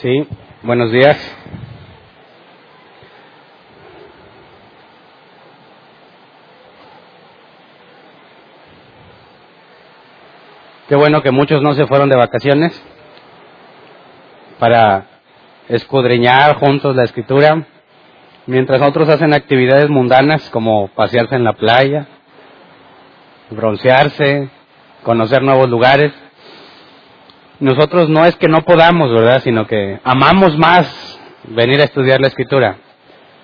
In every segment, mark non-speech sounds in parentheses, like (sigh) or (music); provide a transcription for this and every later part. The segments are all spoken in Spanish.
Sí, buenos días. Qué bueno que muchos no se fueron de vacaciones para escudriñar juntos la escritura, mientras otros hacen actividades mundanas como pasearse en la playa, broncearse, conocer nuevos lugares. Nosotros no es que no podamos, ¿verdad? Sino que amamos más venir a estudiar la escritura.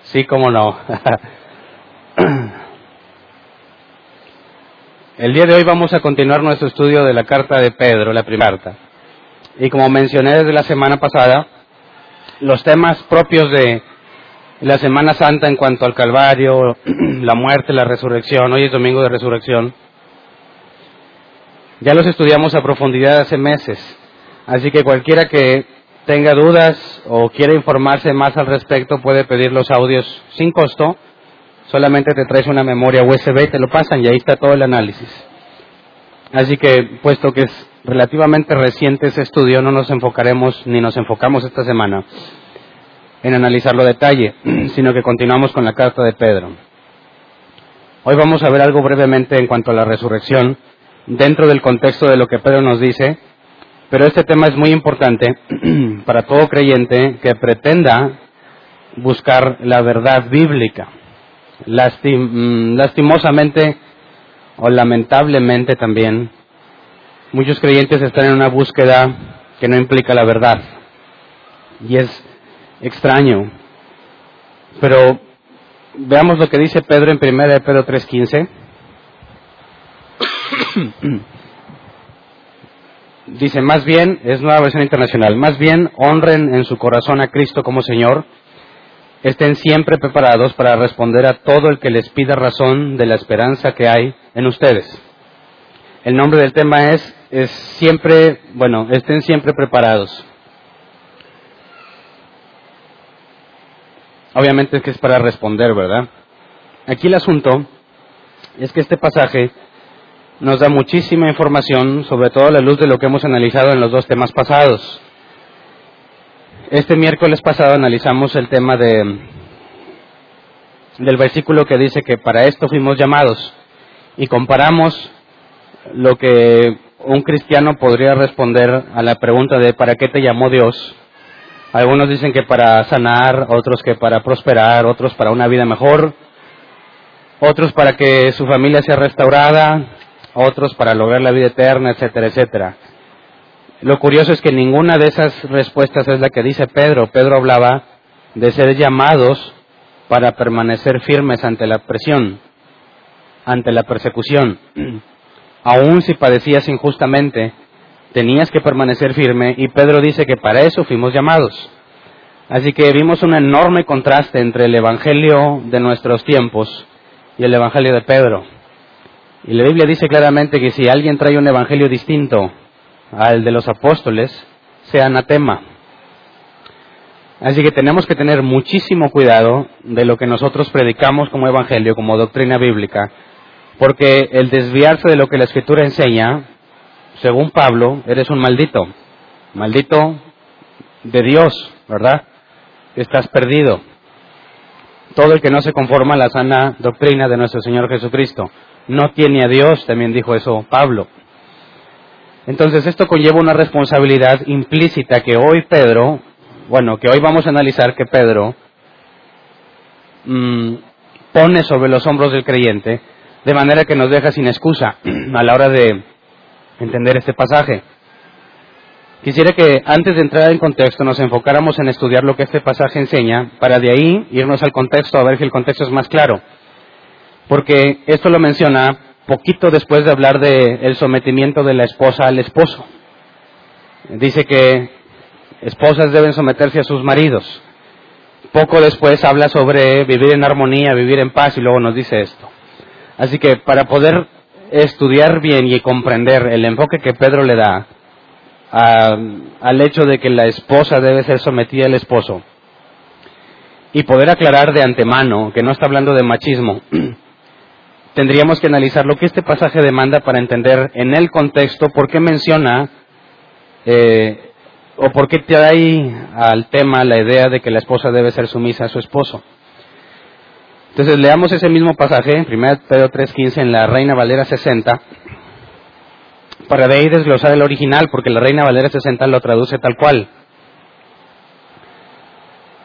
Sí, como no. (clears throat) El día de hoy vamos a continuar nuestro estudio de la carta de Pedro, la primera carta. Y como mencioné desde la semana pasada, los temas propios de la Semana Santa en cuanto al Calvario, (clears throat) la muerte, la resurrección, hoy es domingo de resurrección, ya los estudiamos a profundidad hace meses. Así que cualquiera que tenga dudas o quiera informarse más al respecto puede pedir los audios sin costo solamente te traes una memoria USB y te lo pasan y ahí está todo el análisis. Así que, puesto que es relativamente reciente ese estudio, no nos enfocaremos ni nos enfocamos esta semana en analizarlo a detalle, (clears throat) sino que continuamos con la carta de Pedro. Hoy vamos a ver algo brevemente en cuanto a la resurrección, dentro del contexto de lo que Pedro nos dice, pero este tema es muy importante (clears throat) para todo creyente que pretenda buscar la verdad bíblica. Mm, lastimosamente o lamentablemente también, muchos creyentes están en una búsqueda que no implica la verdad. Y es extraño. Pero veamos lo que dice Pedro en 1 de Pedro 3.15. (coughs) dice, más bien, es nueva versión internacional, más bien honren en su corazón a Cristo como Señor estén siempre preparados para responder a todo el que les pida razón de la esperanza que hay en ustedes. El nombre del tema es, es siempre, bueno, estén siempre preparados. Obviamente es que es para responder, ¿verdad? Aquí el asunto es que este pasaje nos da muchísima información, sobre todo a la luz de lo que hemos analizado en los dos temas pasados. Este miércoles pasado analizamos el tema de, del versículo que dice que para esto fuimos llamados y comparamos lo que un cristiano podría responder a la pregunta de ¿para qué te llamó Dios? Algunos dicen que para sanar, otros que para prosperar, otros para una vida mejor, otros para que su familia sea restaurada, otros para lograr la vida eterna, etcétera, etcétera. Lo curioso es que ninguna de esas respuestas es la que dice Pedro. Pedro hablaba de ser llamados para permanecer firmes ante la presión, ante la persecución. (clears throat) Aun si padecías injustamente, tenías que permanecer firme y Pedro dice que para eso fuimos llamados. Así que vimos un enorme contraste entre el Evangelio de nuestros tiempos y el Evangelio de Pedro. Y la Biblia dice claramente que si alguien trae un Evangelio distinto al de los apóstoles sea anatema. Así que tenemos que tener muchísimo cuidado de lo que nosotros predicamos como evangelio, como doctrina bíblica, porque el desviarse de lo que la escritura enseña, según Pablo, eres un maldito, maldito de Dios, ¿verdad? Estás perdido. Todo el que no se conforma a la sana doctrina de nuestro Señor Jesucristo no tiene a Dios, también dijo eso Pablo. Entonces esto conlleva una responsabilidad implícita que hoy Pedro, bueno, que hoy vamos a analizar que Pedro mm, pone sobre los hombros del creyente, de manera que nos deja sin excusa (clears throat) a la hora de entender este pasaje. Quisiera que antes de entrar en contexto nos enfocáramos en estudiar lo que este pasaje enseña, para de ahí irnos al contexto a ver si el contexto es más claro. Porque esto lo menciona poquito después de hablar del el sometimiento de la esposa al esposo. Dice que esposas deben someterse a sus maridos. Poco después habla sobre vivir en armonía, vivir en paz y luego nos dice esto. Así que para poder estudiar bien y comprender el enfoque que Pedro le da al hecho de que la esposa debe ser sometida al esposo y poder aclarar de antemano que no está hablando de machismo, (clears throat) tendríamos que analizar lo que este pasaje demanda para entender en el contexto por qué menciona eh, o por qué trae al tema la idea de que la esposa debe ser sumisa a su esposo. Entonces leamos ese mismo pasaje, 1 Pedro 3.15 en la Reina Valera 60, para de ahí desglosar el original, porque la Reina Valera 60 lo traduce tal cual.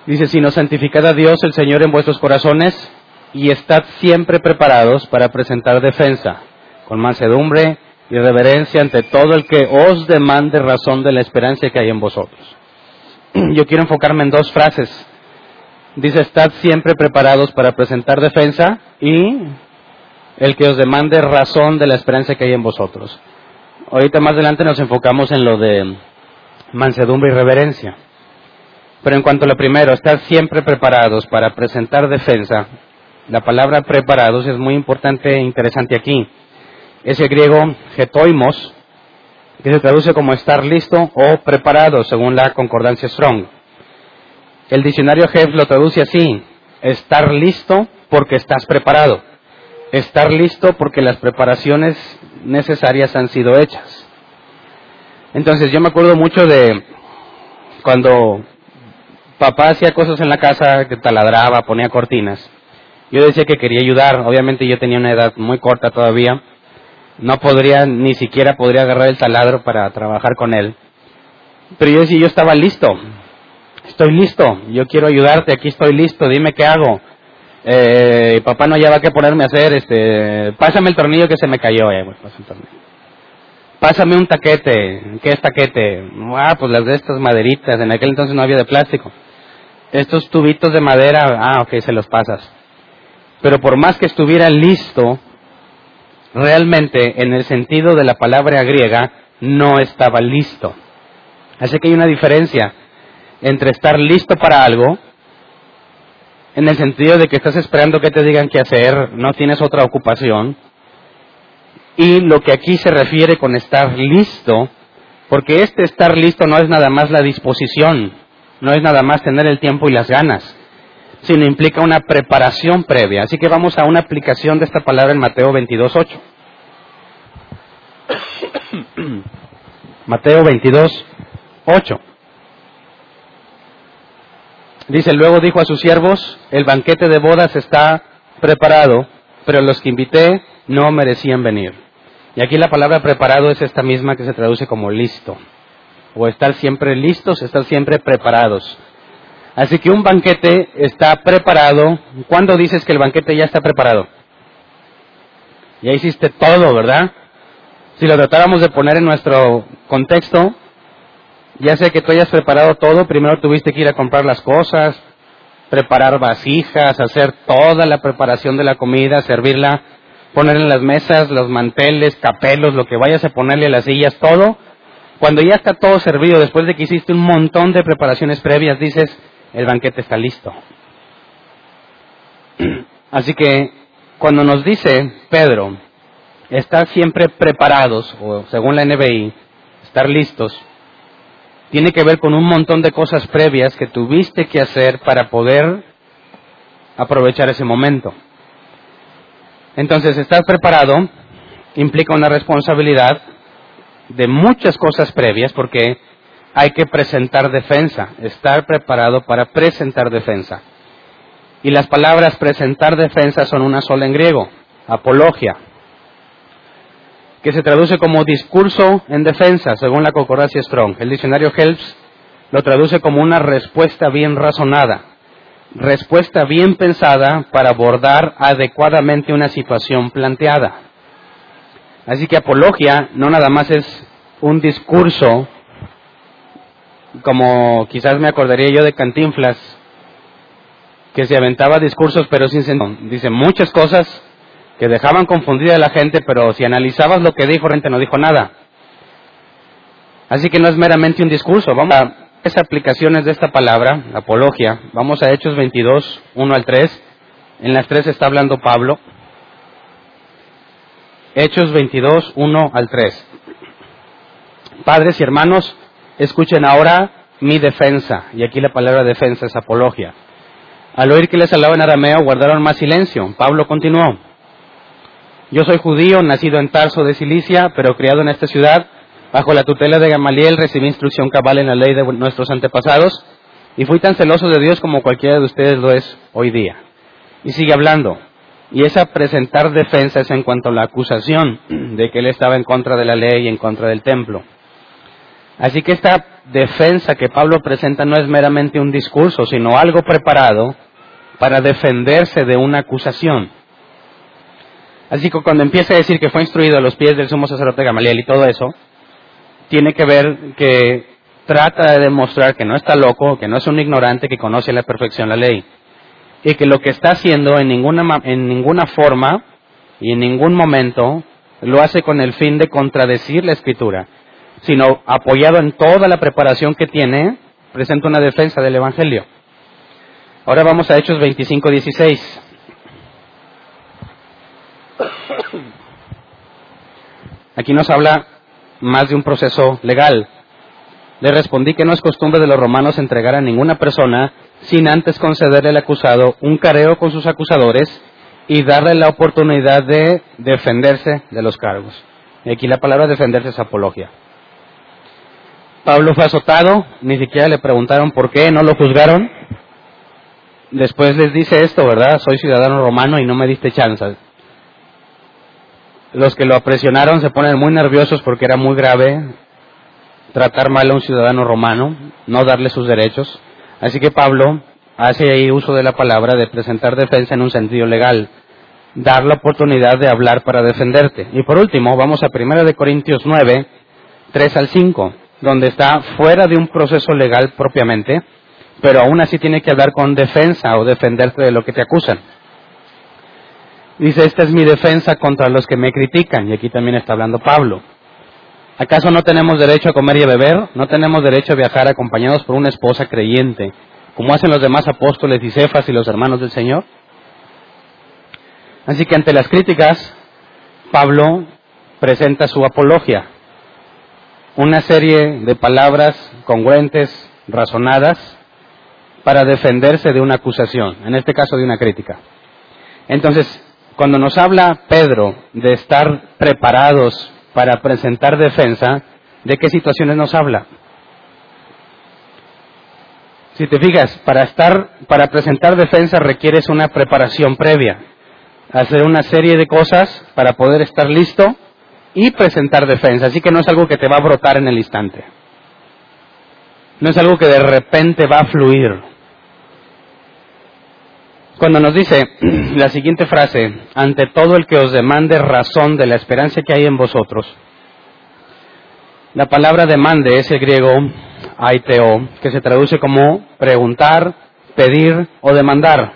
Dice, sino santificad a Dios el Señor en vuestros corazones y estad siempre preparados para presentar defensa, con mansedumbre y reverencia ante todo el que os demande razón de la esperanza que hay en vosotros. (clears throat) Yo quiero enfocarme en dos frases Dice, estad siempre preparados para presentar defensa y el que os demande razón de la esperanza que hay en vosotros. Ahorita más adelante nos enfocamos en lo de mansedumbre y reverencia. Pero en cuanto a lo primero, estad siempre preparados para presentar defensa. La palabra preparados es muy importante e interesante aquí. Es el griego getoimos, que se traduce como estar listo o preparado, según la concordancia Strong. El diccionario Jeff lo traduce así, estar listo porque estás preparado, estar listo porque las preparaciones necesarias han sido hechas. Entonces yo me acuerdo mucho de cuando papá hacía cosas en la casa, que taladraba, ponía cortinas. Yo decía que quería ayudar, obviamente yo tenía una edad muy corta todavía, no podría, ni siquiera podría agarrar el taladro para trabajar con él. Pero yo decía, yo estaba listo, estoy listo, yo quiero ayudarte, aquí estoy listo, dime qué hago. Eh, papá no lleva que ponerme a hacer, este, pásame el tornillo que se me cayó, eh, Pásame un taquete, ¿qué es taquete? Ah, pues las de estas maderitas, en aquel entonces no había de plástico. Estos tubitos de madera, ah, ok, se los pasas. Pero por más que estuviera listo, realmente en el sentido de la palabra griega, no estaba listo. Así que hay una diferencia entre estar listo para algo, en el sentido de que estás esperando que te digan qué hacer, no tienes otra ocupación, y lo que aquí se refiere con estar listo, porque este estar listo no es nada más la disposición, no es nada más tener el tiempo y las ganas, sino implica una preparación previa. Así que vamos a una aplicación de esta palabra en Mateo 22.8. (coughs) Mateo 22.8. Dice, luego dijo a sus siervos, el banquete de bodas está preparado, pero los que invité no merecían venir. Y aquí la palabra preparado es esta misma que se traduce como listo, o estar siempre listos, estar siempre preparados. Así que un banquete está preparado. ¿Cuándo dices que el banquete ya está preparado? Ya hiciste todo, ¿verdad? Si lo tratáramos de poner en nuestro contexto, ya sé que tú hayas preparado todo, primero tuviste que ir a comprar las cosas, preparar vasijas, hacer toda la preparación de la comida, servirla, poner en las mesas los manteles, capelos, lo que vayas a ponerle a las sillas, todo. Cuando ya está todo servido, después de que hiciste un montón de preparaciones previas, dices, el banquete está listo. (clears throat) Así que cuando nos dice Pedro, estar siempre preparados, o según la NBI, estar listos, tiene que ver con un montón de cosas previas que tuviste que hacer para poder aprovechar ese momento. Entonces, estar preparado implica una responsabilidad de muchas cosas previas porque hay que presentar defensa, estar preparado para presentar defensa. Y las palabras presentar defensa son una sola en griego, apología, que se traduce como discurso en defensa, según la concordancia Strong. El diccionario Helps lo traduce como una respuesta bien razonada, respuesta bien pensada para abordar adecuadamente una situación planteada. Así que apología no nada más es un discurso, como quizás me acordaría yo de Cantinflas, que se aventaba discursos pero sin sentido. Dice muchas cosas que dejaban confundida a la gente, pero si analizabas lo que dijo, gente no dijo nada. Así que no es meramente un discurso. Vamos a las aplicaciones de esta palabra, apología. Vamos a Hechos 22, 1 al 3. En las 3 está hablando Pablo. Hechos 22, 1 al 3. Padres y hermanos, escuchen ahora mi defensa. Y aquí la palabra defensa es apología. Al oír que les hablaba en arameo, guardaron más silencio. Pablo continuó. Yo soy judío, nacido en Tarso de Cilicia, pero criado en esta ciudad, Bajo la tutela de Gamaliel recibí instrucción cabal en la ley de nuestros antepasados y fui tan celoso de Dios como cualquiera de ustedes lo es hoy día. Y sigue hablando. Y esa presentar defensas en cuanto a la acusación de que él estaba en contra de la ley y en contra del templo. Así que esta defensa que Pablo presenta no es meramente un discurso, sino algo preparado para defenderse de una acusación. Así que cuando empieza a decir que fue instruido a los pies del sumo sacerdote Gamaliel y todo eso, tiene que ver que trata de demostrar que no está loco, que no es un ignorante, que conoce a la perfección la ley. Y que lo que está haciendo en ninguna, en ninguna forma y en ningún momento lo hace con el fin de contradecir la escritura, sino apoyado en toda la preparación que tiene, presenta una defensa del Evangelio. Ahora vamos a Hechos 25, 16. Aquí nos habla más de un proceso legal. Le respondí que no es costumbre de los romanos entregar a ninguna persona sin antes concederle al acusado un careo con sus acusadores y darle la oportunidad de defenderse de los cargos. Y aquí la palabra defenderse es apología. Pablo fue azotado, ni siquiera le preguntaron por qué, no lo juzgaron. Después les dice esto, ¿verdad? Soy ciudadano romano y no me diste chance. Los que lo presionaron se ponen muy nerviosos porque era muy grave tratar mal a un ciudadano romano, no darle sus derechos. Así que Pablo hace ahí uso de la palabra de presentar defensa en un sentido legal, dar la oportunidad de hablar para defenderte. Y por último, vamos a 1 de Corintios 9, 3 al 5, donde está fuera de un proceso legal propiamente, pero aún así tiene que hablar con defensa o defenderte de lo que te acusan. Dice, esta es mi defensa contra los que me critican, y aquí también está hablando Pablo. ¿Acaso no tenemos derecho a comer y a beber? ¿No tenemos derecho a viajar acompañados por una esposa creyente, como hacen los demás apóstoles y cefas y los hermanos del Señor? Así que ante las críticas, Pablo presenta su apología, una serie de palabras congruentes, razonadas, para defenderse de una acusación, en este caso de una crítica. Entonces, cuando nos habla Pedro de estar preparados para presentar defensa, ¿de qué situaciones nos habla? Si te fijas, para estar, para presentar defensa requieres una preparación previa, hacer una serie de cosas para poder estar listo y presentar defensa. Así que no es algo que te va a brotar en el instante. No es algo que de repente va a fluir. Cuando nos dice (clears throat) la siguiente frase, ante todo el que os demande razón de la esperanza que hay en vosotros, la palabra demande es el griego aiteo, que se traduce como preguntar, pedir o demandar.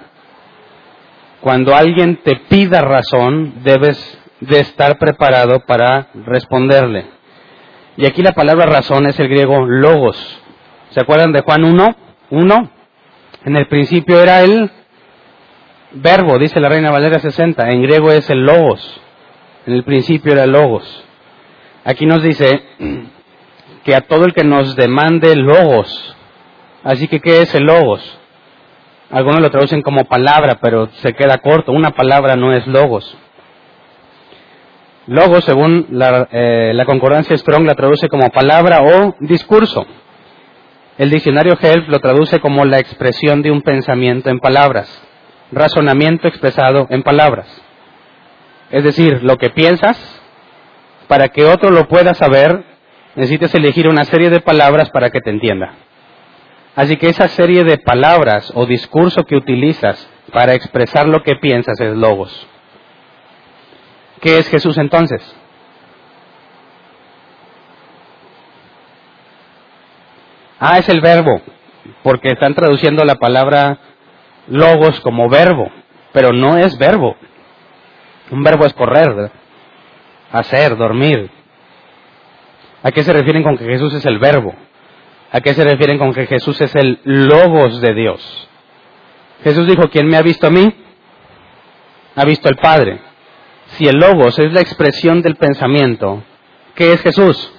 Cuando alguien te pida razón, debes de estar preparado para responderle. Y aquí la palabra razón es el griego logos. ¿Se acuerdan de Juan 1? 1. En el principio era el verbo, dice la Reina Valera 60, en griego es el logos, en el principio era logos. Aquí nos dice (clears throat) que a todo el que nos demande logos, así que ¿qué es el logos? Algunos lo traducen como palabra, pero se queda corto, una palabra no es logos. Logos, según la, eh, la concordancia Strong, la traduce como palabra o discurso. El diccionario Help lo traduce como la expresión de un pensamiento en palabras razonamiento expresado en palabras. Es decir, lo que piensas, para que otro lo pueda saber, necesitas elegir una serie de palabras para que te entienda. Así que esa serie de palabras o discurso que utilizas para expresar lo que piensas es logos. ¿Qué es Jesús entonces? Ah, es el verbo, porque están traduciendo la palabra logos como verbo, pero no es verbo. Un verbo es correr, hacer, dormir. ¿A qué se refieren con que Jesús es el verbo? ¿A qué se refieren con que Jesús es el logos de Dios? Jesús dijo, ¿quién me ha visto a mí? Ha visto al Padre. Si el logos es la expresión del pensamiento, ¿qué es Jesús?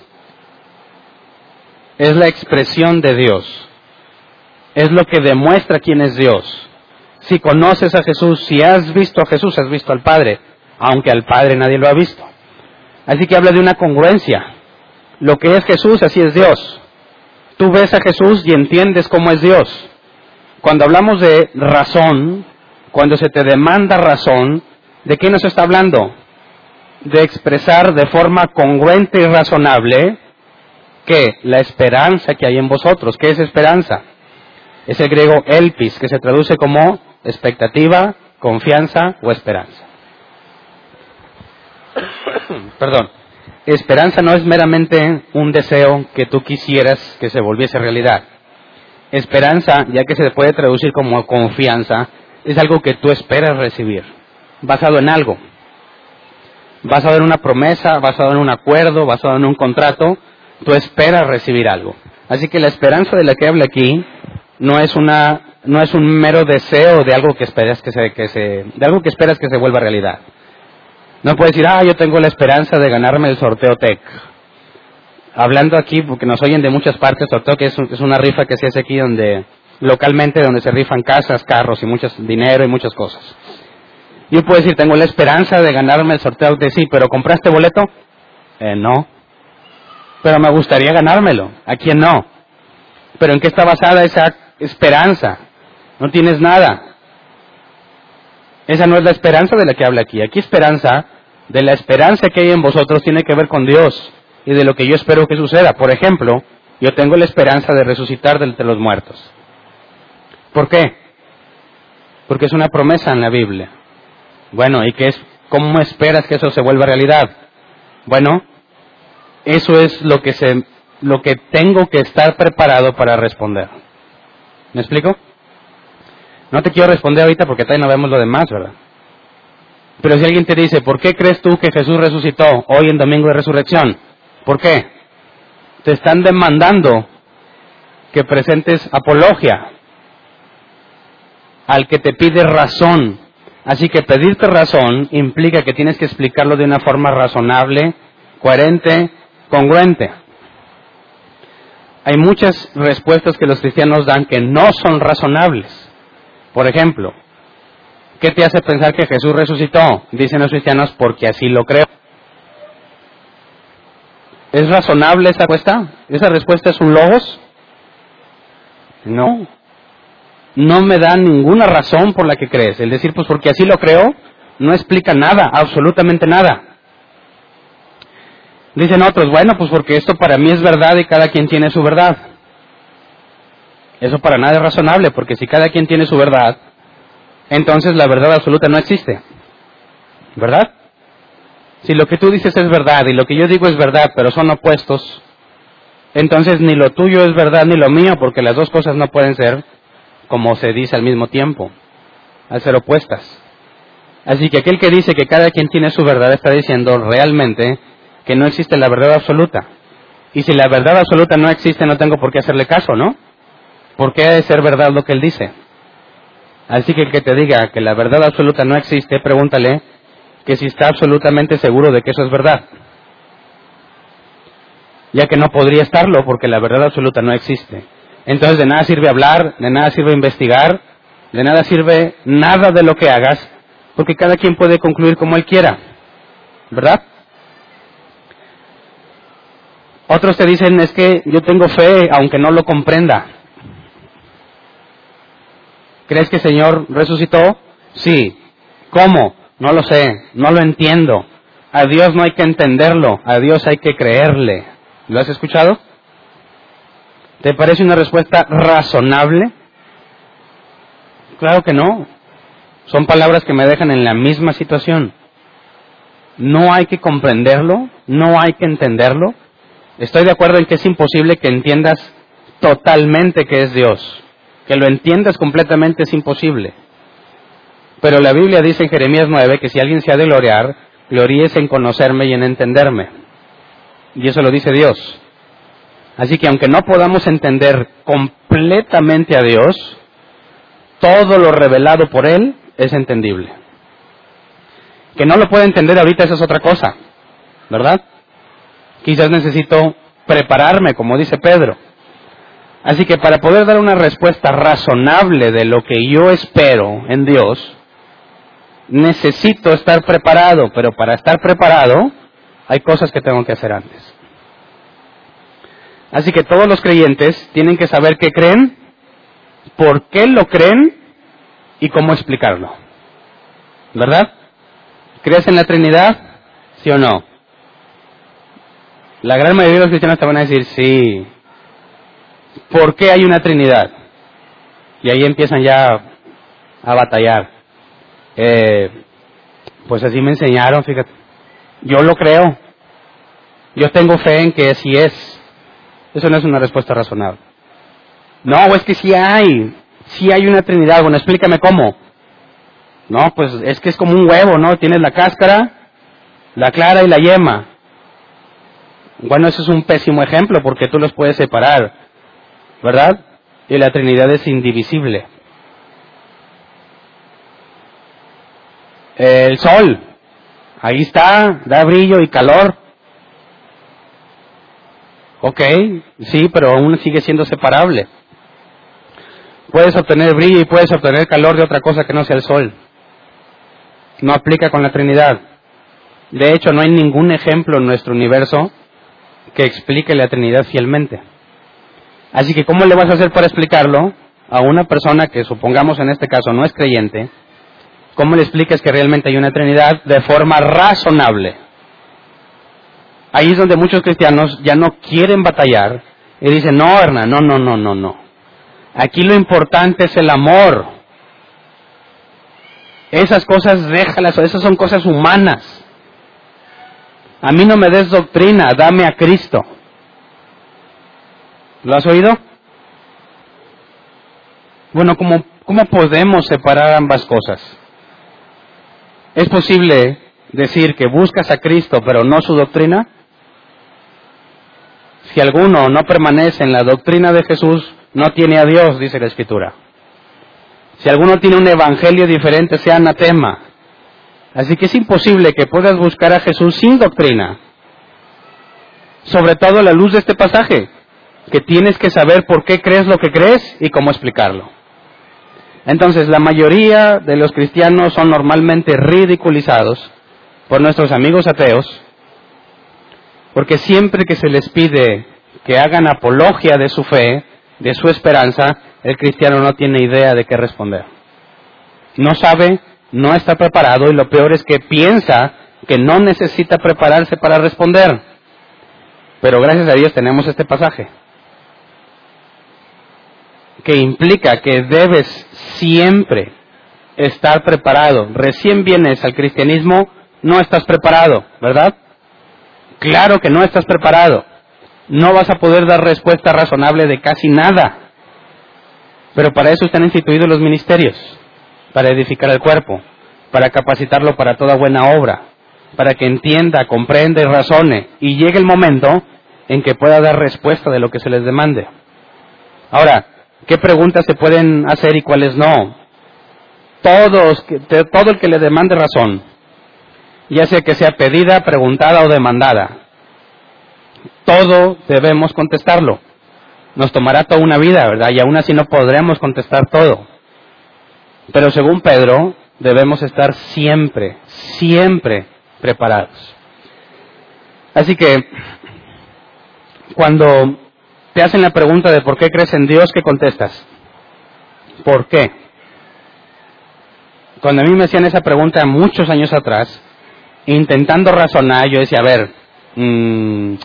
Es la expresión de Dios. Es lo que demuestra quién es Dios. Si conoces a Jesús, si has visto a Jesús, has visto al Padre, aunque al Padre nadie lo ha visto. Así que habla de una congruencia. lo que es Jesús, así es Dios. Tú ves a Jesús y entiendes cómo es Dios. Cuando hablamos de razón, cuando se te demanda razón, ¿de qué nos está hablando? De expresar de forma congruente y razonable que la esperanza que hay en vosotros. ¿Qué es esperanza? Es el griego elpis, que se traduce como expectativa, confianza o esperanza. (coughs) Perdón. Esperanza no es meramente un deseo que tú quisieras que se volviese realidad. Esperanza, ya que se puede traducir como confianza, es algo que tú esperas recibir, basado en algo. Basado en una promesa, basado en un acuerdo, basado en un contrato, tú esperas recibir algo. Así que la esperanza de la que habla aquí no es una no es un mero deseo de algo que esperas que se, que se de algo que esperas que se vuelva realidad. No puedes decir, ah, yo tengo la esperanza de ganarme el sorteo TEC. Hablando aquí, porque nos oyen de muchas partes, sorteo que es, es una rifa que se hace aquí donde, localmente, donde se rifan casas, carros y mucho dinero y muchas cosas. Yo puedo decir, tengo la esperanza de ganarme el sorteo de sí, pero ¿compraste boleto? Eh, no. Pero me gustaría ganármelo. ¿A quién no? Pero ¿en qué está basada esa esperanza? No tienes nada. Esa no es la esperanza de la que habla aquí. Aquí esperanza, de la esperanza que hay en vosotros, tiene que ver con Dios y de lo que yo espero que suceda. Por ejemplo, yo tengo la esperanza de resucitar de entre los muertos. ¿Por qué? Porque es una promesa en la Biblia. Bueno, ¿y qué es? ¿Cómo esperas que eso se vuelva realidad? Bueno, eso es lo que se, lo que tengo que estar preparado para responder. ¿Me explico? No te quiero responder ahorita porque todavía no vemos lo demás, ¿verdad? Pero si alguien te dice, ¿por qué crees tú que Jesús resucitó hoy en Domingo de Resurrección? ¿Por qué? Te están demandando que presentes apología al que te pide razón. Así que pedirte razón implica que tienes que explicarlo de una forma razonable, coherente, congruente. Hay muchas respuestas que los cristianos dan que no son razonables. Por ejemplo, ¿qué te hace pensar que Jesús resucitó? Dicen los cristianos, porque así lo creo. ¿Es razonable esa respuesta? ¿Esa respuesta es un logos? No. No me da ninguna razón por la que crees. El decir, pues porque así lo creo, no explica nada, absolutamente nada. Dicen otros, bueno, pues porque esto para mí es verdad y cada quien tiene su verdad. Eso para nada es razonable, porque si cada quien tiene su verdad, entonces la verdad absoluta no existe. ¿Verdad? Si lo que tú dices es verdad y lo que yo digo es verdad, pero son opuestos, entonces ni lo tuyo es verdad ni lo mío, porque las dos cosas no pueden ser como se dice al mismo tiempo, al ser opuestas. Así que aquel que dice que cada quien tiene su verdad está diciendo realmente que no existe la verdad absoluta. Y si la verdad absoluta no existe, no tengo por qué hacerle caso, ¿no? ¿Por qué ha de ser verdad lo que él dice? Así que el que te diga que la verdad absoluta no existe, pregúntale que si está absolutamente seguro de que eso es verdad. Ya que no podría estarlo porque la verdad absoluta no existe. Entonces de nada sirve hablar, de nada sirve investigar, de nada sirve nada de lo que hagas, porque cada quien puede concluir como él quiera. ¿Verdad? Otros te dicen es que yo tengo fe aunque no lo comprenda. ¿Crees que el Señor resucitó? Sí. ¿Cómo? No lo sé, no lo entiendo. A Dios no hay que entenderlo, a Dios hay que creerle. ¿Lo has escuchado? ¿Te parece una respuesta razonable? Claro que no. Son palabras que me dejan en la misma situación. No hay que comprenderlo, no hay que entenderlo. Estoy de acuerdo en que es imposible que entiendas totalmente que es Dios. Que lo entiendas completamente es imposible. Pero la Biblia dice en Jeremías 9 que si alguien se ha de gloriar, gloríes en conocerme y en entenderme. Y eso lo dice Dios. Así que aunque no podamos entender completamente a Dios, todo lo revelado por Él es entendible. Que no lo pueda entender ahorita, esa es otra cosa, ¿verdad? Quizás necesito prepararme, como dice Pedro. Así que para poder dar una respuesta razonable de lo que yo espero en Dios, necesito estar preparado, pero para estar preparado hay cosas que tengo que hacer antes. Así que todos los creyentes tienen que saber qué creen, por qué lo creen y cómo explicarlo. ¿Verdad? ¿Crees en la Trinidad? ¿Sí o no? La gran mayoría de los cristianos te van a decir sí. ¿Por qué hay una Trinidad? Y ahí empiezan ya a batallar. Eh, pues así me enseñaron, fíjate. Yo lo creo. Yo tengo fe en que así es. Eso no es una respuesta razonable. No, es que sí hay. Sí hay una Trinidad. Bueno, explícame cómo. No, pues es que es como un huevo, ¿no? Tienes la cáscara, la clara y la yema. Bueno, eso es un pésimo ejemplo porque tú los puedes separar, ¿verdad? Y la Trinidad es indivisible. El sol, ahí está, da brillo y calor. Ok, sí, pero aún sigue siendo separable. Puedes obtener brillo y puedes obtener calor de otra cosa que no sea el sol. No aplica con la Trinidad. De hecho, no hay ningún ejemplo en nuestro universo que explique la Trinidad fielmente. Así que, ¿cómo le vas a hacer para explicarlo a una persona que supongamos en este caso no es creyente? ¿Cómo le explicas que realmente hay una Trinidad de forma razonable? Ahí es donde muchos cristianos ya no quieren batallar y dicen, no, Hernán, no, no, no, no, no. Aquí lo importante es el amor. Esas cosas déjalas, esas son cosas humanas. A mí no me des doctrina, dame a Cristo. ¿Lo has oído? Bueno, ¿cómo, cómo podemos separar ambas cosas? ¿Es posible decir que buscas a Cristo pero no su doctrina? Si alguno no permanece en la doctrina de Jesús, no tiene a Dios, dice la Escritura. Si alguno tiene un evangelio diferente, sea anatema. Así que es imposible que puedas buscar a Jesús sin doctrina. Sobre todo a la luz de este pasaje, que tienes que saber por qué crees lo que crees y cómo explicarlo. Entonces, la mayoría de los cristianos son normalmente ridiculizados por nuestros amigos ateos porque siempre que se les pide que hagan apología de su fe, de su esperanza, el cristiano no tiene idea de qué responder. No sabe, no está preparado y lo peor es que piensa que no necesita prepararse para responder. Pero gracias a Dios tenemos este pasaje que implica que debes siempre estar preparado. Recién vienes al cristianismo, no estás preparado, ¿verdad? Claro que no estás preparado. No vas a poder dar respuesta razonable de casi nada. Pero para eso están instituidos los ministerios, para edificar el cuerpo, para capacitarlo para toda buena obra, para que entienda, comprenda y razone, y llegue el momento en que pueda dar respuesta de lo que se les demande. Ahora, ¿qué preguntas se pueden hacer y cuáles no? Todos, todo el que le demande razón, ya sea que sea pedida, preguntada o demandada. Todo debemos contestarlo. Nos tomará toda una vida, ¿verdad? Y aún así no podremos contestar todo. Pero según Pedro, debemos estar siempre, siempre preparados. Así que, cuando te hacen la pregunta de por qué crees en Dios, ¿qué contestas? ¿Por qué? Cuando a mí me hacían esa pregunta muchos años atrás, intentando razonar, yo decía, a ver, mmm,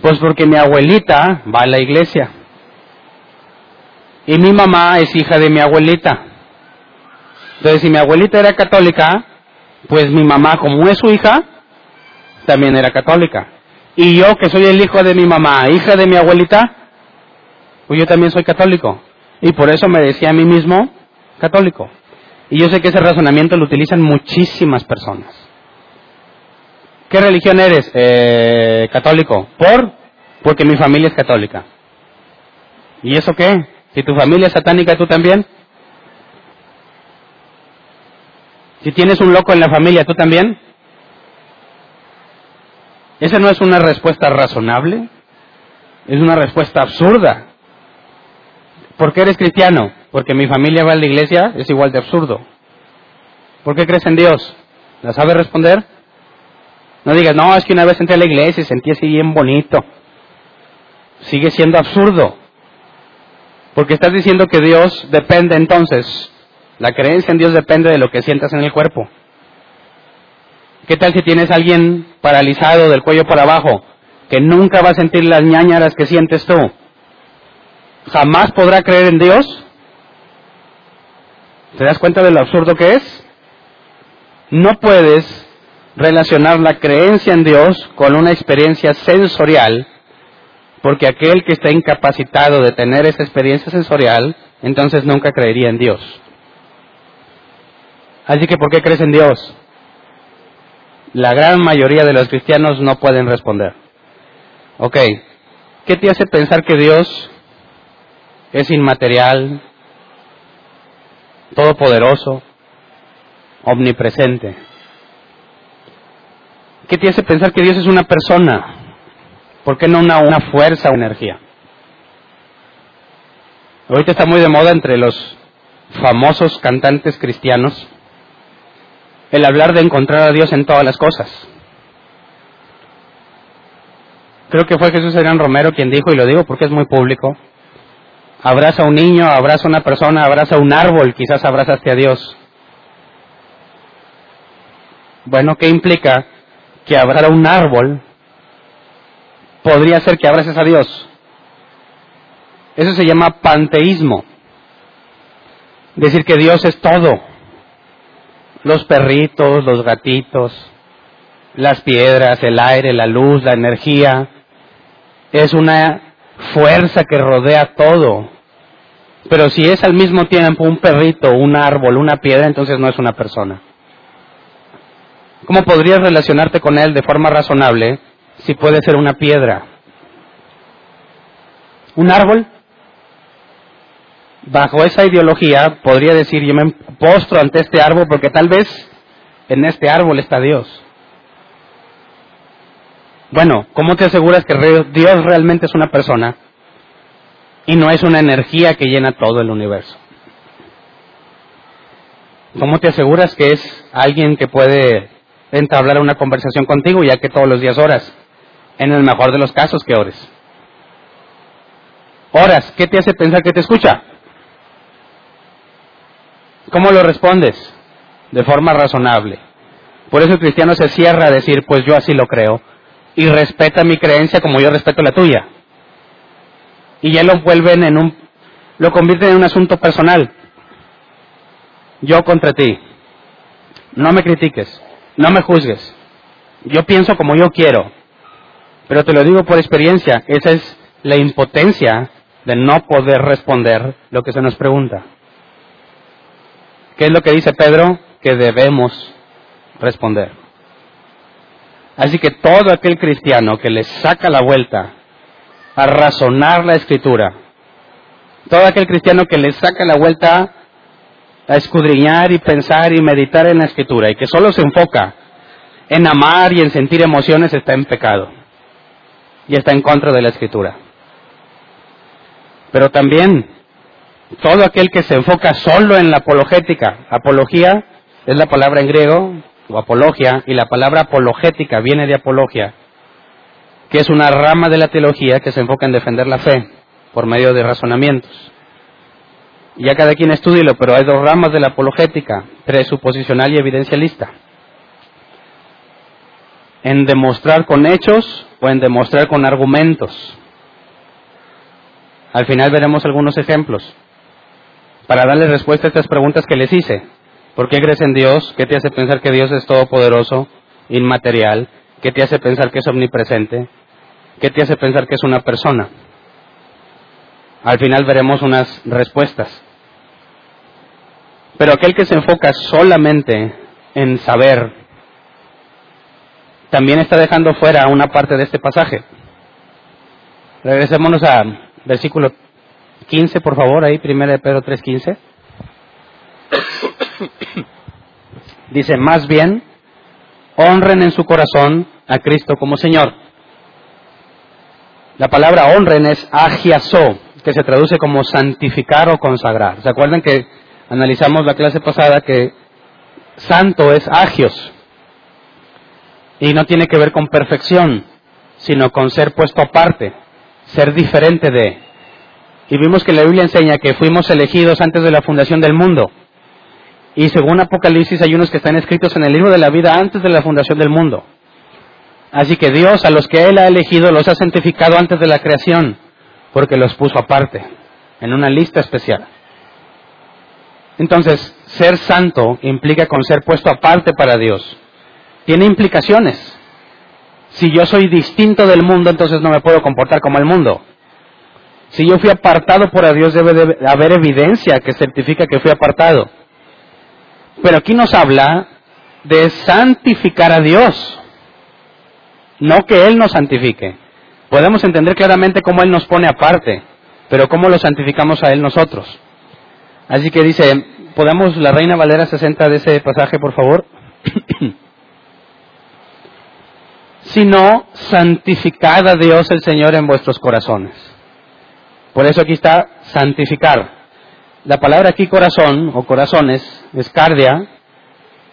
pues porque mi abuelita va a la iglesia. Y mi mamá es hija de mi abuelita. Entonces, si mi abuelita era católica, pues mi mamá, como es su hija, también era católica. Y yo, que soy el hijo de mi mamá, hija de mi abuelita, pues yo también soy católico. Y por eso me decía a mí mismo católico. Y yo sé que ese razonamiento lo utilizan muchísimas personas. ¿Qué religión eres? Eh, católico. ¿Por? Porque mi familia es católica. ¿Y eso qué? Si tu familia es satánica, ¿tú también? Si tienes un loco en la familia, ¿tú también? ¿Esa no es una respuesta razonable? Es una respuesta absurda. ¿Por qué eres cristiano? Porque mi familia va a la iglesia, es igual de absurdo. ¿Por qué crees en Dios? ¿La sabe responder? No digas, no, es que una vez entré a la iglesia y sentí así bien bonito. sigue siendo absurdo. Porque estás diciendo que Dios depende entonces, la creencia en Dios depende de lo que sientas en el cuerpo. ¿Qué tal si tienes a alguien paralizado del cuello para abajo, que nunca va a sentir las ñañaras que sientes tú? ¿Jamás podrá creer en Dios? ¿Te das cuenta de lo absurdo que es? No puedes relacionar la creencia en Dios con una experiencia sensorial, porque aquel que está incapacitado de tener esa experiencia sensorial, entonces nunca creería en Dios. Así que, ¿por qué crees en Dios? La gran mayoría de los cristianos no pueden responder. Ok, ¿qué te hace pensar que Dios es inmaterial, todopoderoso, omnipresente? ¿Qué te hace pensar que Dios es una persona? ¿Por qué no una, fuerza o energía? Ahorita está muy de moda entre los famosos cantantes cristianos el hablar de encontrar a Dios en todas las cosas. Creo que fue Jesús Adrián Romero quien dijo, y lo digo porque es muy público, abraza a un niño, abraza a una persona, abraza a un árbol, quizás abrazaste a Dios. Bueno, ¿qué implica que abrazar a un árbol podría ser que abraces a Dios? Eso se llama panteísmo. Decir que Dios es todo los perritos, los gatitos, las piedras, el aire, la luz, la energía. Es una fuerza que rodea todo. Pero si es al mismo tiempo un perrito, un árbol, una piedra, entonces no es una persona. ¿Cómo podrías relacionarte con él de forma razonable si puede ser una piedra? ¿Un árbol? bajo esa ideología podría decir yo me postro ante este árbol porque tal vez en este árbol está Dios. Bueno, ¿cómo te aseguras que Dios realmente es una persona y no es una energía que llena todo el universo? ¿Cómo te aseguras que es alguien que puede entablar una conversación contigo ya que todos los días oras? En el mejor de los casos que ores. Oras, ¿qué te hace pensar que te escucha? ¿Cómo lo respondes? De forma razonable. Por eso el cristiano se cierra a decir, pues yo así lo creo, y respeta mi creencia como yo respeto la tuya. Y ya lo vuelven en un, lo convierten en un asunto personal. Yo contra ti. No me critiques, no me juzgues. Yo pienso como yo quiero. Pero te lo digo por experiencia, esa es la impotencia de no poder responder lo que se nos pregunta. ¿Qué es lo que dice Pedro? Que debemos responder. Así que todo aquel cristiano que le saca la vuelta a razonar la escritura, todo aquel cristiano que le saca la vuelta a escudriñar y pensar y meditar en la escritura y que solo se enfoca en amar y en sentir emociones está en pecado y está en contra de la escritura. Pero también todo aquel que se enfoca solo en la apologética, apología es la palabra en griego, o apología, y la palabra apologética viene de apología, que es una rama de la teología que se enfoca en defender la fe por medio de razonamientos. Ya cada quien estudielo, pero hay dos ramas de la apologética, presuposicional y evidencialista. En demostrar con hechos o en demostrar con argumentos. Al final veremos algunos ejemplos para darle respuesta a estas preguntas que les hice. ¿Por qué crees en Dios? ¿Qué te hace pensar que Dios es todopoderoso, inmaterial? ¿Qué te hace pensar que es omnipresente? ¿Qué te hace pensar que es una persona? Al final veremos unas respuestas. Pero aquel que se enfoca solamente en saber, también está dejando fuera una parte de este pasaje. Regresémonos a versículo 15, por favor, ahí, 1 de Pedro 3.15. (coughs) Dice, más bien, honren en su corazón a Cristo como Señor. La palabra honren es agiaso, que se traduce como santificar o consagrar. ¿Se acuerdan que analizamos la clase pasada que santo es agios? Y no tiene que ver con perfección, sino con ser puesto aparte, ser diferente de. Y vimos que la Biblia enseña que fuimos elegidos antes de la fundación del mundo. Y según Apocalipsis hay unos que están escritos en el libro de la vida antes de la fundación del mundo. Así que Dios a los que Él ha elegido los ha santificado antes de la creación, porque los puso aparte, en una lista especial. Entonces, ser santo implica con ser puesto aparte para Dios. Tiene implicaciones. Si yo soy distinto del mundo, entonces no me puedo comportar como el mundo. Si yo fui apartado por Dios, debe de haber evidencia que certifica que fui apartado. Pero aquí nos habla de santificar a Dios, no que Él nos santifique. Podemos entender claramente cómo Él nos pone aparte, pero cómo lo santificamos a Él nosotros. Así que dice, ¿podemos la Reina Valera 60 de ese pasaje, por favor? (clears throat) sino santificad a Dios el Señor en vuestros corazones. Por eso aquí está santificar. La palabra aquí corazón o corazones es cardia,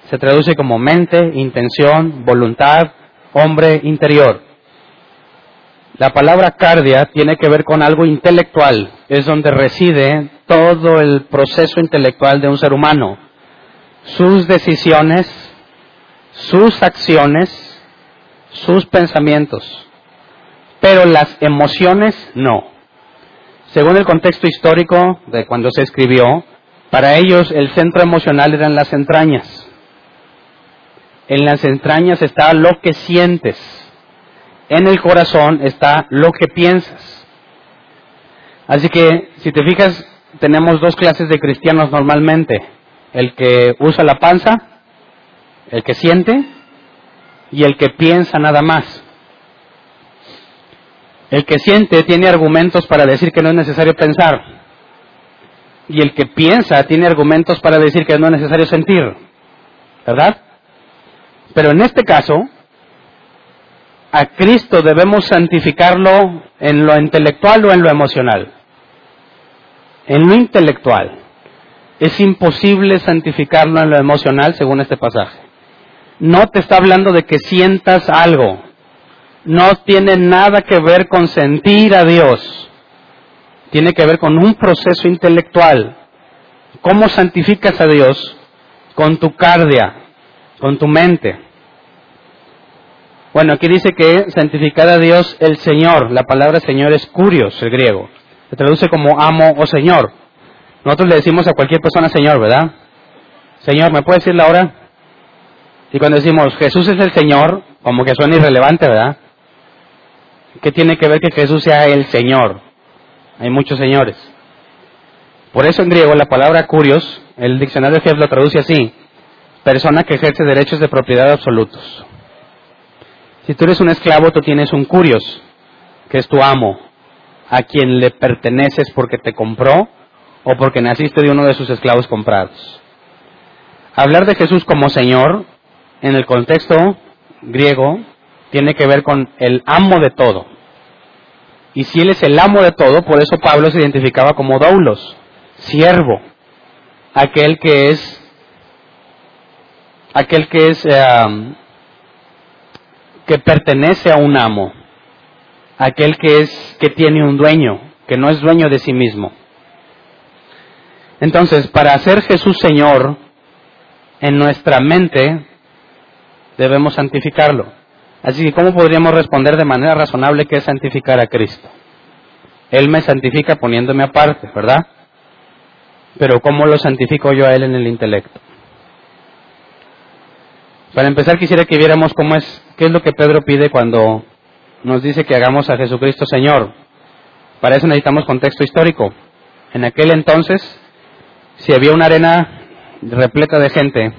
se traduce como mente, intención, voluntad, hombre interior. La palabra cardia tiene que ver con algo intelectual, es donde reside todo el proceso intelectual de un ser humano, sus decisiones, sus acciones, sus pensamientos, pero las emociones no. Según el contexto histórico de cuando se escribió, para ellos el centro emocional eran las entrañas. En las entrañas está lo que sientes. En el corazón está lo que piensas. Así que, si te fijas, tenemos dos clases de cristianos normalmente. El que usa la panza, el que siente, y el que piensa nada más. El que siente tiene argumentos para decir que no es necesario pensar. Y el que piensa tiene argumentos para decir que no es necesario sentir. ¿Verdad? Pero en este caso, a Cristo debemos santificarlo en lo intelectual o en lo emocional. En lo intelectual. Es imposible santificarlo en lo emocional según este pasaje no te está hablando de que sientas algo. No tiene nada que ver con sentir a Dios. Tiene que ver con un proceso intelectual. ¿Cómo santificas a Dios? Con tu cardia, con tu mente. Bueno, aquí dice que santificar a Dios el Señor. La palabra Señor es curios, el griego. Se traduce como amo o Señor. Nosotros le decimos a cualquier persona Señor, ¿verdad? Señor, ¿me puede decir la hora? Y cuando decimos Jesús es el Señor, como que suena irrelevante, ¿verdad? ¿Qué tiene que ver que Jesús sea el Señor? Hay muchos señores. Por eso en griego la palabra curios, el diccionario Jeff lo traduce así, persona que ejerce derechos de propiedad absolutos. Si tú eres un esclavo, tú tienes un curios, que es tu amo, a quien le perteneces porque te compró o porque naciste de uno de sus esclavos comprados. Hablar de Jesús como Señor en el contexto griego tiene que ver con el amo de todo. Y si él es el amo de todo, por eso Pablo se identificaba como doulos, siervo, aquel que es aquel que es eh, que pertenece a un amo, aquel que es que tiene un dueño, que no es dueño de sí mismo. Entonces, para hacer Jesús Señor en nuestra mente debemos santificarlo. Así que, ¿cómo podríamos responder de manera razonable qué es santificar a Cristo? Él me santifica poniéndome aparte, ¿verdad? Pero ¿cómo lo santifico yo a Él en el intelecto? Para empezar, quisiera que viéramos cómo es, qué es lo que Pedro pide cuando nos dice que hagamos a Jesucristo Señor. Para eso necesitamos contexto histórico. En aquel entonces, si había una arena repleta de gente,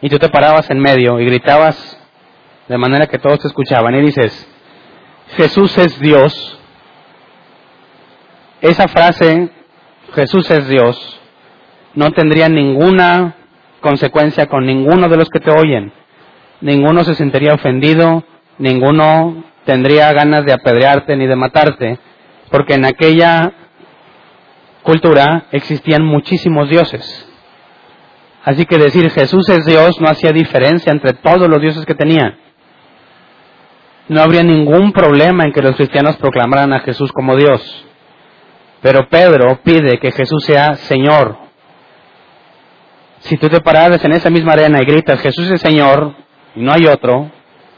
y tú te parabas en medio y gritabas de manera que todos te escuchaban y dices, Jesús es Dios, esa frase, Jesús es Dios, no tendría ninguna consecuencia con ninguno de los que te oyen. Ninguno se sentiría ofendido, ninguno tendría ganas de apedrearte ni de matarte, porque en aquella cultura existían muchísimos dioses. Así que decir Jesús es Dios no hacía diferencia entre todos los dioses que tenían. no habría ningún problema en que los cristianos proclamaran a Jesús como Dios. Pero Pedro pide que Jesús sea Señor. Si tú te pararas en esa misma arena y gritas, Jesús es Señor, y no hay otro,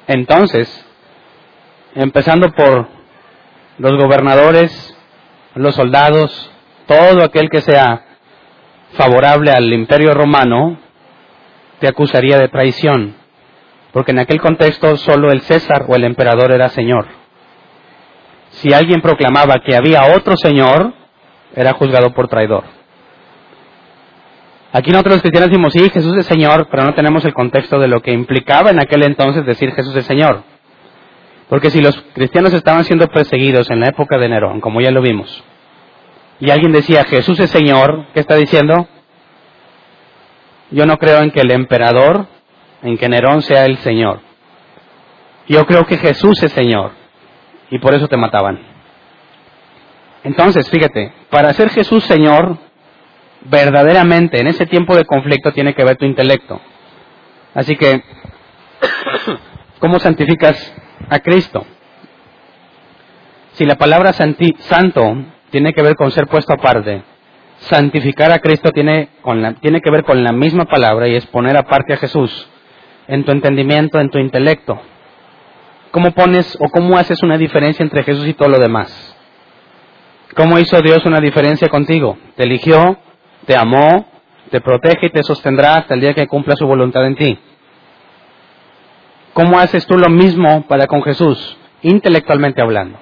entonces, empezando por los gobernadores, los soldados, todo aquel que sea favorable al imperio romano, te acusaría de traición, porque en aquel contexto solo el César o el emperador era Señor. Si alguien proclamaba que había otro Señor, era juzgado por traidor. Aquí nosotros los cristianos decimos, sí, Jesús es Señor, pero no tenemos el contexto de lo que implicaba en aquel entonces decir Jesús es Señor. Porque si los cristianos estaban siendo perseguidos en la época de Nerón, como ya lo vimos, y alguien decía Jesús es Señor, ¿qué está diciendo? Yo no creo en que el emperador, en que Nerón sea el Señor. Yo creo que Jesús es Señor. Y por eso te mataban. Entonces, fíjate, para ser Jesús Señor, verdaderamente en ese tiempo de conflicto tiene que ver tu intelecto. Así que, (coughs) ¿cómo santificas a Cristo? Si la palabra santo tiene que ver con ser puesto aparte, santificar a Cristo tiene, tiene que ver con la misma palabra y es poner aparte a Jesús en tu entendimiento, en tu intelecto. ¿Cómo pones o cómo haces una diferencia entre Jesús y todo lo demás? ¿Cómo hizo Dios una diferencia contigo? Te eligió, te amó, te protege y te sostendrá hasta el día que cumpla su voluntad en ti. ¿Cómo haces tú lo mismo para con Jesús, intelectualmente hablando?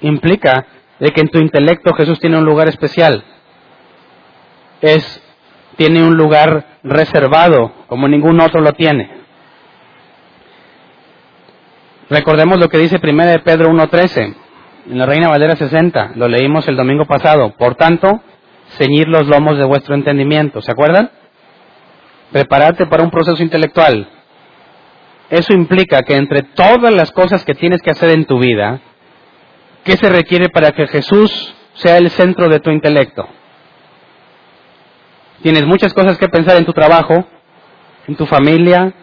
Implica de que en tu intelecto Jesús tiene un lugar especial. Es, tiene un lugar reservado, como ningún otro lo tiene. Recordemos lo que dice 1 de Pedro 1.13, en la Reina Valera 60, lo leímos el domingo pasado. Por tanto, ceñir los lomos de vuestro entendimiento. ¿Se acuerdan? Prepararte para un proceso intelectual. Eso implica que entre todas las cosas que tienes que hacer en tu vida, ¿qué se requiere para que Jesús sea el centro de tu intelecto? Tienes muchas cosas que pensar en tu trabajo, en tu familia,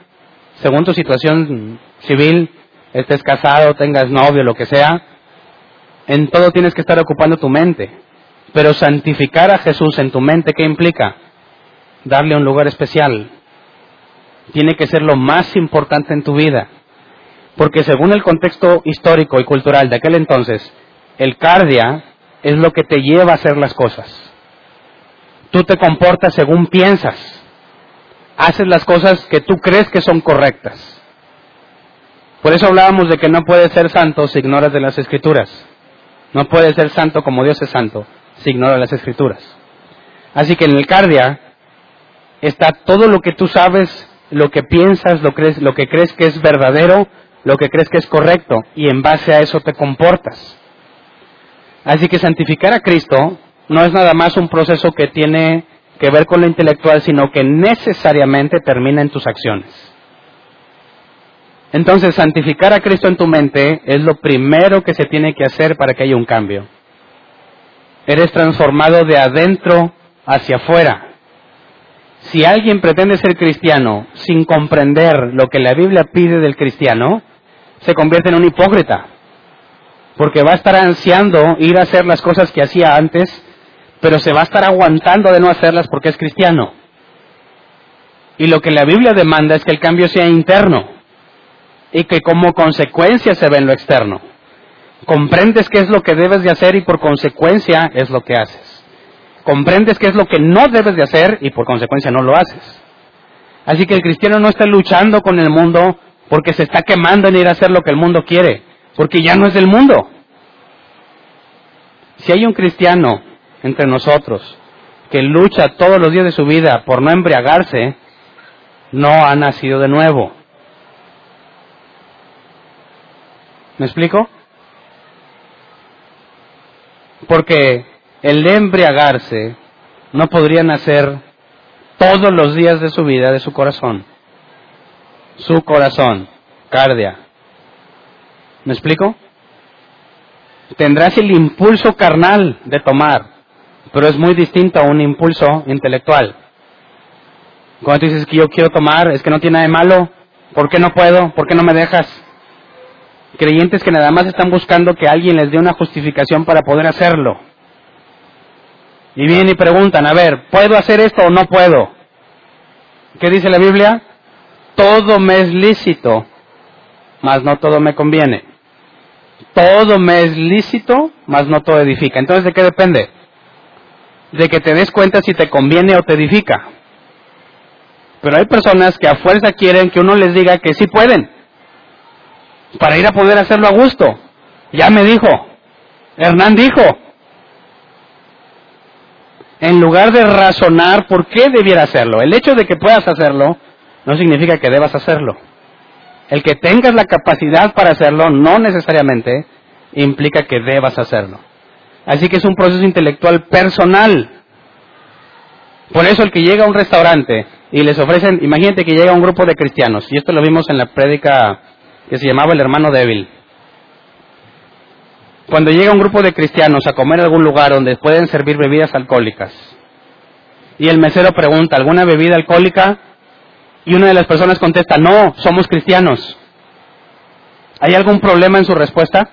según tu situación civil, estés casado, tengas novio, lo que sea. En todo tienes que estar ocupando tu mente. Pero santificar a Jesús en tu mente, ¿qué implica? Darle un lugar especial. Tiene que ser lo más importante en tu vida. Porque según el contexto histórico y cultural de aquel entonces, el cardia es lo que te lleva a hacer las cosas. Tú te comportas según piensas. Haces las cosas que tú crees que son correctas. Por eso hablábamos de que no puedes ser santo si ignoras de las escrituras. No puedes ser santo como Dios es santo se ignora las escrituras. Así que en el cardia está todo lo que tú sabes, lo que piensas, lo, crees, lo que crees que es verdadero, lo que crees que es correcto, y en base a eso te comportas. Así que santificar a Cristo no es nada más un proceso que tiene que ver con lo intelectual, sino que necesariamente termina en tus acciones. Entonces, santificar a Cristo en tu mente es lo primero que se tiene que hacer para que haya un cambio. Eres transformado de adentro hacia afuera. Si alguien pretende ser cristiano sin comprender lo que la Biblia pide del cristiano, se convierte en un hipócrita. Porque va a estar ansiando ir a hacer las cosas que hacía antes, pero se va a estar aguantando de no hacerlas porque es cristiano. Y lo que la Biblia demanda es que el cambio sea interno y que como consecuencia se ve en lo externo comprendes qué es lo que debes de hacer y por consecuencia es lo que haces. Comprendes qué es lo que no debes de hacer y por consecuencia no lo haces. Así que el cristiano no está luchando con el mundo porque se está quemando en ir a hacer lo que el mundo quiere, porque ya no es del mundo. Si hay un cristiano entre nosotros que lucha todos los días de su vida por no embriagarse, no ha nacido de nuevo. ¿Me explico? Porque el embriagarse no podría nacer todos los días de su vida de su corazón. Su corazón, cardia. ¿Me explico? Tendrás el impulso carnal de tomar, pero es muy distinto a un impulso intelectual. Cuando tú dices que yo quiero tomar, es que no tiene nada de malo, ¿por qué no puedo? ¿Por qué no me dejas? Creyentes que nada más están buscando que alguien les dé una justificación para poder hacerlo. Y vienen y preguntan, a ver, ¿puedo hacer esto o no puedo? ¿Qué dice la Biblia? Todo me es lícito, mas no todo me conviene. Todo me es lícito, mas no todo edifica. Entonces, ¿de qué depende? De que te des cuenta si te conviene o te edifica. Pero hay personas que a fuerza quieren que uno les diga que sí pueden, para ir a poder hacerlo a gusto. Ya me dijo, Hernán dijo, en lugar de razonar por qué debiera hacerlo. El hecho de que puedas hacerlo no significa que debas hacerlo. El que tengas la capacidad para hacerlo no necesariamente implica que debas hacerlo. Así que es un proceso intelectual personal. Por eso el que llega a un restaurante y les ofrecen, imagínate que llega un grupo de cristianos, y esto lo vimos en la prédica que se llamaba el hermano débil. Cuando llega un grupo de cristianos a comer en algún lugar donde pueden servir bebidas alcohólicas, y el mesero pregunta, ¿alguna bebida alcohólica? Y una de las personas contesta, no, somos cristianos. ¿Hay algún problema en su respuesta?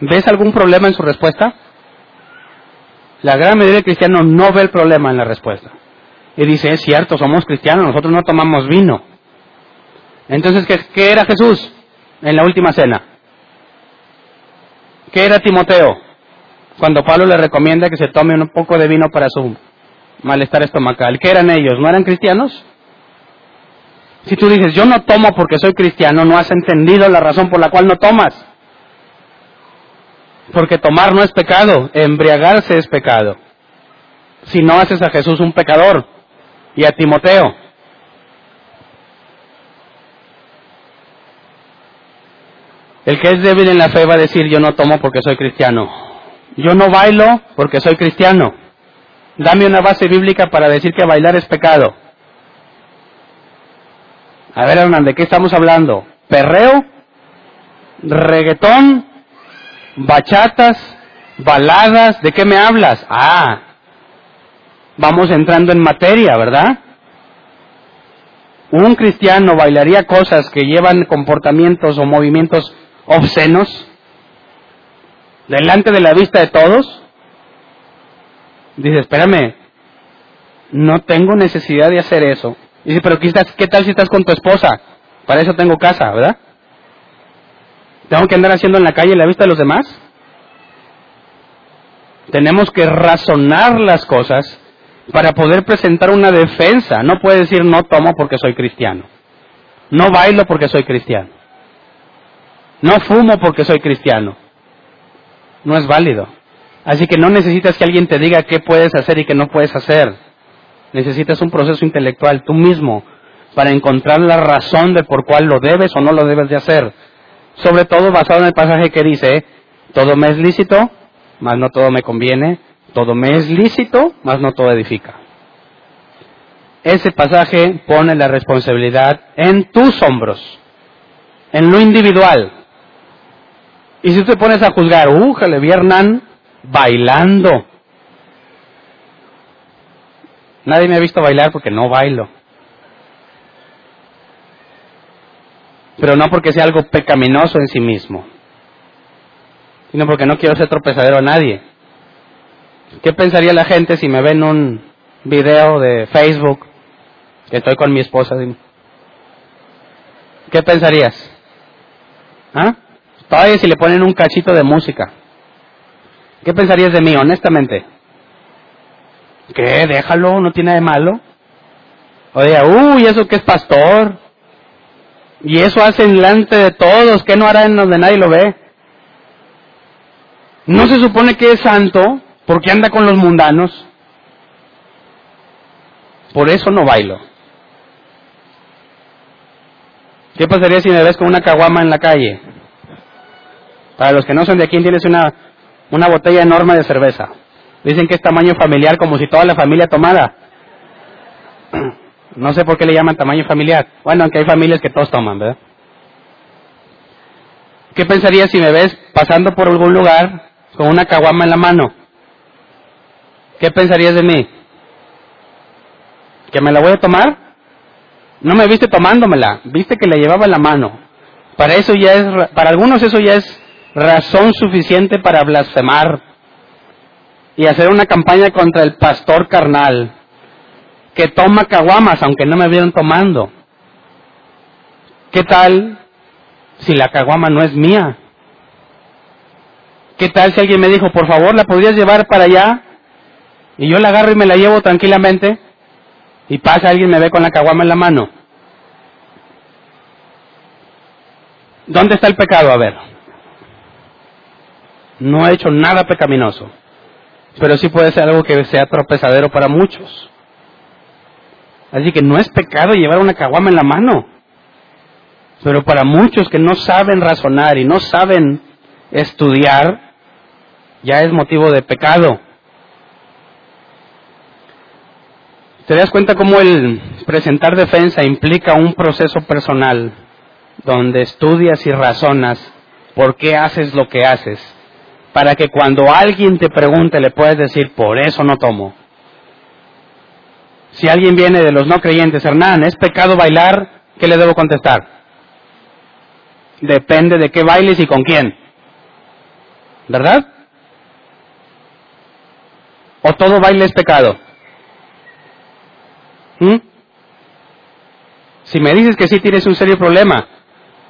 ¿Ves algún problema en su respuesta? La gran mayoría de cristianos no ve el problema en la respuesta. Y dice, es cierto, somos cristianos, nosotros no tomamos vino. Entonces, ¿qué, qué era Jesús en la última cena? ¿Qué era Timoteo? Cuando Pablo le recomienda que se tome un poco de vino para su malestar estomacal. ¿Qué eran ellos? ¿No eran cristianos? Si tú dices, yo no tomo porque soy cristiano, no has entendido la razón por la cual no tomas. Porque tomar no es pecado, embriagarse es pecado. Si no haces a Jesús un pecador y a Timoteo. El que es débil en la fe va a decir, yo no tomo porque soy cristiano. Yo no bailo porque soy cristiano. Dame una base bíblica para decir que bailar es pecado. A ver, Hernán, ¿de qué estamos hablando? ¿Perreo? ¿Reggaetón? ¿Bachatas? ¿Baladas? ¿De qué me hablas? Ah, vamos entrando en materia, ¿verdad? Un cristiano bailaría cosas que llevan comportamientos o movimientos obscenos delante de la vista de todos. Dice, espérame, no tengo necesidad de hacer eso. Dice, pero ¿qué, ¿qué tal si estás con tu esposa? Para eso tengo casa, ¿verdad? ¿Tengo que andar haciendo en la calle la vista de los demás? Tenemos que razonar las cosas para poder presentar una defensa. No puede decir no tomo porque soy cristiano. No bailo porque soy cristiano. No fumo porque soy cristiano. No es válido. Así que no necesitas que alguien te diga qué puedes hacer y qué no puedes hacer. Necesitas un proceso intelectual tú mismo para encontrar la razón de por cuál lo debes o no lo debes de hacer. Sobre todo basado en el pasaje que dice, todo me es lícito, mas no todo me conviene, todo me es lícito, mas no todo edifica. Ese pasaje pone la responsabilidad en tus hombros, en lo individual. Y si te pones a juzgar, uh, le vi Hernán bailando. Nadie me ha visto bailar porque no bailo. Pero no porque sea algo pecaminoso en sí mismo, sino porque no quiero ser tropezadero a nadie. ¿Qué pensaría la gente si me ven un video de Facebook que estoy con mi esposa? ¿Qué pensarías? ¿Ah? Todavía si le ponen un cachito de música. ¿Qué pensarías de mí, honestamente? ¿Qué? Déjalo, no tiene de malo. Oye, uy, eso que es pastor. Y eso hace delante de todos, ¿qué no hará en donde nadie lo ve? No se supone que es santo porque anda con los mundanos. Por eso no bailo. ¿Qué pasaría si me ves con una caguama en la calle? Para los que no son de aquí, tienes una, una botella enorme de cerveza. Dicen que es tamaño familiar, como si toda la familia tomara. (clears throat) No sé por qué le llaman tamaño familiar. Bueno, aunque hay familias que todos toman, ¿verdad? ¿Qué pensarías si me ves pasando por algún lugar con una caguama en la mano? ¿Qué pensarías de mí? ¿Que me la voy a tomar? No me viste tomándomela, viste que la llevaba en la mano. Para eso ya es, para algunos eso ya es razón suficiente para blasfemar y hacer una campaña contra el pastor carnal que toma caguamas aunque no me vieron tomando. ¿Qué tal si la caguama no es mía? ¿Qué tal si alguien me dijo, por favor, la podrías llevar para allá? Y yo la agarro y me la llevo tranquilamente y pasa alguien me ve con la caguama en la mano. ¿Dónde está el pecado? A ver. No he hecho nada pecaminoso, pero sí puede ser algo que sea tropezadero para muchos. Así que no es pecado llevar una caguama en la mano. Pero para muchos que no saben razonar y no saben estudiar, ya es motivo de pecado. ¿Te das cuenta cómo el presentar defensa implica un proceso personal donde estudias y razonas por qué haces lo que haces? Para que cuando alguien te pregunte le puedes decir, por eso no tomo. Si alguien viene de los no creyentes, Hernán, ¿es pecado bailar? ¿Qué le debo contestar? Depende de qué bailes y con quién. ¿Verdad? ¿O todo baile es pecado? ¿Mm? Si me dices que sí tienes un serio problema,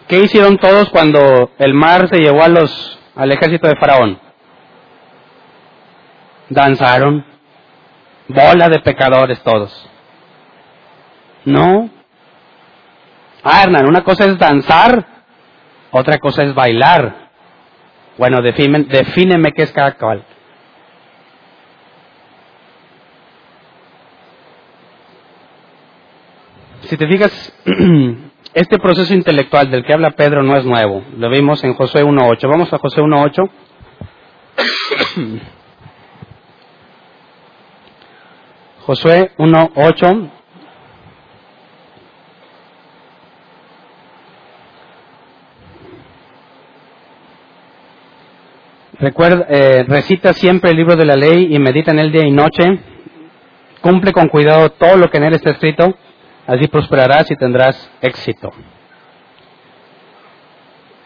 ¿qué hicieron todos cuando el mar se llevó a los, al ejército de Faraón? Danzaron, Bola de pecadores todos. No. Ah, Hernán, una cosa es danzar, otra cosa es bailar. Bueno, defíneme, defíneme qué es cada cual. Si te fijas, (clears throat) este proceso intelectual del que habla Pedro no es nuevo. Lo vimos en Josué 1.8. Vamos a Josué 1.8. (coughs) Josué 1.8. Recuerda, eh, recita siempre el libro de la ley y medita en él día y noche. Cumple con cuidado todo lo que en él está escrito, así prosperarás y tendrás éxito.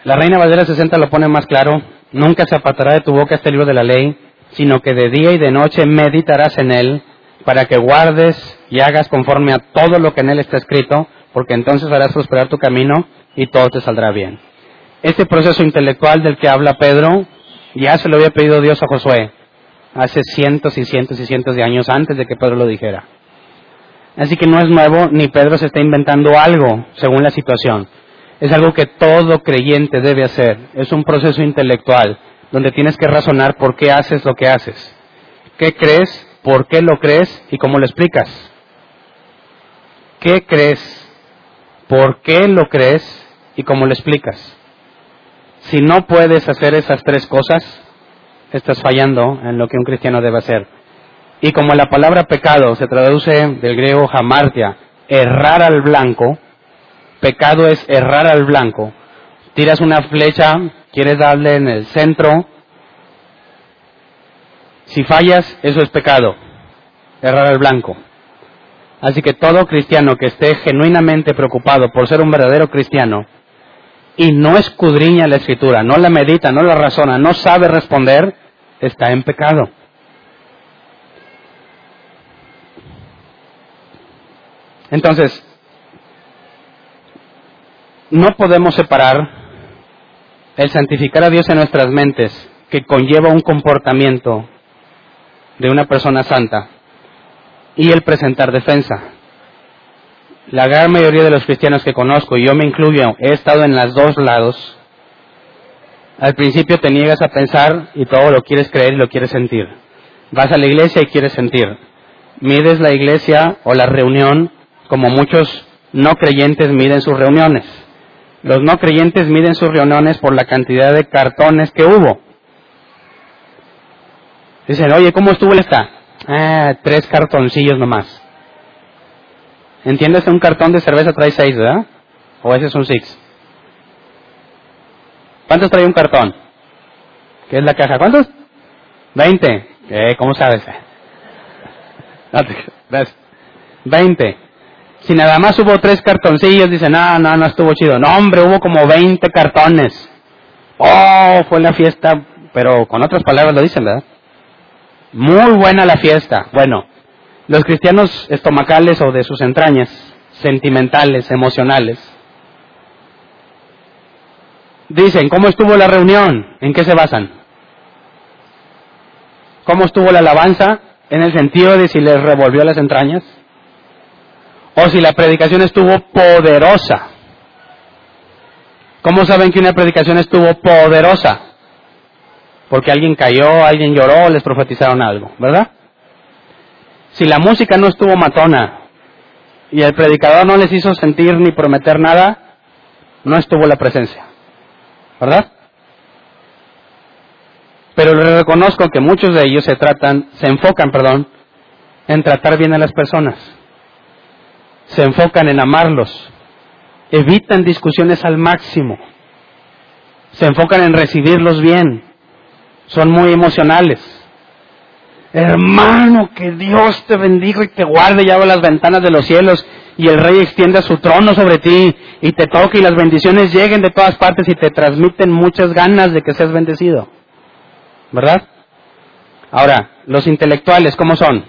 La Reina Valera 60 lo pone más claro, nunca se apartará de tu boca este libro de la ley, sino que de día y de noche meditarás en él para que guardes y hagas conforme a todo lo que en él está escrito, porque entonces harás prosperar tu camino y todo te saldrá bien. Este proceso intelectual del que habla Pedro ya se lo había pedido Dios a Josué hace cientos y cientos y cientos de años antes de que Pedro lo dijera. Así que no es nuevo, ni Pedro se está inventando algo según la situación. Es algo que todo creyente debe hacer. Es un proceso intelectual donde tienes que razonar por qué haces lo que haces. ¿Qué crees? ¿Por qué lo crees y cómo lo explicas? ¿Qué crees? ¿Por qué lo crees y cómo lo explicas? Si no puedes hacer esas tres cosas, estás fallando en lo que un cristiano debe hacer. Y como la palabra pecado se traduce del griego hamartia, errar al blanco, pecado es errar al blanco. Tiras una flecha, quieres darle en el centro, si fallas, eso es pecado, errar al blanco. Así que todo cristiano que esté genuinamente preocupado por ser un verdadero cristiano y no escudriña la escritura, no la medita, no la razona, no sabe responder, está en pecado. Entonces, no podemos separar el santificar a Dios en nuestras mentes, que conlleva un comportamiento de una persona santa y el presentar defensa. La gran mayoría de los cristianos que conozco, y yo me incluyo, he estado en los dos lados. Al principio te niegas a pensar y todo lo quieres creer y lo quieres sentir. Vas a la iglesia y quieres sentir. Mides la iglesia o la reunión como muchos no creyentes miden sus reuniones. Los no creyentes miden sus reuniones por la cantidad de cartones que hubo. Dicen, oye, ¿cómo estuvo esta? Ah, tres cartoncillos nomás. ¿Entiendes? Un cartón de cerveza trae seis, ¿verdad? ¿O ese es un six? ¿Cuántos trae un cartón? ¿Qué es la caja? ¿Cuántos? Veinte. ¿Cómo sabes? (laughs) Veinte. Si nada más hubo tres cartoncillos, dicen, no, no, no estuvo chido. No, hombre, hubo como 20 cartones. Oh, fue la fiesta, pero con otras palabras lo dicen, ¿verdad? Muy buena la fiesta. Bueno, los cristianos estomacales o de sus entrañas, sentimentales, emocionales, dicen, ¿cómo estuvo la reunión? ¿En qué se basan? ¿Cómo estuvo la alabanza? En el sentido de si les revolvió las entrañas. O si la predicación estuvo poderosa. ¿Cómo saben que una predicación estuvo poderosa? Porque alguien cayó, alguien lloró, les profetizaron algo, ¿verdad? Si la música no estuvo matona y el predicador no les hizo sentir ni prometer nada, no estuvo la presencia, ¿verdad? Pero les reconozco que muchos de ellos se tratan, se enfocan, perdón, en tratar bien a las personas. Se enfocan en amarlos. Evitan discusiones al máximo. Se enfocan en recibirlos bien. Son muy emocionales. Hermano, que Dios te bendiga y te guarde y abra las ventanas de los cielos y el rey extienda su trono sobre ti y te toque y las bendiciones lleguen de todas partes y te transmiten muchas ganas de que seas bendecido. ¿verdad? Ahora, los intelectuales, ¿cómo son?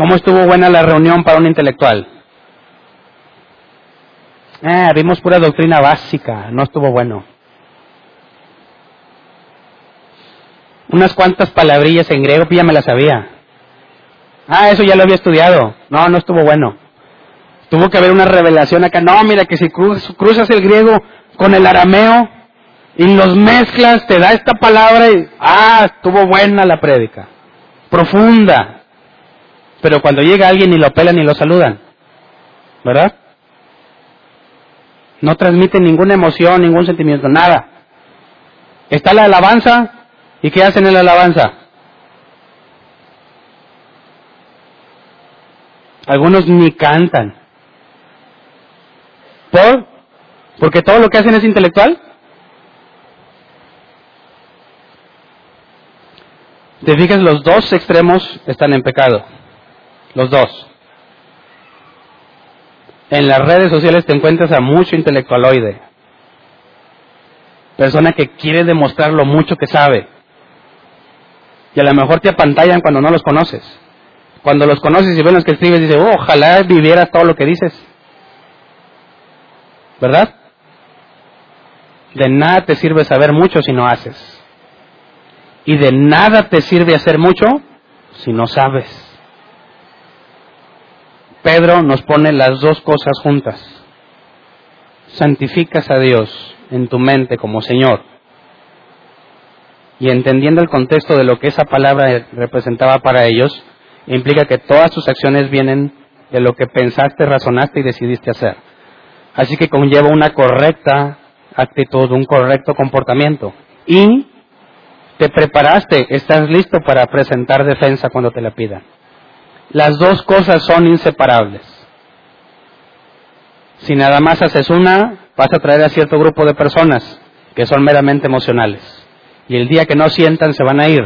¿Cómo estuvo buena la reunión para un intelectual? Eh, vimos pura doctrina básica, no estuvo bueno. Unas cuantas palabrillas en griego, ya me las sabía. Ah, eso ya lo había estudiado. No, no estuvo bueno. Tuvo que haber una revelación acá. No, mira que si cruzas el griego con el arameo, y los mezclas, te da esta palabra y, ah, estuvo buena la prédica, profunda. Pero cuando llega alguien y lo pelan y lo saludan, ¿verdad? No transmite ninguna emoción, ningún sentimiento, nada. Está la alabanza, ¿y qué hacen en la alabanza? Algunos ni cantan. ¿Por? Porque todo lo que hacen es intelectual. Te fijas, los dos extremos están en pecado. Los dos. En las redes sociales te encuentras a mucho intelectualoide. Persona que quiere demostrar lo mucho que sabe. Y a lo mejor te apantallan cuando no los conoces. Cuando los conoces y ven los que escribes, dices, oh, ojalá vivieras todo lo que dices. ¿Verdad? De nada te sirve saber mucho si no haces. Y de nada te sirve hacer mucho si no sabes. Pedro nos pone las dos cosas juntas. Santificas a Dios en tu mente como Señor. Y entendiendo el contexto de lo que esa palabra representaba para ellos, implica que todas tus acciones vienen de lo que pensaste, razonaste y decidiste hacer. Así que conlleva una correcta actitud, un correcto comportamiento. Y te preparaste, estás listo para presentar defensa cuando te la pidan. Las dos cosas son inseparables. Si nada más haces una, vas a traer a cierto grupo de personas que son meramente emocionales. Y el día que no sientan, se van a ir.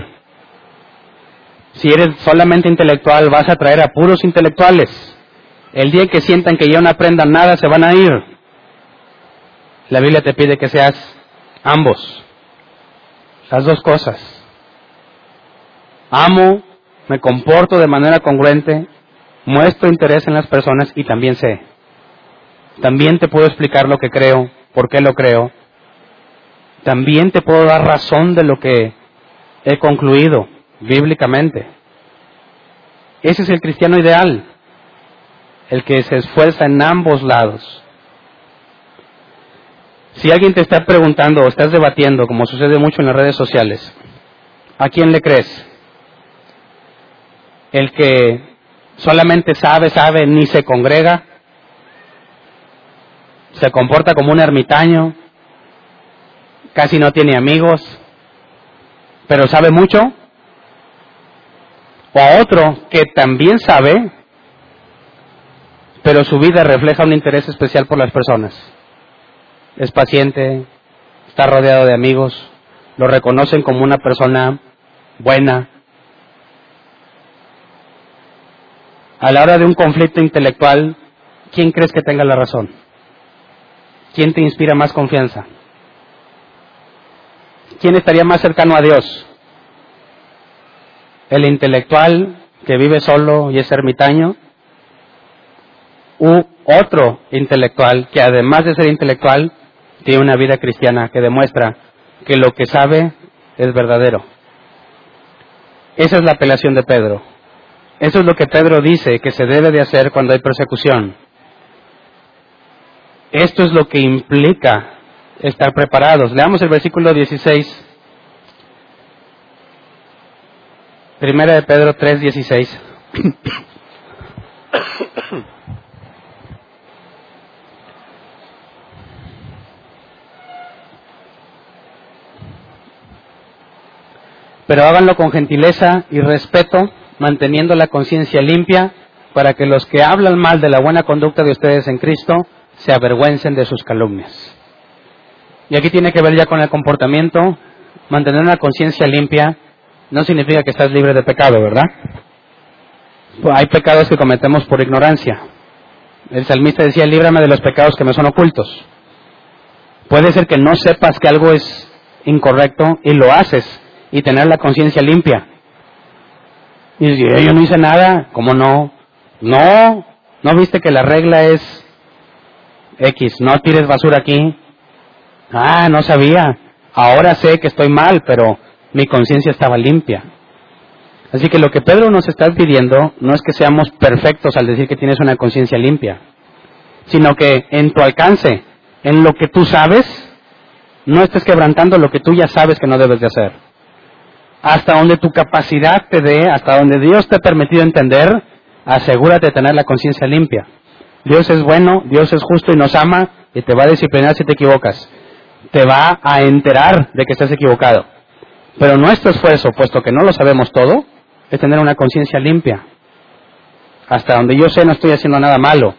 Si eres solamente intelectual, vas a traer a puros intelectuales. El día que sientan que ya no aprendan nada, se van a ir. La Biblia te pide que seas ambos. Las dos cosas. Amo, me comporto de manera congruente, muestro interés en las personas y también sé. También te puedo explicar lo que creo, por qué lo creo. También te puedo dar razón de lo que he concluido bíblicamente. Ese es el cristiano ideal, el que se esfuerza en ambos lados. Si alguien te está preguntando o estás debatiendo, como sucede mucho en las redes sociales, ¿a quién le crees? ¿El que solamente sabe, sabe, ni se congrega? ¿Se comporta como un ermitaño? ¿Casi no tiene amigos? ¿Pero sabe mucho? ¿O a otro que también sabe, pero su vida refleja un interés especial por las personas? es paciente, está rodeado de amigos, lo reconocen como una persona buena. A la hora de un conflicto intelectual, ¿quién crees que tenga la razón? ¿Quién te inspira más confianza? ¿Quién estaría más cercano a Dios? ¿El intelectual que vive solo y es ermitaño? ¿U otro intelectual que además de ser intelectual tiene una vida cristiana que demuestra que lo que sabe es verdadero? Esa es la apelación de Pedro. Eso es lo que Pedro dice que se debe de hacer cuando hay persecución. Esto es lo que implica estar preparados. Leamos el versículo 16. Primera de Pedro 3, 16. Pero háganlo con gentileza y respeto, manteniendo la conciencia limpia, para que los que hablan mal de la buena conducta de ustedes en Cristo se avergüencen de sus calumnias. Y aquí tiene que ver ya con el comportamiento. Mantener una conciencia limpia no significa que estás libre de pecado, ¿verdad? Pues hay pecados que cometemos por ignorancia. El salmista decía, líbrame de los pecados que me son ocultos. Puede ser que no sepas que algo es incorrecto y lo haces y tener la conciencia limpia. Y yo no hice nada, ¿cómo no? No, ¿no viste que la regla es X, no tires basura aquí? Ah, no sabía. Ahora sé que estoy mal, pero mi conciencia estaba limpia. Así que lo que Pedro nos está pidiendo no es que seamos perfectos al decir que tienes una conciencia limpia, sino que en tu alcance, en lo que tú sabes, no estés quebrantando lo que tú ya sabes que no debes de hacer hasta donde tu capacidad te dé, hasta donde Dios te ha permitido entender, asegúrate de tener la conciencia limpia. Dios es bueno, Dios es justo y nos ama y te va a disciplinar si te equivocas. Te va a enterar de que estás equivocado. Pero nuestro esfuerzo, puesto que no lo sabemos todo, es tener una conciencia limpia. Hasta donde yo sé no estoy haciendo nada malo.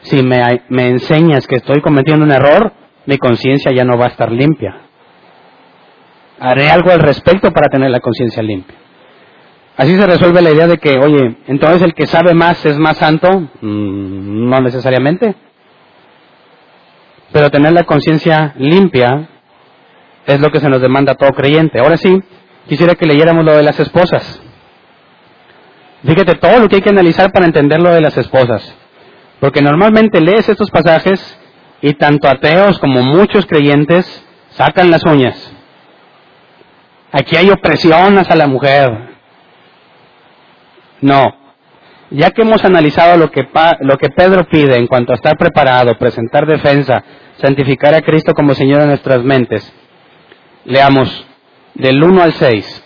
Si me, me enseñas que estoy cometiendo un error, mi conciencia ya no va a estar limpia haré algo al respecto para tener la conciencia limpia. Así se resuelve la idea de que, oye, entonces el que sabe más es más santo, mm, no necesariamente. Pero tener la conciencia limpia es lo que se nos demanda a todo creyente. Ahora sí, quisiera que leyéramos lo de las esposas. Fíjate todo lo que hay que analizar para entender lo de las esposas. Porque normalmente lees estos pasajes y tanto ateos como muchos creyentes sacan las uñas. Aquí hay opresión hacia la mujer. No. Ya que hemos analizado lo que, lo que Pedro pide en cuanto a estar preparado, presentar defensa, santificar a Cristo como Señor de nuestras mentes, leamos del 1 al 6.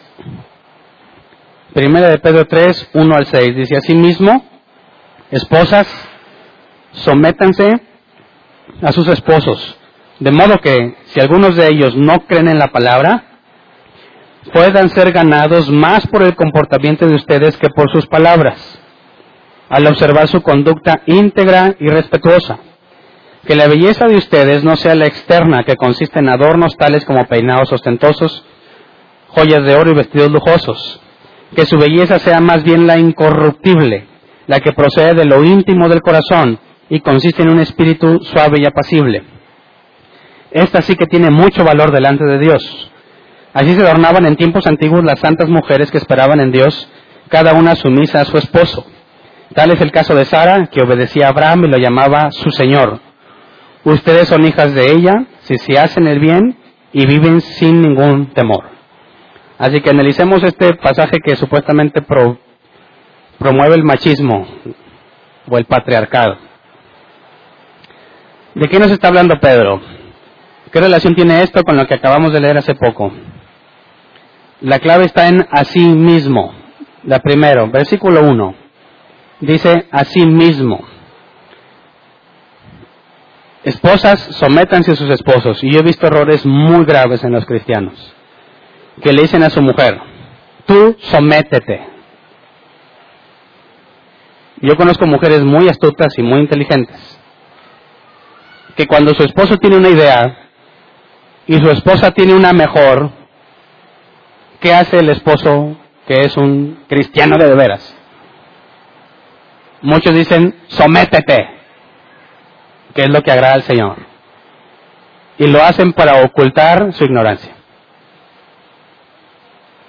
Primera de Pedro 3, 1 al 6. Dice así mismo, esposas, sométanse a sus esposos, de modo que si algunos de ellos no creen en la palabra, puedan ser ganados más por el comportamiento de ustedes que por sus palabras, al observar su conducta íntegra y respetuosa. Que la belleza de ustedes no sea la externa, que consiste en adornos tales como peinados ostentosos, joyas de oro y vestidos lujosos. Que su belleza sea más bien la incorruptible, la que procede de lo íntimo del corazón y consiste en un espíritu suave y apacible. Esta sí que tiene mucho valor delante de Dios Así se adornaban en tiempos antiguos las santas mujeres que esperaban en Dios, cada una sumisa a su esposo. Tal es el caso de Sara, que obedecía a Abraham y lo llamaba su Señor. Ustedes son hijas de ella, si se hacen el bien y viven sin ningún temor. Así que analicemos este pasaje que supuestamente promueve el machismo o el patriarcado. ¿De qué nos está hablando Pedro? ¿Qué relación tiene esto con lo que acabamos de leer hace poco? La clave está en así mismo. La primero, versículo 1. Dice así mismo. Esposas, sométanse a sus esposos. Y yo he visto errores muy graves en los cristianos. Que le dicen a su mujer, tú sométete. Yo conozco mujeres muy astutas y muy inteligentes. Que cuando su esposo tiene una idea y su esposa tiene una mejor, ¿qué hace el esposo que es un cristiano de veras? muchos dicen sométete, que es lo que agrada al Señor. Y lo hacen para ocultar su ignorancia.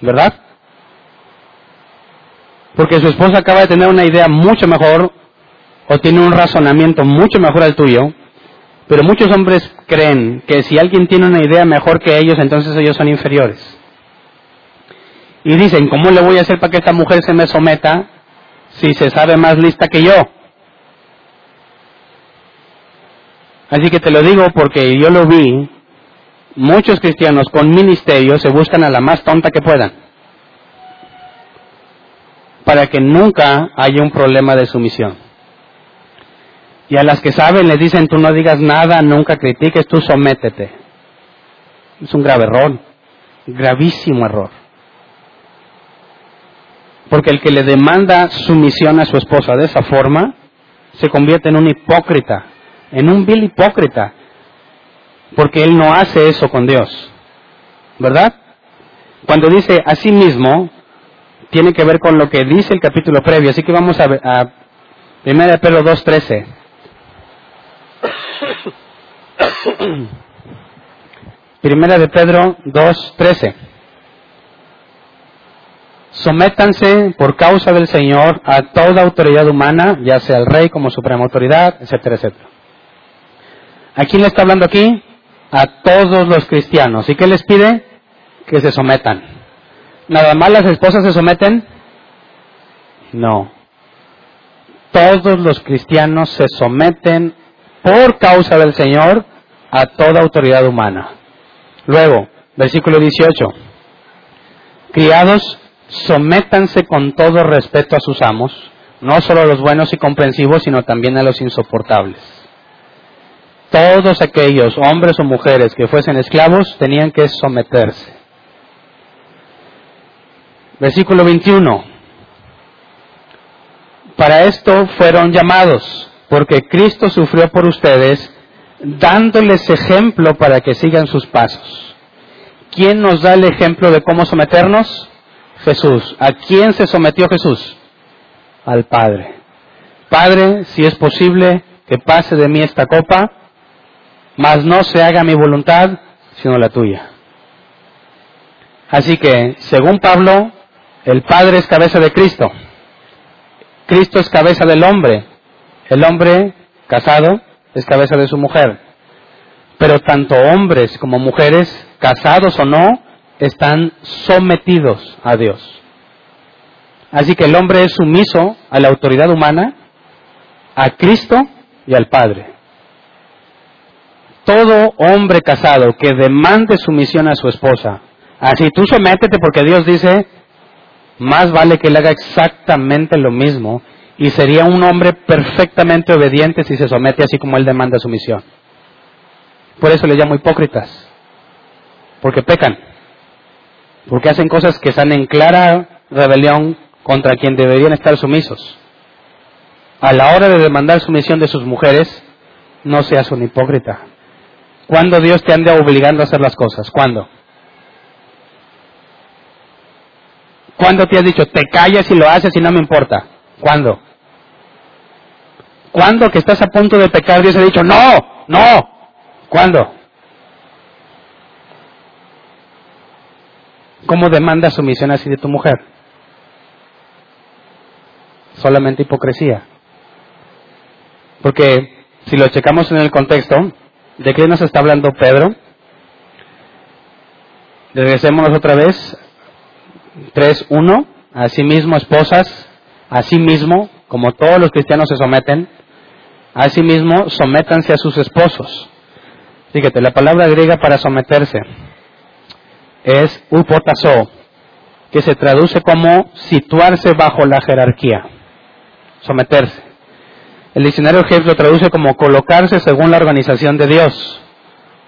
¿Verdad? Porque su esposa acaba de tener una idea mucho mejor o tiene un razonamiento mucho mejor al tuyo, pero muchos hombres creen que si alguien tiene una idea mejor que ellos, entonces ellos son inferiores. Y dicen, ¿cómo le voy a hacer para que esta mujer se me someta si se sabe más lista que yo? Así que te lo digo porque yo lo vi, muchos cristianos con ministerio se buscan a la más tonta que puedan, para que nunca haya un problema de sumisión. Y a las que saben les dicen, tú no digas nada, nunca critiques, tú sométete. Es un grave error, gravísimo error. Porque el que le demanda sumisión a su esposa de esa forma, se convierte en un hipócrita, en un vil hipócrita, porque él no hace eso con Dios. ¿Verdad? Cuando dice a sí mismo, tiene que ver con lo que dice el capítulo previo. Así que vamos a, a 1 Pedro 2.13. Primera de Pedro 2.13. (coughs) Sométanse por causa del Señor a toda autoridad humana, ya sea el rey como suprema autoridad, etcétera, etcétera. ¿A quién le está hablando aquí? A todos los cristianos. ¿Y qué les pide? Que se sometan. ¿Nada más las esposas se someten? No. Todos los cristianos se someten por causa del Señor a toda autoridad humana. Luego, versículo 18. Criados, sométanse con todo respeto a sus amos, no solo a los buenos y comprensivos, sino también a los insoportables. Todos aquellos hombres o mujeres que fuesen esclavos tenían que someterse. Versículo 21. Para esto fueron llamados porque Cristo sufrió por ustedes, dándoles ejemplo para que sigan sus pasos. ¿Quién nos da el ejemplo de cómo someternos? Jesús. ¿A quién se sometió Jesús? Al Padre. Padre, si es posible que pase de mí esta copa, mas no se haga mi voluntad, sino la tuya. Así que, según Pablo, el Padre es cabeza de Cristo. Cristo es cabeza del hombre. El hombre casado es cabeza de su mujer. Pero tanto hombres como mujeres, casados o no, están sometidos a Dios. Así que el hombre es sumiso a la autoridad humana, a Cristo y al Padre. Todo hombre casado que demande sumisión a su esposa, así tú sométete porque Dios dice, más vale que él haga exactamente lo mismo y sería un hombre perfectamente obediente si se somete así como él demanda sumisión. Por eso le llamo hipócritas, porque pecan, porque hacen cosas que están en clara rebelión contra quien deberían estar sumisos. A la hora de demandar sumisión de sus mujeres, no seas un hipócrita. ¿Cuándo Dios te anda obligando a hacer las cosas? ¿Cuándo? ¿Cuándo te has dicho, te callas y lo haces y no me importa? ¿Cuándo? ¿Cuándo que estás a punto de pecar Dios ha dicho, no, no? ¿Cuándo? ¿Cómo demanda sumisión así de tu mujer? Solamente hipocresía. Porque si lo checamos en el contexto, ¿de qué nos está hablando Pedro? Regresémonos otra vez. 3.1. Asimismo, esposas, Asimismo, como todos los cristianos se someten, asimismo sométanse a sus esposos. Fíjate, la palabra griega para someterse es upotazo, que se traduce como situarse bajo la jerarquía, someterse. El diccionario Jeff lo traduce como colocarse según la organización de Dios.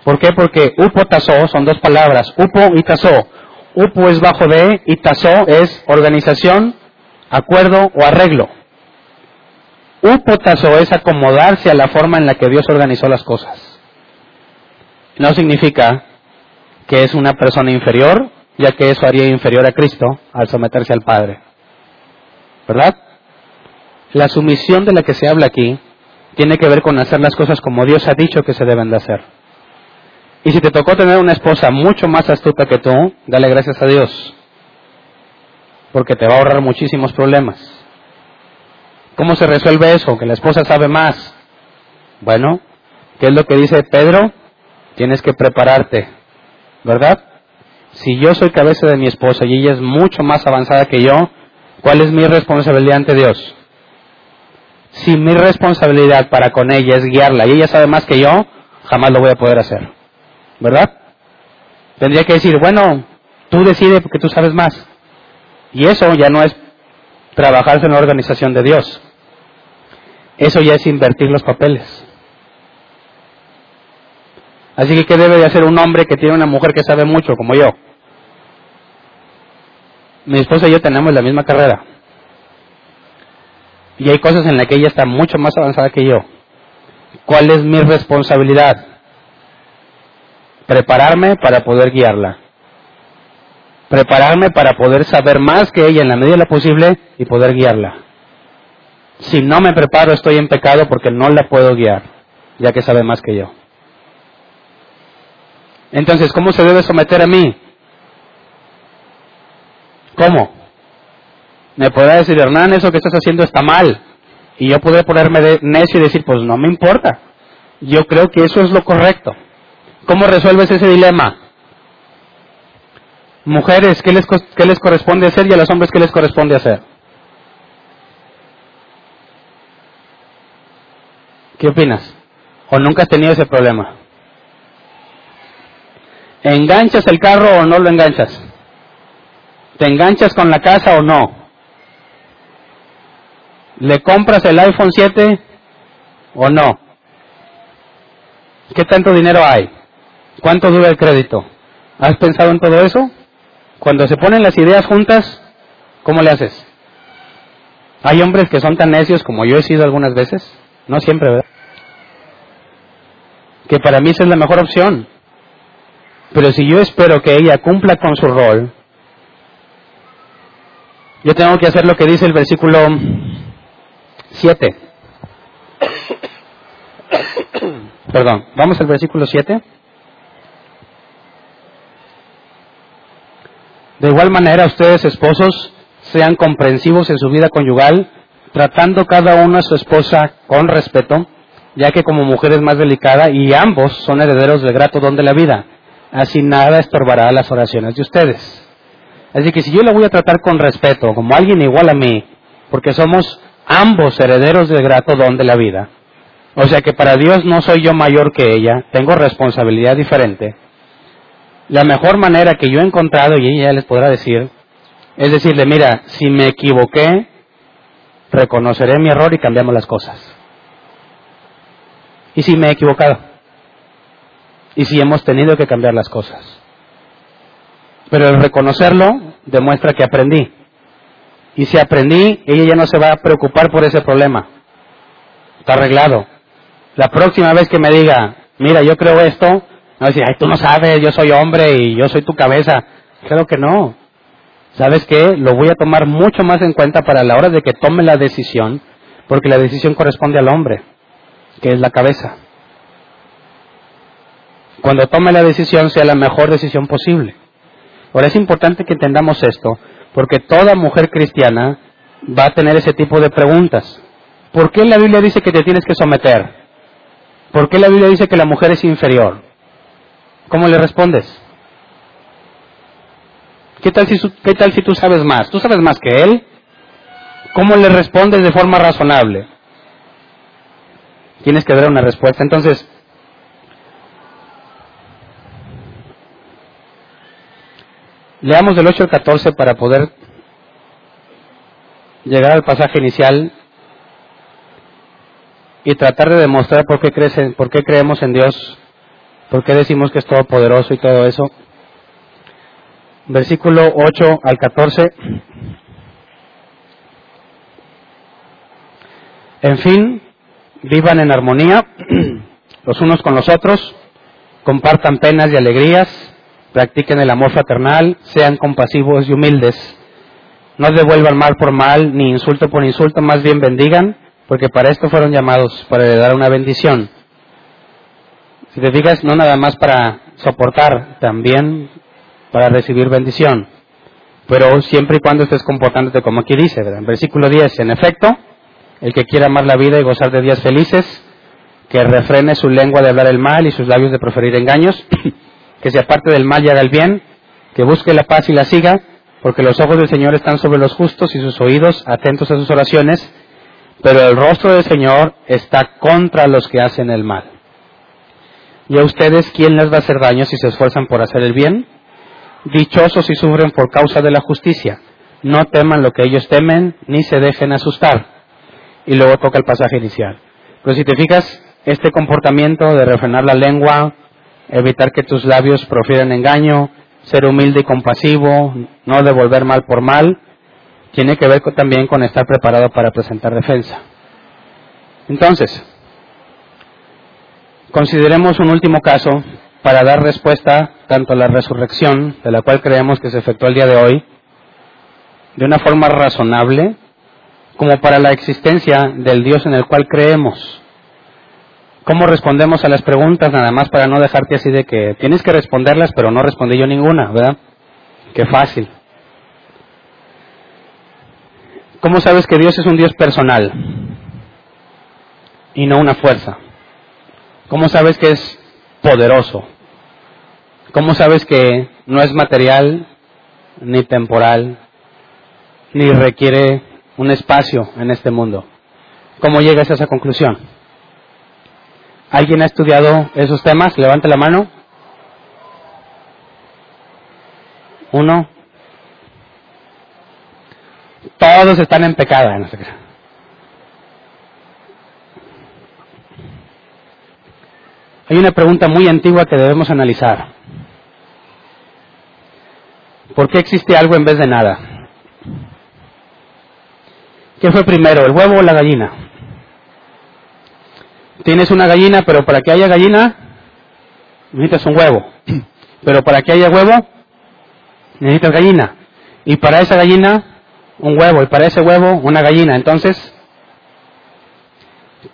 ¿Por qué? Porque upotazo son dos palabras, upo y tazo. Upo es bajo de y tazo es organización, acuerdo o arreglo. Upotazo es acomodarse a la forma en la que Dios organizó las cosas. No significa que es una persona inferior, ya que eso haría inferior a Cristo al someterse al Padre. ¿Verdad? La sumisión de la que se habla aquí tiene que ver con hacer las cosas como Dios ha dicho que se deben de hacer. Y si te tocó tener una esposa mucho más astuta que tú, dale gracias a Dios, porque te va a ahorrar muchísimos problemas. ¿Cómo se resuelve eso? Que la esposa sabe más. Bueno, ¿qué es lo que dice Pedro? Tienes que prepararte, ¿verdad? Si yo soy cabeza de mi esposa y ella es mucho más avanzada que yo, ¿cuál es mi responsabilidad ante Dios? Si mi responsabilidad para con ella es guiarla y ella sabe más que yo, jamás lo voy a poder hacer. ¿Verdad? Tendría que decir, bueno, tú decides porque tú sabes más. Y eso ya no es trabajarse en la organización de Dios. Eso ya es invertir los papeles. Así que, ¿qué debe de hacer un hombre que tiene una mujer que sabe mucho, como yo? Mi esposa y yo tenemos la misma carrera. Y hay cosas en las que ella está mucho más avanzada que yo. ¿Cuál es mi responsabilidad? Prepararme para poder guiarla. Prepararme para poder saber más que ella en la medida de lo posible y poder guiarla. Si no me preparo estoy en pecado porque no la puedo guiar, ya que sabe más que yo. Entonces, ¿cómo se debe someter a mí? ¿Cómo? Me podrá decir, Hernán, eso que estás haciendo está mal. Y yo podré ponerme de necio y decir, pues no me importa. Yo creo que eso es lo correcto. ¿Cómo resuelves ese dilema? Mujeres, ¿qué les, ¿qué les corresponde hacer y a los hombres qué les corresponde hacer? ¿Qué opinas? ¿O nunca has tenido ese problema? ¿Enganchas el carro o no lo enganchas? ¿Te enganchas con la casa o no? ¿Le compras el iPhone 7 o no? ¿Qué tanto dinero hay? ¿Cuánto dura el crédito? ¿Has pensado en todo eso? Cuando se ponen las ideas juntas, ¿cómo le haces? Hay hombres que son tan necios como yo he sido algunas veces, no siempre, ¿verdad? Que para mí esa es la mejor opción. Pero si yo espero que ella cumpla con su rol, yo tengo que hacer lo que dice el versículo 7. (coughs) Perdón, vamos al versículo 7. De igual manera, ustedes esposos sean comprensivos en su vida conyugal, tratando cada uno a su esposa con respeto, ya que como mujer es más delicada y ambos son herederos del grato don de la vida. Así nada estorbará las oraciones de ustedes. Así que si yo la voy a tratar con respeto, como alguien igual a mí, porque somos ambos herederos del grato don de la vida, o sea que para Dios no soy yo mayor que ella, tengo responsabilidad diferente, la mejor manera que yo he encontrado, y ella les podrá decir, es decirle, mira, si me equivoqué, reconoceré mi error y cambiamos las cosas. Y si me he equivocado. Y si hemos tenido que cambiar las cosas. Pero el reconocerlo demuestra que aprendí. Y si aprendí, ella ya no se va a preocupar por ese problema. Está arreglado. La próxima vez que me diga, mira, yo creo esto, no decir, ay, tú no sabes, yo soy hombre y yo soy tu cabeza. Creo que no. ¿Sabes qué? Lo voy a tomar mucho más en cuenta para la hora de que tome la decisión, porque la decisión corresponde al hombre, que es la cabeza. Cuando tome la decisión sea la mejor decisión posible. Ahora es importante que entendamos esto, porque toda mujer cristiana va a tener ese tipo de preguntas. ¿Por qué la Biblia dice que te tienes que someter? ¿Por qué la Biblia dice que la mujer es inferior? ¿Cómo le respondes? ¿Qué tal, si, ¿Qué tal si tú sabes más? ¿Tú sabes más que él? ¿Cómo le respondes de forma razonable? Tienes que dar una respuesta. Entonces, leamos del 8 al 14 para poder llegar al pasaje inicial y tratar de demostrar por qué, crecen, por qué creemos en Dios ¿Por qué decimos que es todopoderoso y todo eso? Versículo 8 al 14. En fin, vivan en armonía (clears throat) los unos con los otros, compartan penas y alegrías, practiquen el amor fraternal, sean compasivos y humildes. No devuelvan mal por mal, ni insulto por insulto, más bien bendigan, porque para esto fueron llamados, para dar una bendición. Si te fijas, no nada más para soportar, también para recibir bendición. Pero siempre y cuando estés comportándote como aquí dice, ¿verdad? Versículo 10, en efecto, el que quiera amar la vida y gozar de días felices, que refrene su lengua de hablar el mal y sus labios de proferir engaños, (clears throat) que se aparte del mal y haga el bien, que busque la paz y la siga, porque los ojos del Señor están sobre los justos y sus oídos atentos a sus oraciones, pero el rostro del Señor está contra los que hacen el mal. ¿Y a ustedes quién les va a hacer daño si se esfuerzan por hacer el bien? Dichosos si sufren por causa de la justicia. No teman lo que ellos temen, ni se dejen asustar. Y luego toca el pasaje inicial. Pero si te fijas, este comportamiento de refrenar la lengua, evitar que tus labios profieran engaño, ser humilde y compasivo, no devolver mal por mal, tiene que ver también con estar preparado para presentar defensa. Entonces, consideremos un último caso para dar respuesta tanto a la resurrección, de la cual creemos que se efectuó el día de hoy, de una forma razonable, como para la existencia del Dios en el cual creemos. ¿Cómo respondemos a las preguntas? Nada más para no dejarte así de que tienes que responderlas, pero no respondí yo ninguna, ¿verdad? Qué fácil. ¿Cómo sabes que Dios es un Dios personal y no una fuerza? ¿Cómo sabes que es poderoso? ¿Cómo sabes que no es material ni temporal ni requiere un espacio en este mundo? ¿Cómo llegas a esa conclusión? ¿Alguien ha estudiado esos temas? Levante la mano. Uno. Todos están en pecado. Hay una pregunta muy antigua que debemos analizar. ¿Por qué existe algo en vez de nada? ¿Qué fue primero, el huevo o la gallina? Tienes una gallina, pero para que haya gallina necesitas un huevo. (clears throat) Pero para que haya huevo necesitas gallina. Y para esa gallina un huevo y para ese huevo una gallina. Entonces,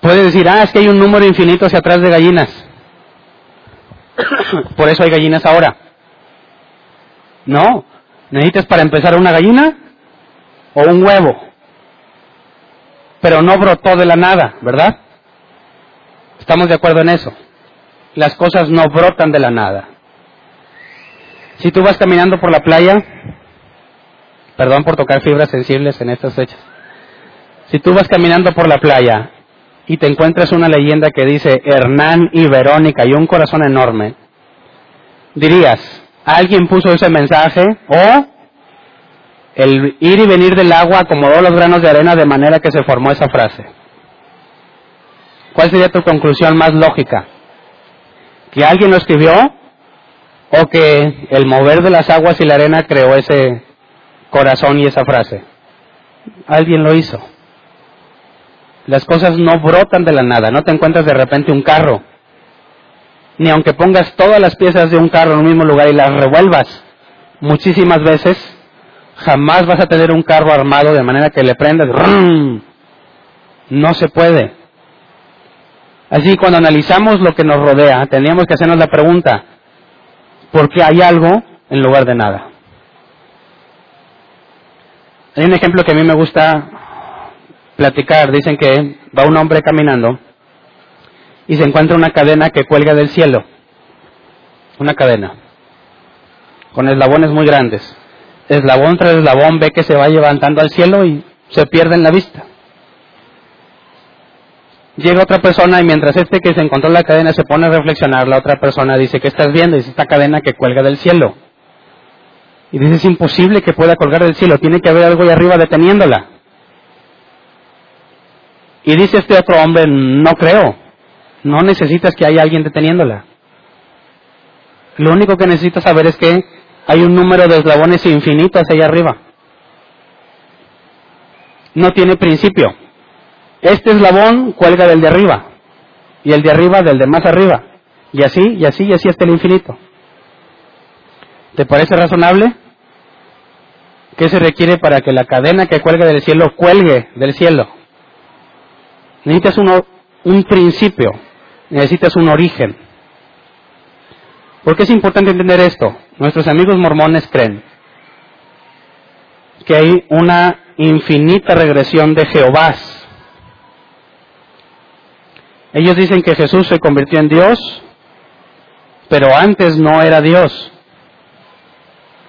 puede decir, ah, es que hay un número infinito hacia atrás de gallinas. (clears throat) Por eso hay gallinas ahora. No, necesitas para empezar una gallina o un huevo. Pero no brotó de la nada, ¿verdad? Estamos de acuerdo en eso. Las cosas no brotan de la nada. Si tú vas caminando por la playa Perdón por tocar fibras sensibles en estas fechas. Si tú vas caminando por la playa y te encuentras una leyenda que dice Hernán y Verónica y un corazón enorme, dirías, ¿alguien puso ese mensaje? ¿O el ir y venir del agua acomodó los granos de arena de manera que se formó esa frase? ¿Cuál sería tu conclusión más lógica? ¿Que alguien lo escribió? ¿O que el mover de las aguas y la arena creó ese corazón y esa frase. Alguien lo hizo. Las cosas no brotan de la nada, no te encuentras de repente un carro. Ni aunque pongas todas las piezas de un carro en un mismo lugar y las revuelvas muchísimas veces, jamás vas a tener un carro armado de manera que le prendas. No se puede. Así cuando analizamos lo que nos rodea, teníamos que hacernos la pregunta, ¿por qué hay algo en lugar de nada? Hay un ejemplo que a mí me gusta platicar. Dicen que va un hombre caminando y se encuentra una cadena que cuelga del cielo. Una cadena. Con eslabones muy grandes. Eslabón tras eslabón ve que se va levantando al cielo y se pierde en la vista. Llega otra persona y mientras este que se encontró la cadena se pone a reflexionar, la otra persona dice, ¿qué estás viendo? Dice, esta cadena que cuelga del cielo. Y dice, es imposible que pueda colgar del cielo, tiene que haber algo ahí arriba deteniéndola. Y dice este otro hombre, no creo, no necesitas que haya alguien deteniéndola. Lo único que necesitas saber es que hay un número de eslabones infinitos allá arriba. No tiene principio. Este eslabón cuelga del de arriba y el de arriba del de más arriba. Y así, y así, y así hasta el infinito. ¿Te parece razonable? ¿Qué se requiere para que la cadena que cuelgue del cielo cuelgue del cielo? Necesitas un principio, necesitas un origen. ¿Por qué es importante entender esto? Nuestros amigos mormones creen que hay una infinita regresión de Jehová. Ellos dicen que Jesús se convirtió en Dios, pero antes no era Dios.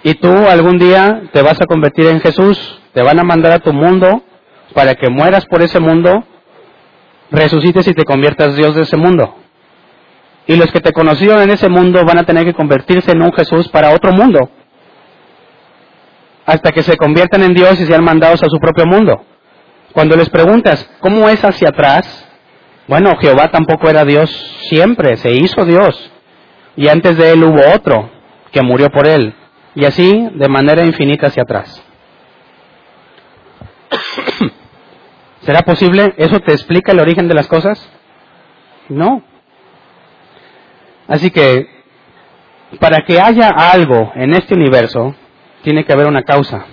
Y tú algún día te vas a convertir en Jesús, te van a mandar a tu mundo para que mueras por ese mundo, resucites y te conviertas Dios de ese mundo. Y los que te conocieron en ese mundo van a tener que convertirse en un Jesús para otro mundo. Hasta que se conviertan en Dios y sean mandados a su propio mundo. Cuando les preguntas, ¿cómo es hacia atrás? Bueno, Jehová tampoco era Dios siempre, se hizo Dios. Y antes de él hubo otro que murió por él. Y así de manera infinita hacia atrás. (coughs) ¿Será posible? ¿Eso te explica el origen de las cosas? No. Así que, para que haya algo en este universo, tiene que haber una causa.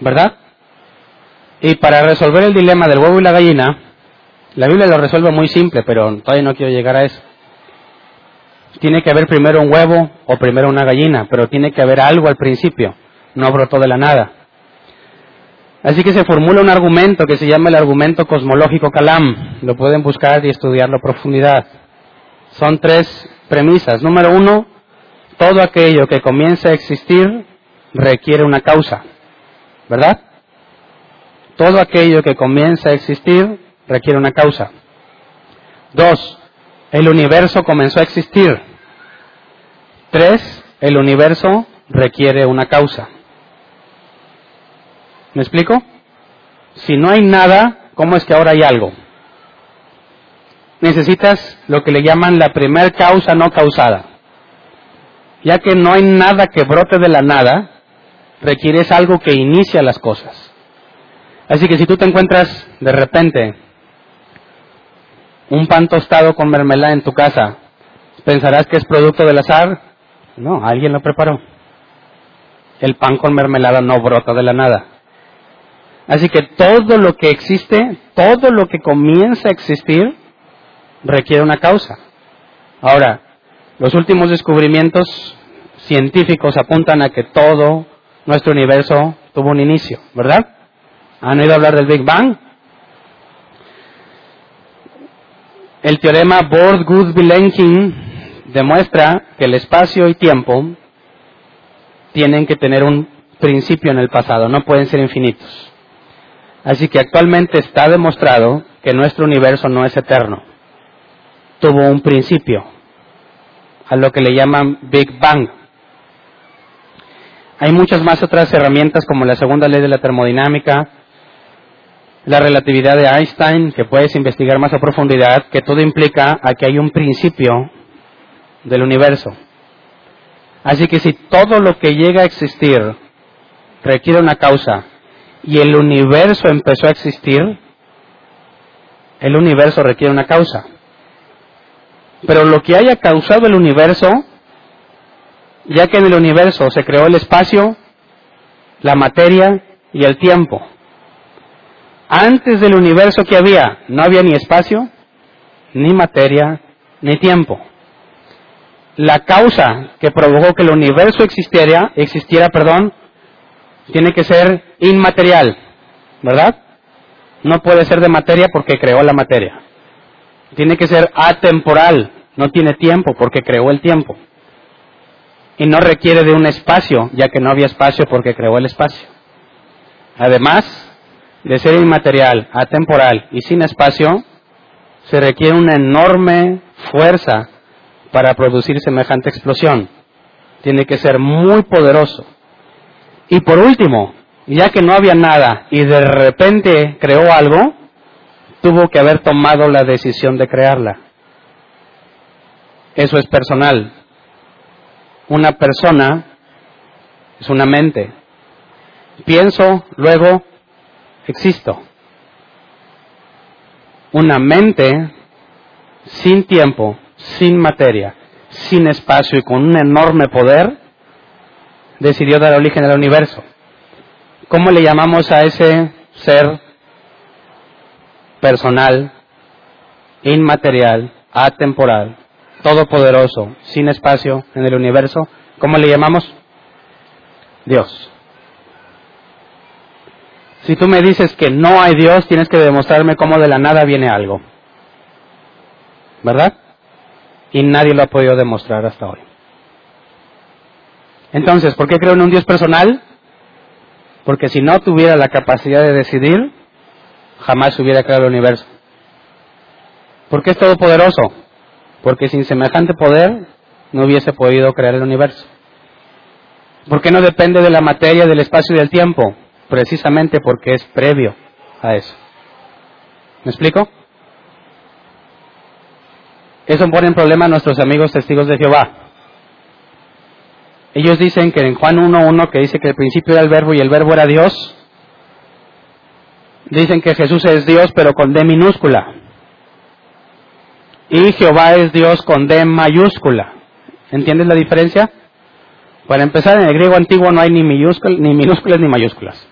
¿Verdad? Y para resolver el dilema del huevo y la gallina, la Biblia lo resuelve muy simple, pero todavía no quiero llegar a eso. Tiene que haber primero un huevo o primero una gallina, pero tiene que haber algo al principio, no brotó de la nada. Así que se formula un argumento que se llama el argumento cosmológico Calam. Lo pueden buscar y estudiarlo a profundidad. Son tres premisas. Número uno, todo aquello que comienza a existir requiere una causa, ¿verdad? Todo aquello que comienza a existir requiere una causa. Dos, el universo comenzó a existir. Tres, el universo requiere una causa. ¿Me explico? Si no hay nada, ¿cómo es que ahora hay algo? necesitas lo que le llaman la primer causa no causada. Ya que no hay nada que brote de la nada, requieres algo que inicia las cosas. Así que si tú te encuentras de repente un pan tostado con mermelada en tu casa, ¿pensarás que es producto del azar? No, alguien lo preparó. El pan con mermelada no brota de la nada. Así que todo lo que existe, todo lo que comienza a existir, requiere una causa. Ahora, los últimos descubrimientos científicos apuntan a que todo nuestro universo tuvo un inicio, ¿verdad? ¿Han oído hablar del Big Bang? El teorema Borde-Guth-Vilenkin demuestra que el espacio y tiempo tienen que tener un principio en el pasado, no pueden ser infinitos. Así que actualmente está demostrado que nuestro universo no es eterno tuvo un principio, a lo que le llaman Big Bang. Hay muchas más otras herramientas como la segunda ley de la termodinámica, la relatividad de Einstein, que puedes investigar más a profundidad, que todo implica a que hay un principio del universo. Así que si todo lo que llega a existir requiere una causa y el universo empezó a existir, el universo requiere una causa. Pero lo que haya causado el universo, ya que en el universo se creó el espacio, la materia y el tiempo. Antes del universo que había, no había ni espacio, ni materia, ni tiempo. La causa que provocó que el universo existiera, existiera, perdón, tiene que ser inmaterial, ¿verdad? No puede ser de materia porque creó la materia. Tiene que ser atemporal, no tiene tiempo porque creó el tiempo. Y no requiere de un espacio, ya que no había espacio porque creó el espacio. Además de ser inmaterial, atemporal y sin espacio, se requiere una enorme fuerza para producir semejante explosión. Tiene que ser muy poderoso. Y por último, ya que no había nada y de repente creó algo, tuvo que haber tomado la decisión de crearla. Eso es personal. Una persona es una mente. Pienso, luego existo. Una mente sin tiempo, sin materia, sin espacio y con un enorme poder, decidió dar origen al universo. ¿Cómo le llamamos a ese ser personal, inmaterial, atemporal, todopoderoso, sin espacio en el universo? ¿Cómo le llamamos? Dios. Si tú me dices que no hay Dios, tienes que demostrarme cómo de la nada viene algo. ¿Verdad? Y nadie lo ha podido demostrar hasta hoy. Entonces, ¿por qué creo en un Dios personal? Porque si no tuviera la capacidad de decidir, jamás hubiera creado el universo. ¿Por qué es todopoderoso? Porque sin semejante poder no hubiese podido crear el universo. ¿Por qué no depende de la materia, del espacio y del tiempo? Precisamente porque es previo a eso. ¿Me explico? Eso pone en problema a nuestros amigos testigos de Jehová. Ellos dicen que en Juan 1.1, que dice que el principio era el verbo y el verbo era Dios, dicen que Jesús es Dios pero con D minúscula. Y Jehová es Dios con D mayúscula. ¿Entiendes la diferencia? Para empezar, en el griego antiguo no hay ni, ni minúsculas ni mayúsculas.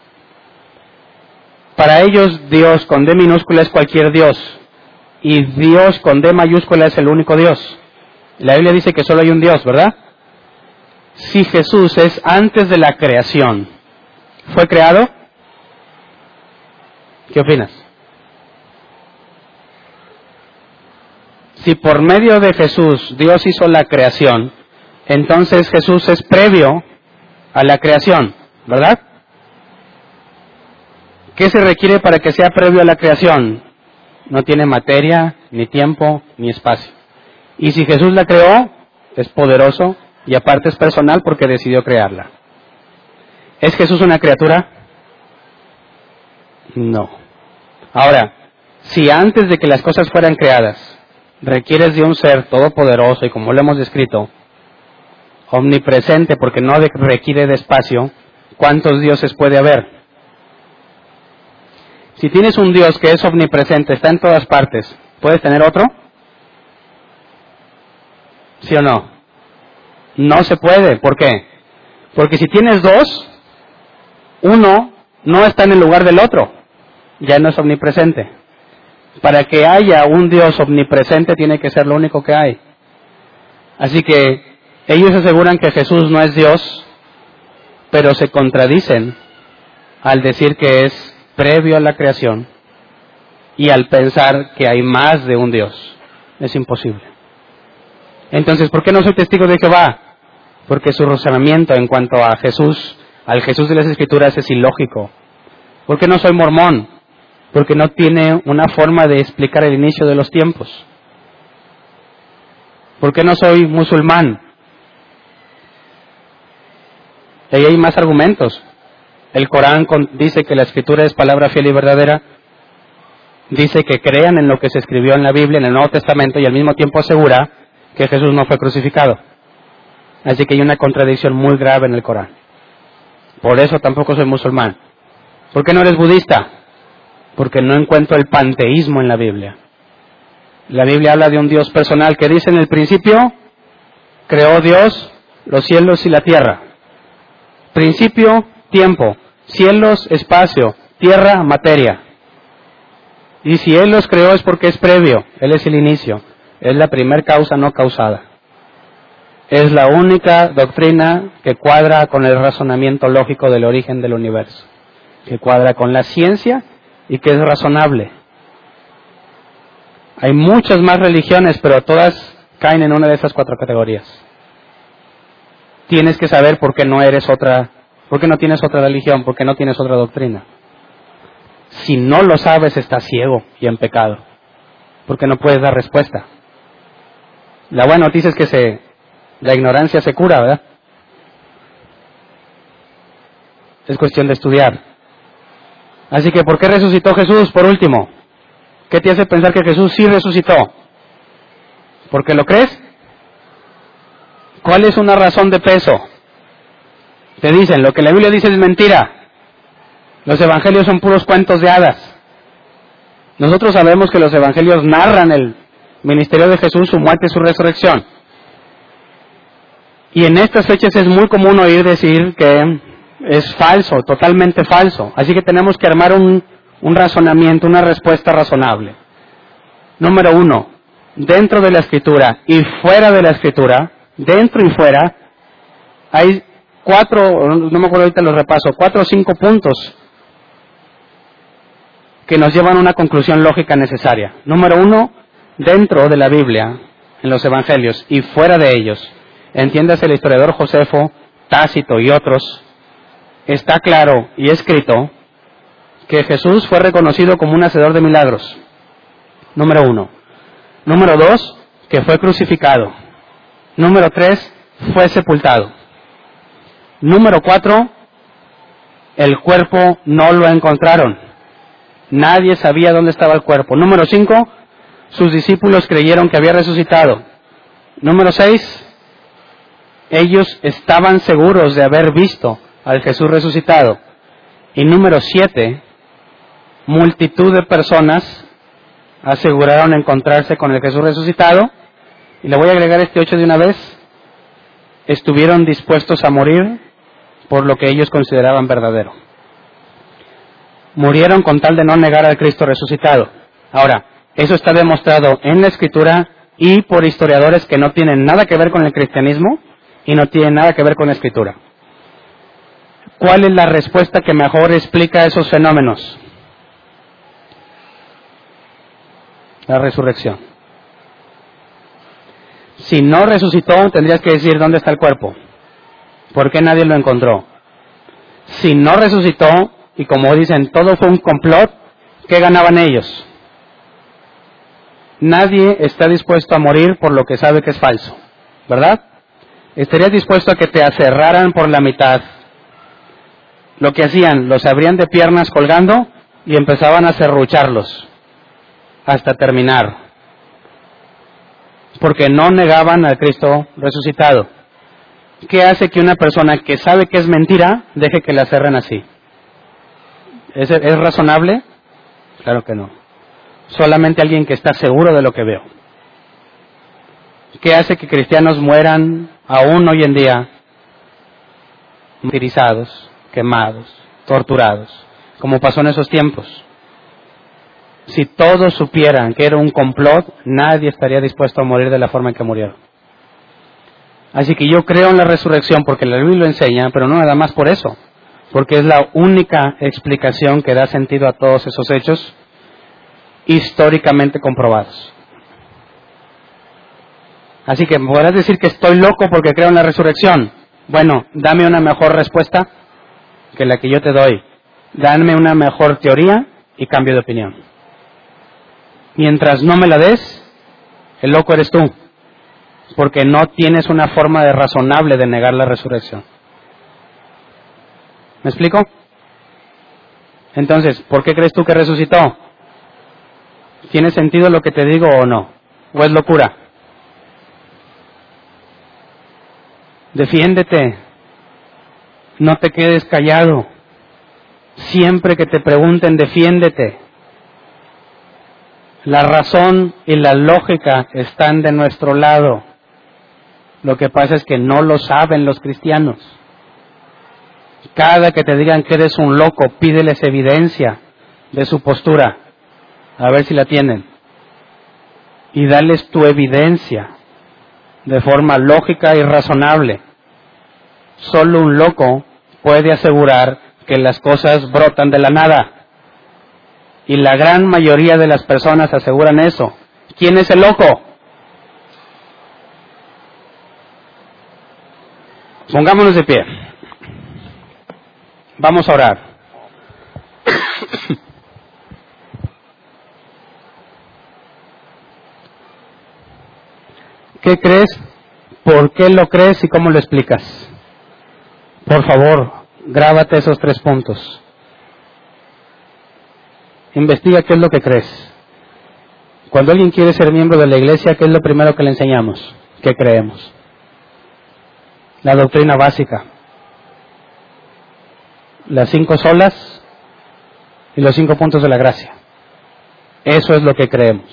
Para ellos Dios con D minúscula es cualquier Dios y Dios con D mayúscula es el único Dios. La Biblia dice que solo hay un Dios, ¿verdad? Si Jesús es antes de la creación, ¿fue creado? ¿Qué opinas? Si por medio de Jesús Dios hizo la creación, entonces Jesús es previo a la creación, ¿verdad? ¿Qué se requiere para que sea previo a la creación? No tiene materia, ni tiempo, ni espacio. Y si Jesús la creó, es poderoso y aparte es personal porque decidió crearla. ¿Es Jesús una criatura? No. Ahora, si antes de que las cosas fueran creadas requieres de un ser todopoderoso y como lo hemos descrito, omnipresente porque no requiere de espacio, ¿cuántos dioses puede haber? Si tienes un Dios que es omnipresente, está en todas partes, ¿puedes tener otro? ¿Sí o no? No se puede. ¿Por qué? Porque si tienes dos, uno no está en el lugar del otro. Ya no es omnipresente. Para que haya un Dios omnipresente tiene que ser lo único que hay. Así que ellos aseguran que Jesús no es Dios, pero se contradicen al decir que es previo a la creación y al pensar que hay más de un Dios. Es imposible. Entonces, ¿por qué no soy testigo de Jehová? Porque su razonamiento en cuanto a Jesús, al Jesús de las Escrituras, es ilógico. ¿Por qué no soy mormón? Porque no tiene una forma de explicar el inicio de los tiempos. ¿Por qué no soy musulmán? Ahí hay más argumentos el Corán dice que la escritura es palabra fiel y verdadera, dice que crean en lo que se escribió en la Biblia, en el Nuevo Testamento, y al mismo tiempo asegura que Jesús no fue crucificado. Así que hay una contradicción muy grave en el Corán. Por eso tampoco soy musulmán. ¿Por qué no eres budista? Porque no encuentro el panteísmo en la Biblia. La Biblia habla de un Dios personal que dice en el principio, creó Dios los cielos y la tierra. Principio, tiempo cielos, espacio, tierra, materia. Y si Él los creó es porque es previo, Él es el inicio, es la primer causa no causada. Es la única doctrina que cuadra con el razonamiento lógico del origen del universo, que cuadra con la ciencia y que es razonable. Hay muchas más religiones, pero todas caen en una de esas cuatro categorías. Tienes que saber por qué no eres otra ¿Por qué no tienes otra religión? ¿Por qué no tienes otra doctrina? Si no lo sabes, estás ciego y en pecado, porque no puedes dar respuesta. La buena noticia es que se, la ignorancia se cura, ¿verdad? Es cuestión de estudiar. Así que, ¿por qué resucitó Jesús por último? ¿Qué te hace pensar que Jesús sí resucitó? ¿Porque lo crees? ¿Cuál es una razón de peso? Te dicen, lo que la Biblia dice es mentira. Los evangelios son puros cuentos de hadas. Nosotros sabemos que los evangelios narran el ministerio de Jesús, su muerte y su resurrección. Y en estas fechas es muy común oír decir que es falso, totalmente falso. Así que tenemos que armar un, un razonamiento, una respuesta razonable. Número uno, dentro de la escritura y fuera de la escritura, dentro y fuera, hay cuatro, no me acuerdo ahorita los repaso, cuatro o cinco puntos que nos llevan a una conclusión lógica necesaria. Número uno, dentro de la Biblia, en los evangelios y fuera de ellos, entiéndase el historiador Josefo, Tácito y otros, está claro y escrito que Jesús fue reconocido como un hacedor de milagros. Número uno. Número dos, que fue crucificado. Número tres, fue sepultado. Número cuatro, el cuerpo no lo encontraron. Nadie sabía dónde estaba el cuerpo. Número cinco, sus discípulos creyeron que había resucitado. Número seis, ellos estaban seguros de haber visto al Jesús resucitado. Y número siete, multitud de personas aseguraron encontrarse con el Jesús resucitado. Y le voy a agregar este ocho de una vez. Estuvieron dispuestos a morir por lo que ellos consideraban verdadero. Murieron con tal de no negar al Cristo resucitado. Ahora, eso está demostrado en la Escritura y por historiadores que no tienen nada que ver con el cristianismo y no tienen nada que ver con la Escritura. ¿Cuál es la respuesta que mejor explica esos fenómenos? La resurrección. Si no resucitó, tendrías que decir dónde está el cuerpo. ¿Por qué nadie lo encontró? Si no resucitó, y como dicen, todo fue un complot, ¿qué ganaban ellos? Nadie está dispuesto a morir por lo que sabe que es falso, ¿verdad? ¿Estarías dispuesto a que te aserraran por la mitad? Lo que hacían, los abrían de piernas colgando y empezaban a serrucharlos hasta terminar. Porque no negaban al Cristo resucitado. ¿Qué hace que una persona que sabe que es mentira deje que la cerren así? ¿Es, ¿Es, razonable? Claro que no. Solamente alguien que está seguro de lo que veo. ¿Qué hace que cristianos mueran aún hoy en día martirizados, quemados, torturados, como pasó en esos tiempos? Si todos supieran que era un complot, nadie estaría dispuesto a morir de la forma en que murieron. Así que yo creo en la resurrección porque la Biblia lo enseña, pero no nada más por eso, porque es la única explicación que da sentido a todos esos hechos históricamente comprobados. Así que podrás decir que estoy loco porque creo en la resurrección. Bueno, dame una mejor respuesta que la que yo te doy. Dame una mejor teoría y cambio de opinión. Mientras no me la des, el loco eres tú porque no tienes una forma razonable de negar la resurrección. ¿Me explico? Entonces, ¿por qué crees tú que resucitó? ¿Tiene sentido lo que te digo o no? ¿O es locura? Defiéndete. No te quedes callado. Siempre que te pregunten, defiéndete. La razón y la lógica están de nuestro lado. Lo que pasa es que no lo saben los cristianos. Cada que te digan que eres un loco, pídeles evidencia de su postura, a ver si la tienen. Y dales tu evidencia de forma lógica y razonable. Solo un loco puede asegurar que las cosas brotan de la nada. Y la gran mayoría de las personas aseguran eso. ¿Quién es el loco? Pongámonos de pie. Vamos a orar. ¿Qué crees? ¿Por qué lo crees y cómo lo explicas? Por favor, grábate esos tres puntos. Investiga qué es lo que crees. Cuando alguien quiere ser miembro de la iglesia, ¿qué es lo primero que le enseñamos? ¿Qué creemos? La doctrina básica. Las cinco solas y los cinco puntos de la gracia. Eso es lo que creemos.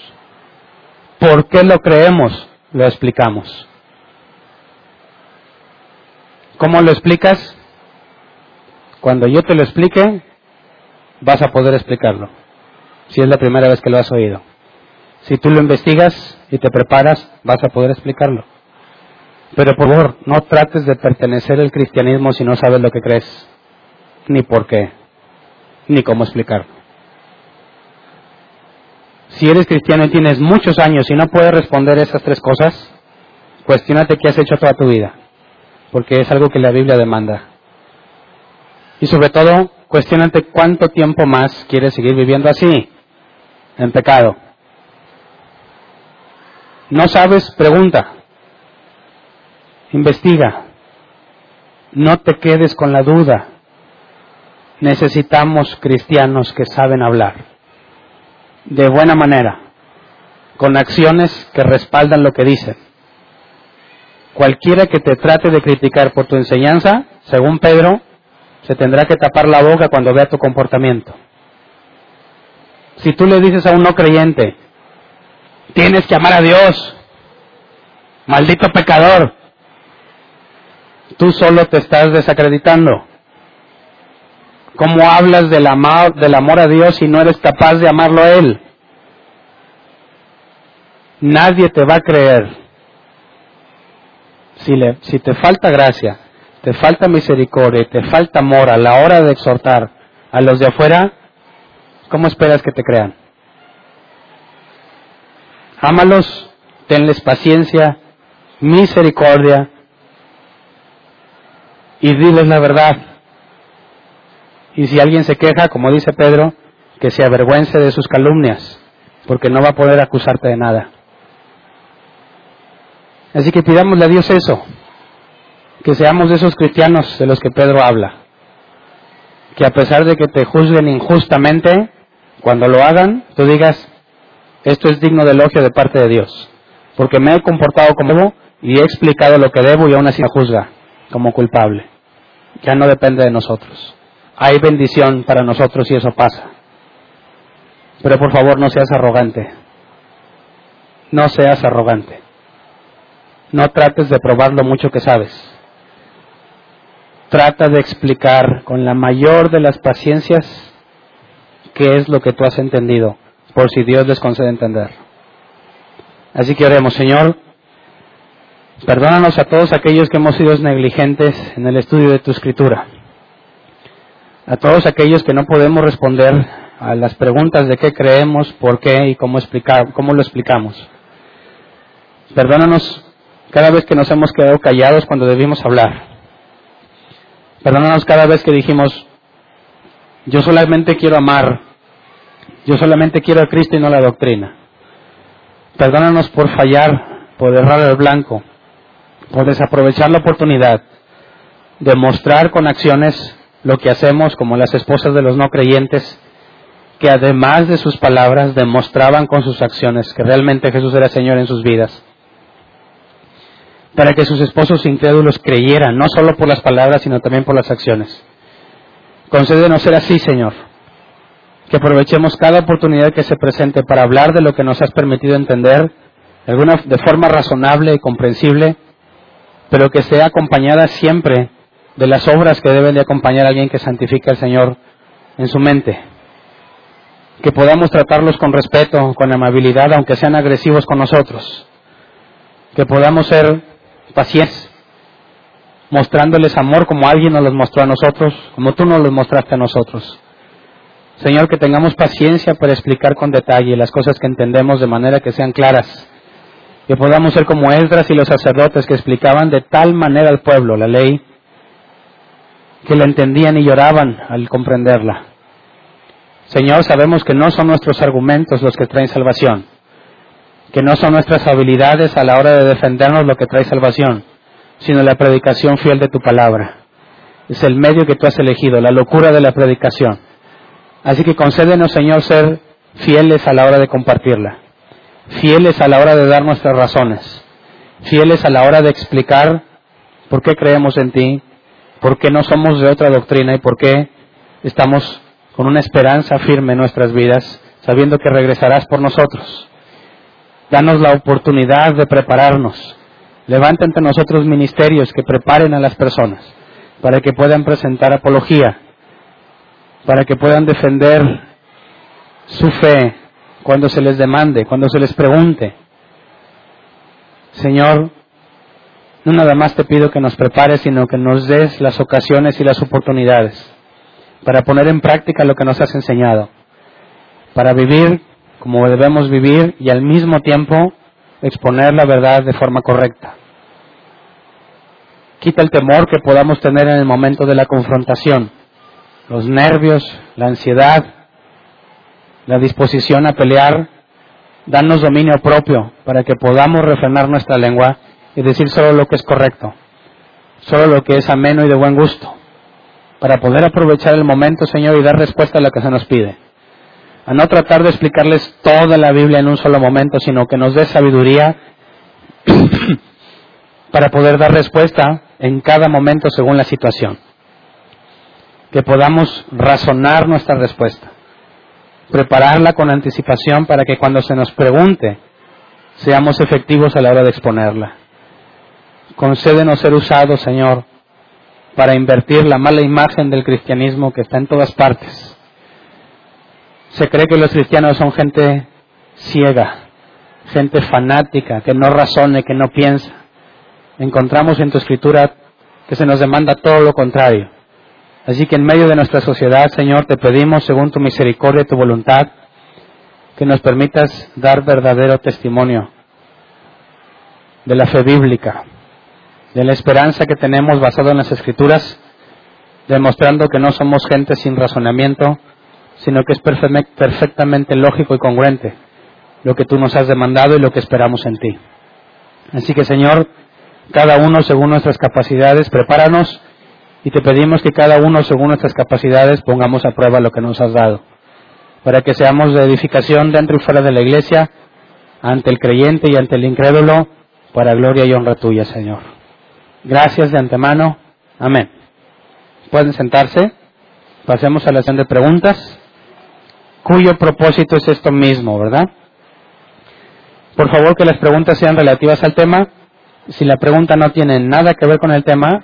¿Por qué lo creemos? Lo explicamos. ¿Cómo lo explicas? Cuando yo te lo explique, vas a poder explicarlo, si es la primera vez que lo has oído. Si tú lo investigas y te preparas, vas a poder explicarlo. Pero por favor, no trates de pertenecer al cristianismo si no sabes lo que crees, ni por qué, ni cómo explicarlo. Si eres cristiano y tienes muchos años y no puedes responder esas tres cosas, cuestionate qué has hecho toda tu vida, porque es algo que la Biblia demanda. Y sobre todo, cuestionate cuánto tiempo más quieres seguir viviendo así, en pecado. No sabes, pregunta. Investiga. No te quedes con la duda. Necesitamos cristianos que saben hablar de buena manera, con acciones que respaldan lo que dicen. Cualquiera que te trate de criticar por tu enseñanza, según Pedro, se tendrá que tapar la boca cuando vea tu comportamiento. Si tú le dices a un no creyente, tienes que amar a Dios, maldito pecador, tú solo te estás desacreditando. ¿Cómo hablas del amor, del amor a Dios si no eres capaz de amarlo a Él? Nadie te va a creer. Si, te falta gracia, te falta misericordia, te falta amor a la hora de exhortar a los de afuera, ¿cómo esperas que te crean? Ámalos, tenles paciencia, misericordia y diles la verdad. Y si alguien se queja, como dice Pedro, que se avergüence de sus calumnias, porque no va a poder acusarte de nada. Así que pidámosle a Dios eso, que seamos de esos cristianos de los que Pedro habla, que a pesar de que te juzguen injustamente, cuando lo hagan, tú digas, esto es digno de elogio de parte de Dios, porque me he comportado como debo y he explicado lo que debo y aún así me juzga como culpable. Ya no depende de nosotros. Hay bendición para nosotros si eso pasa. Pero por favor no seas arrogante. No seas arrogante. No trates de probar lo mucho que sabes. Trata de explicar con la mayor de las paciencias qué es lo que tú has entendido, por si Dios les concede entender. Así que oremos, Señor, perdónanos a todos aquellos que hemos sido negligentes en el estudio de tu escritura, a todos aquellos que no podemos responder a las preguntas de qué creemos, por qué y cómo, explicar, cómo lo explicamos. Perdónanos cada vez que nos hemos quedado callados cuando debimos hablar. Perdónanos cada vez que dijimos, yo solamente quiero amar, yo solamente quiero a Cristo y no la doctrina. Perdónanos por fallar, por errar el blanco, por desaprovechar la oportunidad de mostrar con acciones lo que hacemos como las esposas de los no creyentes, que además de sus palabras demostraban con sus acciones que realmente Jesús era Señor en sus vidas para que sus esposos incrédulos creyeran, no solo por las palabras, sino también por las acciones. Concédenos ser así, Señor, que aprovechemos cada oportunidad que se presente para hablar de lo que nos has permitido entender de forma razonable y comprensible, pero que sea acompañada siempre de las obras que deben de acompañar a alguien que santifica al Señor en su mente. Que podamos tratarlos con respeto, con amabilidad, aunque sean agresivos con nosotros. Que podamos ser pacientes, mostrándoles amor como alguien nos los mostró a nosotros, como tú nos los mostraste a nosotros. Señor, que tengamos paciencia para explicar con detalle las cosas que entendemos de manera que sean claras, que podamos ser como Esdras y los sacerdotes que explicaban de tal manera al pueblo la ley, que la entendían y lloraban al comprenderla. Señor, sabemos que no son nuestros argumentos los que traen salvación, que no son nuestras habilidades a la hora de defendernos lo que trae salvación, sino la predicación fiel de tu palabra. Es el medio que tú has elegido, la locura de la predicación. Así que concédenos, Señor, ser fieles a la hora de compartirla, fieles a la hora de dar nuestras razones, fieles a la hora de explicar por qué creemos en ti, por qué no somos de otra doctrina y por qué estamos con una esperanza firme en nuestras vidas, sabiendo que regresarás por nosotros. Danos la oportunidad de prepararnos, Levanta ante nosotros ministerios que preparen a las personas para que puedan presentar apología, para que puedan defender su fe cuando se les demande, cuando se les pregunte. Señor, no nada más te pido que nos prepares, sino que nos des las ocasiones y las oportunidades para poner en práctica lo que nos has enseñado, para vivir como debemos vivir y al mismo tiempo exponer la verdad de forma correcta. Quita el temor que podamos tener en el momento de la confrontación, los nervios, la ansiedad, la disposición a pelear. Danos dominio propio para que podamos refrenar nuestra lengua y decir solo lo que es correcto, solo lo que es ameno y de buen gusto, para poder aprovechar el momento, Señor, y dar respuesta a lo que se nos pide. A no tratar de explicarles toda la Biblia en un solo momento, sino que nos dé sabiduría (clears throat) para poder dar respuesta en cada momento según la situación. Que podamos razonar nuestra respuesta, prepararla con anticipación para que cuando se nos pregunte seamos efectivos a la hora de exponerla. Concédenos ser usados, Señor, para invertir la mala imagen del cristianismo que está en todas partes. Se cree que los cristianos son gente ciega, gente fanática, que no razone, que no piensa encontramos en tu escritura que se nos demanda todo lo contrario. Así que en medio de nuestra sociedad, Señor, te pedimos, según tu misericordia y tu voluntad, que nos permitas dar verdadero testimonio de la fe bíblica, de la esperanza que tenemos basado en las escrituras, demostrando que no somos gente sin razonamiento, sino que es perfectamente lógico y congruente lo que tú nos has demandado y lo que esperamos en ti. Así que, Señor, cada uno según nuestras capacidades, prepáranos y te pedimos que cada uno según nuestras capacidades pongamos a prueba lo que nos has dado, para que seamos de edificación dentro y fuera de la iglesia, ante el creyente y ante el incrédulo, para gloria y honra tuya, Señor. Gracias de antemano. Amén. Pueden sentarse. Pasemos a la sesión de preguntas, cuyo propósito es esto mismo, ¿verdad? Por favor, que las preguntas sean relativas al tema si la pregunta no tiene nada que ver con el tema,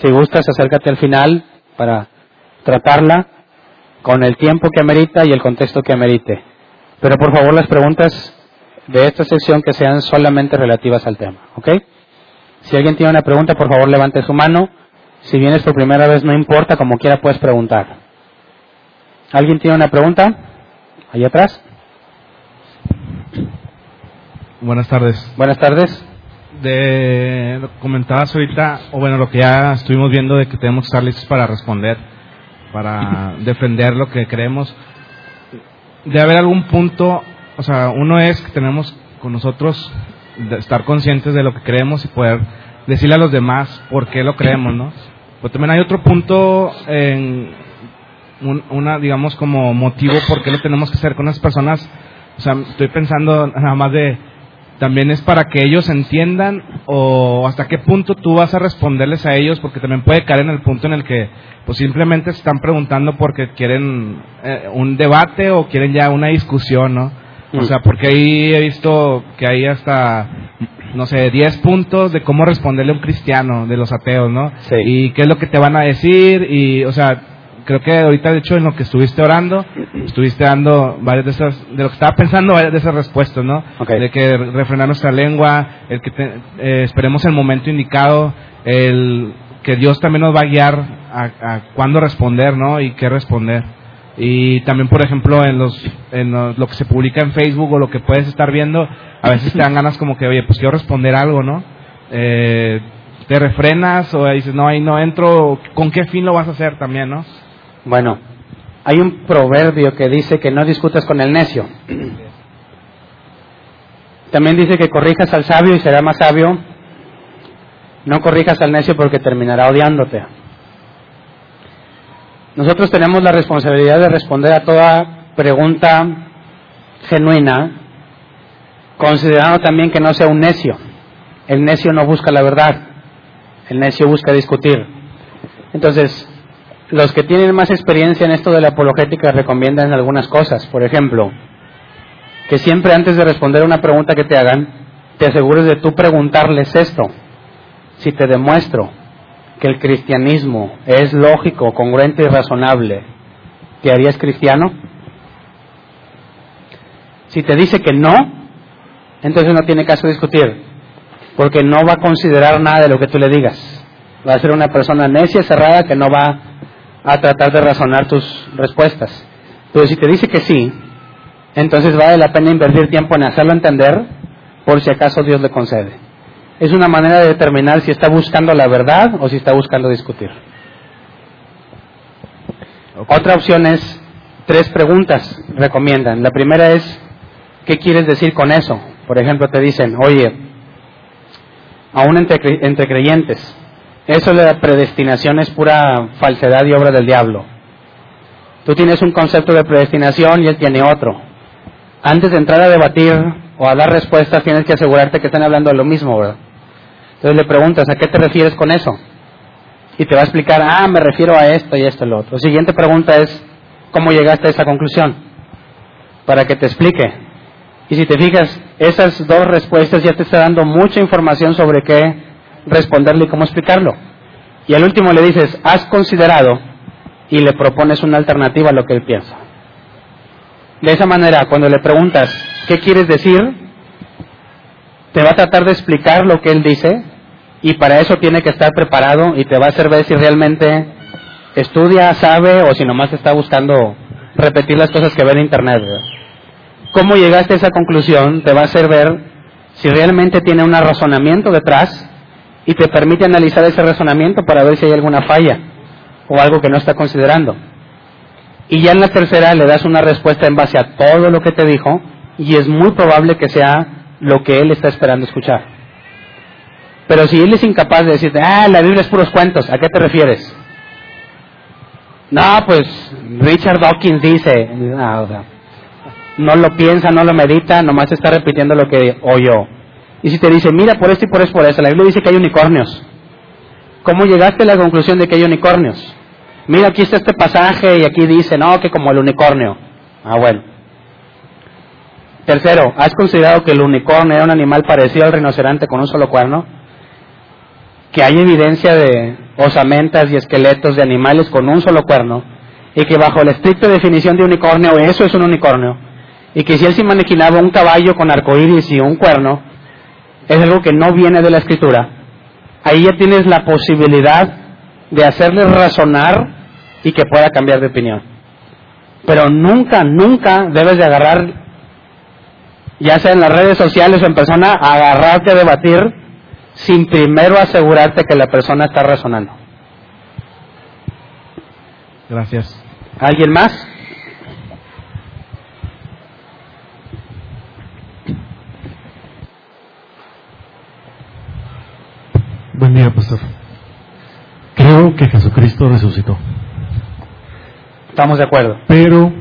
si gustas, acércate al final para tratarla con el tiempo que amerita y el contexto que amerite. Pero por favor, las preguntas de esta sección que sean solamente relativas al tema, ¿ok? Si alguien tiene una pregunta, por favor, levante su mano. Si vienes por primera vez, no importa, como quiera puedes preguntar. ¿Alguien tiene una pregunta? Allá atrás. Buenas tardes. Buenas tardes de lo que comentabas ahorita, o bueno, lo que ya estuvimos viendo de que tenemos que estar listos para responder, para defender lo que creemos, de haber algún punto, o sea, uno es que tenemos con nosotros estar conscientes de lo que creemos y poder decirle a los demás por qué lo creemos, ¿no? Pero también hay otro punto en una, digamos, como motivo por qué lo tenemos que hacer con las personas. O sea, estoy pensando nada más de también es para que ellos entiendan o hasta qué punto tú vas a responderles a ellos, porque también puede caer en el punto en el que pues simplemente se están preguntando porque quieren eh, un debate o quieren ya una discusión, ¿no? O sea, porque ahí he visto que hay hasta, no sé, 10 puntos de cómo responderle a un cristiano de los ateos, ¿no? Sí. Y qué es lo que te van a decir y, o sea, creo que ahorita, de hecho, en lo que estuviste orando, estuviste dando varias de esas, de lo que estaba pensando, varias de esas respuestas, ¿no? De que refrenar nuestra lengua, el que eh, esperemos el momento indicado, el que Dios también nos va a guiar a, a cuándo responder, ¿no? Y qué responder. Y también, por ejemplo, en, los, en lo que se publica en Facebook o lo que puedes estar viendo, a veces te dan ganas como que, oye, pues quiero responder algo, ¿no? Eh, te refrenas o dices, no, ahí no entro, ¿con qué fin lo vas a hacer también, no? Bueno, hay un proverbio que dice que no discutas con el necio. (clears throat) También dice que corrijas al sabio y será más sabio. No corrijas al necio porque terminará odiándote. Nosotros tenemos la responsabilidad de responder a toda pregunta genuina, considerando también que no sea un necio. El necio no busca la verdad, el necio busca discutir. Entonces, los que tienen más experiencia en esto de la apologética recomiendan algunas cosas. Por ejemplo, que siempre antes de responder una pregunta que te hagan, te asegures de tú preguntarles esto. Si te demuestro que el cristianismo es lógico, congruente y razonable, ¿te harías cristiano? Si te dice que no, entonces no tiene caso discutir, porque no va a considerar nada de lo que tú le digas. Va a ser una persona necia, cerrada, que no va a tratar de razonar tus respuestas. Pero si te dice que sí, entonces vale la pena invertir tiempo en hacerlo entender por si acaso Dios le concede. Es una manera de determinar si está buscando la verdad o si está buscando discutir. Otra opción es tres preguntas, recomiendan. La primera es, ¿qué quieres decir con eso? Por ejemplo, te dicen, oye, aún entre, entre creyentes, eso de la predestinación es pura falsedad y obra del diablo. Tú tienes un concepto de predestinación y él tiene otro. Antes de entrar a debatir o a dar respuestas, tienes que asegurarte que están hablando de lo mismo, ¿verdad? Entonces le preguntas, ¿a qué te refieres con eso? Y te va a explicar, ah, me refiero a esto y esto y lo otro. La siguiente pregunta es, ¿cómo llegaste a esa conclusión? Para que te explique. Y si te fijas, esas dos respuestas ya te está dando mucha información sobre qué responderle y cómo explicarlo. Y al último le dices, ¿has considerado? Y le propones una alternativa a lo que él piensa. De esa manera, cuando le preguntas, ¿qué quieres decir? Te va a tratar de explicar lo que él dice y para eso tiene que estar preparado y te va a hacer ver si realmente estudia, sabe o si nomás está buscando repetir las cosas que ve en internet. ¿Cómo llegaste a esa conclusión? Te va a hacer ver si realmente tiene un razonamiento detrás y te permite analizar ese razonamiento para ver si hay alguna falla o algo que no está considerando. Y ya en la tercera le das una respuesta en base a todo lo que te dijo y es muy probable que sea lo que él está esperando escuchar. Pero si él es incapaz de decirte, ah, la Biblia es puros cuentos, ¿a qué te refieres? No, pues Richard Dawkins dice, no lo piensa, no lo medita, nomás está repitiendo lo que oyó. Y si te dice, mira, por esto y por eso, por eso, la Biblia dice que hay unicornios. ¿Cómo llegaste a la conclusión de que hay unicornios? Mira, aquí está este pasaje y aquí dice, no, que como el unicornio. Ah, bueno. Tercero, ¿has considerado que el unicornio era un animal parecido al rinoceronte con un solo cuerno? Que hay evidencia de osamentas y esqueletos de animales con un solo cuerno y que bajo la estricta definición de unicornio eso es un unicornio y que si él se imaginaba un caballo con arcoíris y un cuerno es algo que no viene de la escritura. Ahí ya tienes la posibilidad de hacerle razonar y que pueda cambiar de opinión. Pero nunca, nunca debes de agarrar, ya sea en las redes sociales o en persona, agarrarte a debatir sin primero asegurarte que la persona está razonando. Gracias. ¿Alguien más? Buen día, pastor. Creo que Jesucristo resucitó. Estamos de acuerdo. Pero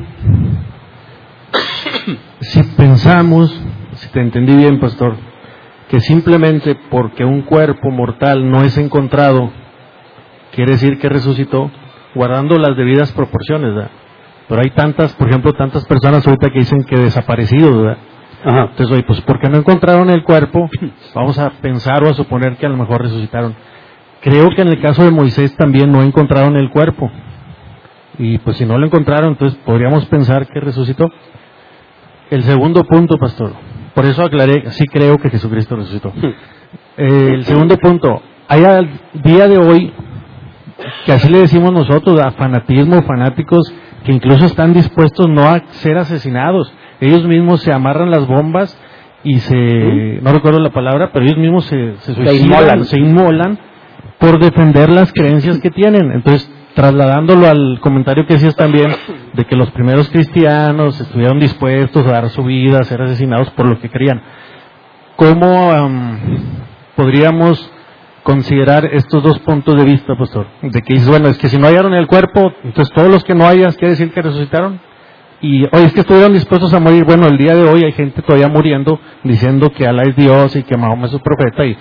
si pensamos, si te entendí bien, pastor, que simplemente porque un cuerpo mortal no es encontrado, quiere decir que resucitó, guardando las debidas proporciones, ¿verdad? Pero hay tantas, por ejemplo, tantas personas ahorita que dicen que desaparecido, ¿verdad? Ajá. Entonces, oye, pues porque no encontraron el cuerpo, (clears throat) vamos a pensar o a suponer que a lo mejor resucitaron. Creo que en el caso de Moisés también no encontraron el cuerpo. Y pues si no lo encontraron, entonces podríamos pensar que resucitó. El segundo punto, pastor. Por eso aclaré, sí creo que Jesucristo resucitó. Eh, el segundo punto, hay al día de hoy, que así le decimos nosotros, a fanatismo, fanáticos, que incluso están dispuestos no a ser asesinados. Ellos mismos se amarran las bombas y se, no recuerdo la palabra, pero ellos mismos se, se suicidan, inmolan. se inmolan por defender las creencias que tienen. Entonces, trasladándolo al comentario que decías también, de que los primeros cristianos estuvieron dispuestos a dar su vida, a ser asesinados por lo que creían. ¿Cómo am, podríamos considerar estos dos puntos de vista, pastor? De que dices, bueno, es que si no hallaron el cuerpo, entonces todos los que no hayas, quiere decir que resucitaron. Y oye, es que estuvieron dispuestos a morir. Bueno, el día de hoy hay gente todavía muriendo diciendo que Alá es Dios y que Mahoma es su profeta. Y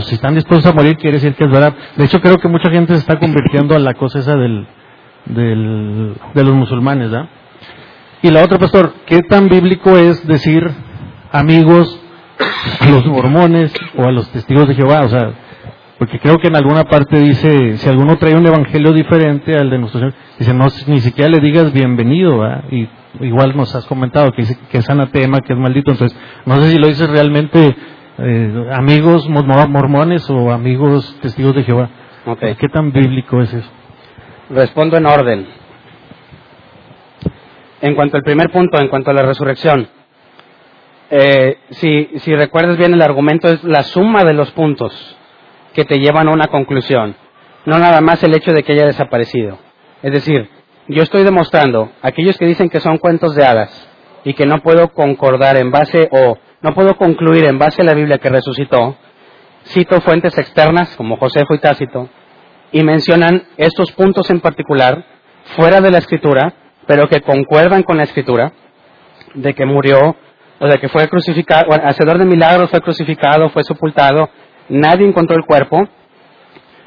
si están dispuestos a morir, quiere decir que es verdad. De hecho, creo que mucha gente se está convirtiendo a la cosa esa del, de los musulmanes. Y la otra, pastor, ¿qué tan bíblico es decir, amigos, a los mormones o a los testigos de Jehová, o sea, porque creo que en alguna parte dice, si alguno trae un evangelio diferente al de nuestro Señor, dice, no, ni siquiera le digas bienvenido, y igual nos has comentado que dice que es anatema, que es maldito, entonces, no sé si lo dices realmente eh, amigos mormones o amigos testigos de Jehová. ¿Qué tan bíblico es eso? Respondo en orden. En cuanto al primer punto, en cuanto a la resurrección, eh, si, si recuerdas bien el argumento es la suma de los puntos que te llevan a una conclusión, no nada más el hecho de que haya desaparecido. Es decir, yo estoy demostrando, aquellos que dicen que son cuentos de hadas y que no puedo concordar en base o no puedo concluir en base a la Biblia que resucitó, cito fuentes externas como Josefo y Tácito y mencionan estos puntos en particular fuera de la escritura, pero que concuerdan con la escritura, de que murió, o de que fue crucificado, hacedor de milagros fue crucificado, fue sepultado, nadie encontró el cuerpo,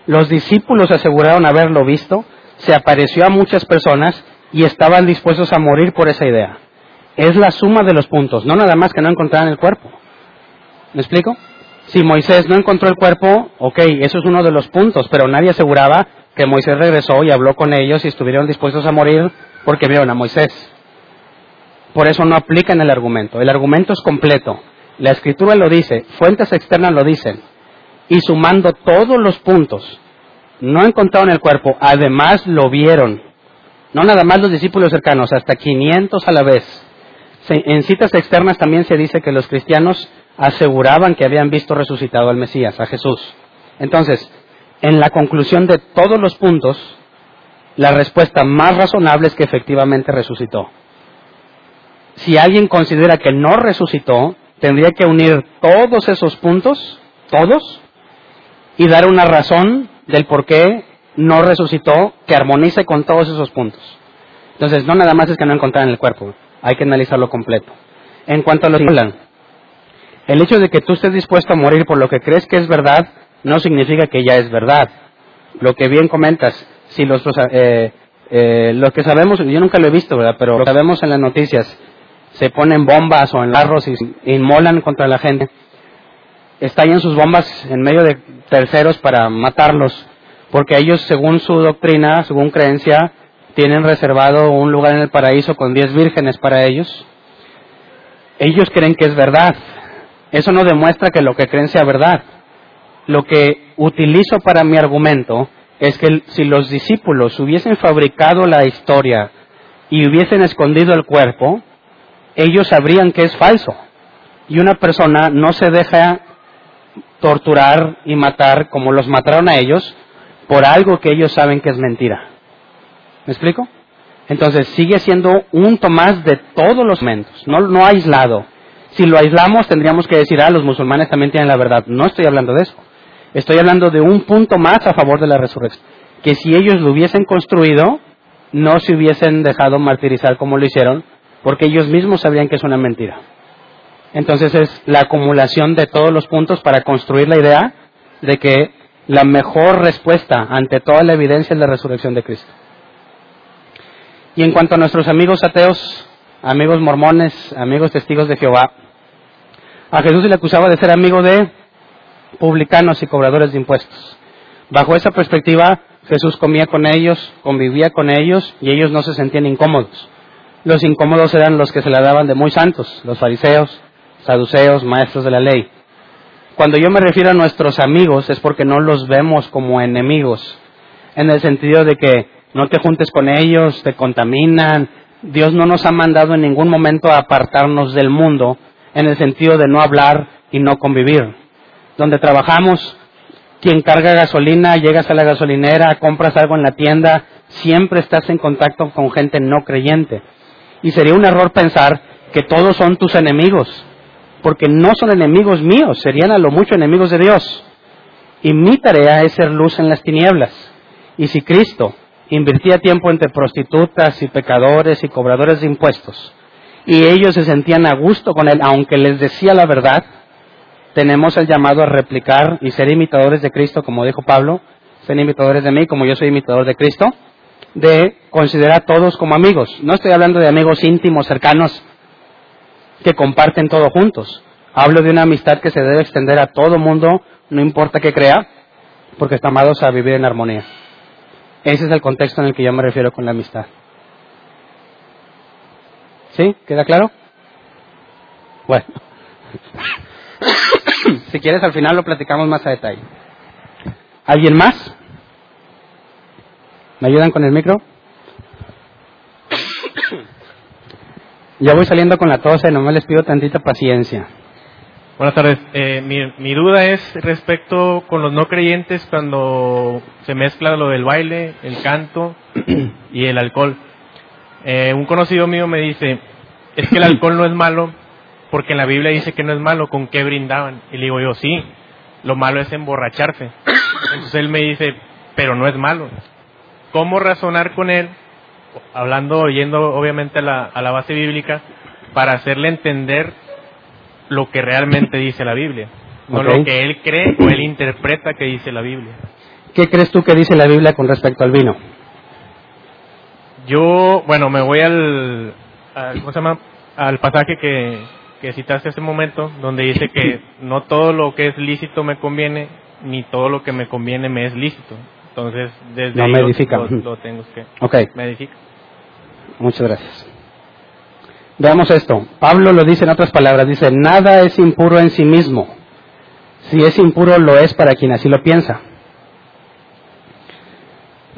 los discípulos aseguraron haberlo visto, se apareció a muchas personas y estaban dispuestos a morir por esa idea. Es la suma de los puntos, no nada más que no encontraran el cuerpo. ¿Me explico? Si Moisés no encontró el cuerpo, ok, eso es uno de los puntos, pero nadie aseguraba que Moisés regresó y habló con ellos y estuvieron dispuestos a morir porque vieron a Moisés. Por eso no aplican el argumento. El argumento es completo. La escritura lo dice, fuentes externas lo dicen y sumando todos los puntos, no encontraron el cuerpo, además lo vieron. No nada más los discípulos cercanos, hasta 500 a la vez. En citas externas también se dice que los cristianos aseguraban que habían visto resucitado al Mesías, a Jesús. Entonces, en la conclusión de todos los puntos, la respuesta más razonable es que efectivamente resucitó. Si alguien considera que no resucitó, tendría que unir todos esos puntos, todos, y dar una razón del por qué no resucitó que armonice con todos esos puntos. Entonces, no nada más es que no encontraran el cuerpo, hay que analizarlo completo. En cuanto a lo que el hecho de que tú estés dispuesto a morir por lo que crees que es verdad, no significa que ya es verdad. Lo que bien comentas, si los, eh, eh, lo que sabemos, yo nunca lo he visto, ¿verdad? Pero lo sabemos en las noticias, se ponen bombas o en larros y inmolan contra la gente estallan sus bombas en medio de terceros para matarlos, porque ellos, según su doctrina, según creencia, tienen reservado un lugar en el paraíso con diez vírgenes para ellos. Ellos creen que es verdad. Eso no demuestra que lo que creen sea verdad. Lo que utilizo para mi argumento es que si los discípulos hubiesen fabricado la historia y hubiesen escondido el cuerpo, ellos sabrían que es falso. Y una persona no se deja torturar y matar como los mataron a ellos por algo que ellos saben que es mentira. ¿Me explico? Entonces sigue siendo un Tomás de todos los momentos, no, no aislado. Si lo aislamos tendríamos que decir, ah, los musulmanes también tienen la verdad. No estoy hablando de eso. Estoy hablando de un punto más a favor de la resurrección. Que si ellos lo hubiesen construido, no se hubiesen dejado martirizar como lo hicieron, porque ellos mismos sabían que es una mentira. Entonces es la acumulación de todos los puntos para construir la idea de que la mejor respuesta ante toda la evidencia es la resurrección de Cristo. Y en cuanto a nuestros amigos ateos, amigos mormones, amigos testigos de Jehová, a Jesús se le acusaba de ser amigo de publicanos y cobradores de impuestos. Bajo esa perspectiva, Jesús comía con ellos, convivía con ellos y ellos no se sentían incómodos. Los incómodos eran los que se la daban de muy santos, los fariseos, saduceos, maestros de la ley. Cuando yo me refiero a nuestros amigos es porque no los vemos como enemigos, en el sentido de que no te juntes con ellos, te contaminan. Dios no nos ha mandado en ningún momento a apartarnos del mundo, en el sentido de no hablar y no convivir. Donde trabajamos, quien carga gasolina, llegas a la gasolinera, compras algo en la tienda, siempre estás en contacto con gente no creyente. Y sería un error pensar que todos son tus enemigos porque no son enemigos míos, serían a lo mucho enemigos de Dios. Y mi tarea es ser luz en las tinieblas. Y si Cristo invertía tiempo entre prostitutas y pecadores y cobradores de impuestos, y ellos se sentían a gusto con él, aunque les decía la verdad, tenemos el llamado a replicar y ser imitadores de Cristo, como dijo Pablo, ser imitadores de mí, como yo soy imitador de Cristo, de considerar a todos como amigos. No estoy hablando de amigos íntimos, cercanos, que comparten todo juntos. Hablo de una amistad que se debe extender a todo mundo, no importa qué crea, porque estamos amados a vivir en armonía. Ese es el contexto en el que yo me refiero con la amistad. ¿Sí? ¿Queda claro? Bueno. (coughs) si quieres, al final lo platicamos más a detalle. ¿Alguien más? ¿Me ayudan con el micro? Ya voy saliendo con la tos nomás les pido tantita paciencia. Buenas tardes. Eh, mi, mi, duda es respecto con los no creyentes cuando se mezcla lo del baile, el canto (clears throat) y el alcohol. Eh, un conocido mío me dice, es que el alcohol no es malo porque en la Biblia dice que no es malo, ¿con qué brindaban? Y le digo yo, sí, lo malo es emborracharse. Entonces él me dice, pero no es malo. ¿Cómo razonar con él, hablando, yendo obviamente a la, a la base bíblica, para hacerle entender lo que realmente dice la Biblia, no lo que él cree o él interpreta que dice la Biblia. ¿Qué crees tú que dice la Biblia con respecto al vino? Yo, bueno, me voy al, al- ¿cómo se llama? Al pasaje que, que citaste hace un momento, donde dice que no todo lo que es lícito me conviene, ni todo lo que me conviene me es lícito. Entonces, desde No ahí me lo-. Lo, lo tengo que, Ok, me edifica. Muchas gracias. Veamos esto. Pablo lo dice en otras palabras. Dice, nada es impuro en sí mismo. Si es impuro, lo es para quien así lo piensa.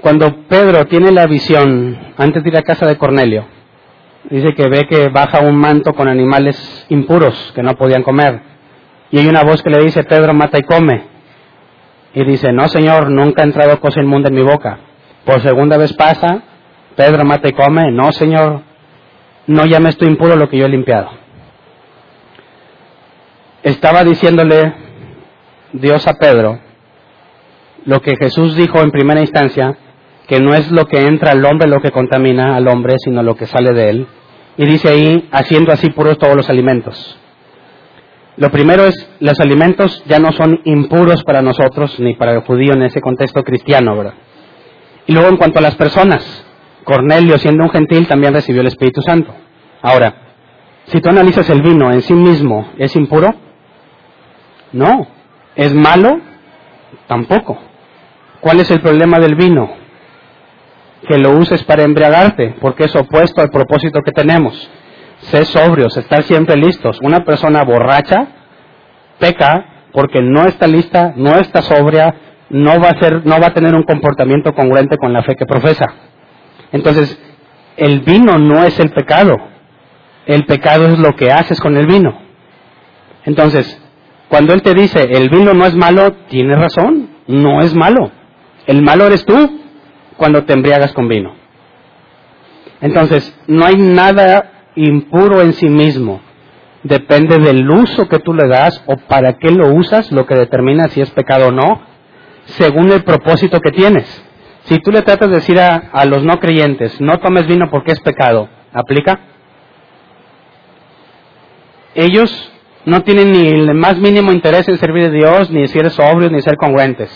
Cuando Pedro tiene la visión, antes de ir a casa de Cornelio, dice que ve que baja un manto con animales impuros que no podían comer. Y hay una voz que le dice, Pedro, mata y come. Y dice, no, Señor, nunca ha entrado cosa inmunda en mi boca. Por segunda vez pasa, Pedro mata y come. No, Señor, no llame esto impuro lo que yo he limpiado. Estaba diciéndole Dios a Pedro lo que Jesús dijo en primera instancia, que no es lo que entra al hombre lo que contamina al hombre, sino lo que sale de él. Y dice ahí, haciendo así puros todos los alimentos. Lo primero es, los alimentos ya no son impuros para nosotros, ni para el judío en ese contexto cristiano, ¿verdad? Y luego en cuanto a las personas, Cornelio siendo un gentil también recibió el Espíritu Santo. Ahora, si tú analizas el vino en sí mismo, ¿es impuro? No. ¿Es malo? Tampoco. ¿Cuál es el problema del vino? Que lo uses para embriagarte, porque es opuesto al propósito que tenemos. Sé sobrios, estar siempre listos. Una persona borracha peca porque no está lista, no está sobria, no va a ser, no va a tener un comportamiento congruente con la fe que profesa. Entonces, el vino no es el pecado. El pecado es lo que haces con el vino. Entonces, cuando él te dice, el vino no es malo, tienes razón, no es malo. El malo eres tú cuando te embriagas con vino. Entonces, no hay nada impuro en sí mismo. Depende del uso que tú le das o para qué lo usas, lo que determina si es pecado o no, según el propósito que tienes. Si tú le tratas de decir a, los no creyentes, no tomes vino porque es pecado, ¿aplica? Ellos no tienen ni el más mínimo interés en servir a Dios, ni ser sobrios, ni ser congruentes.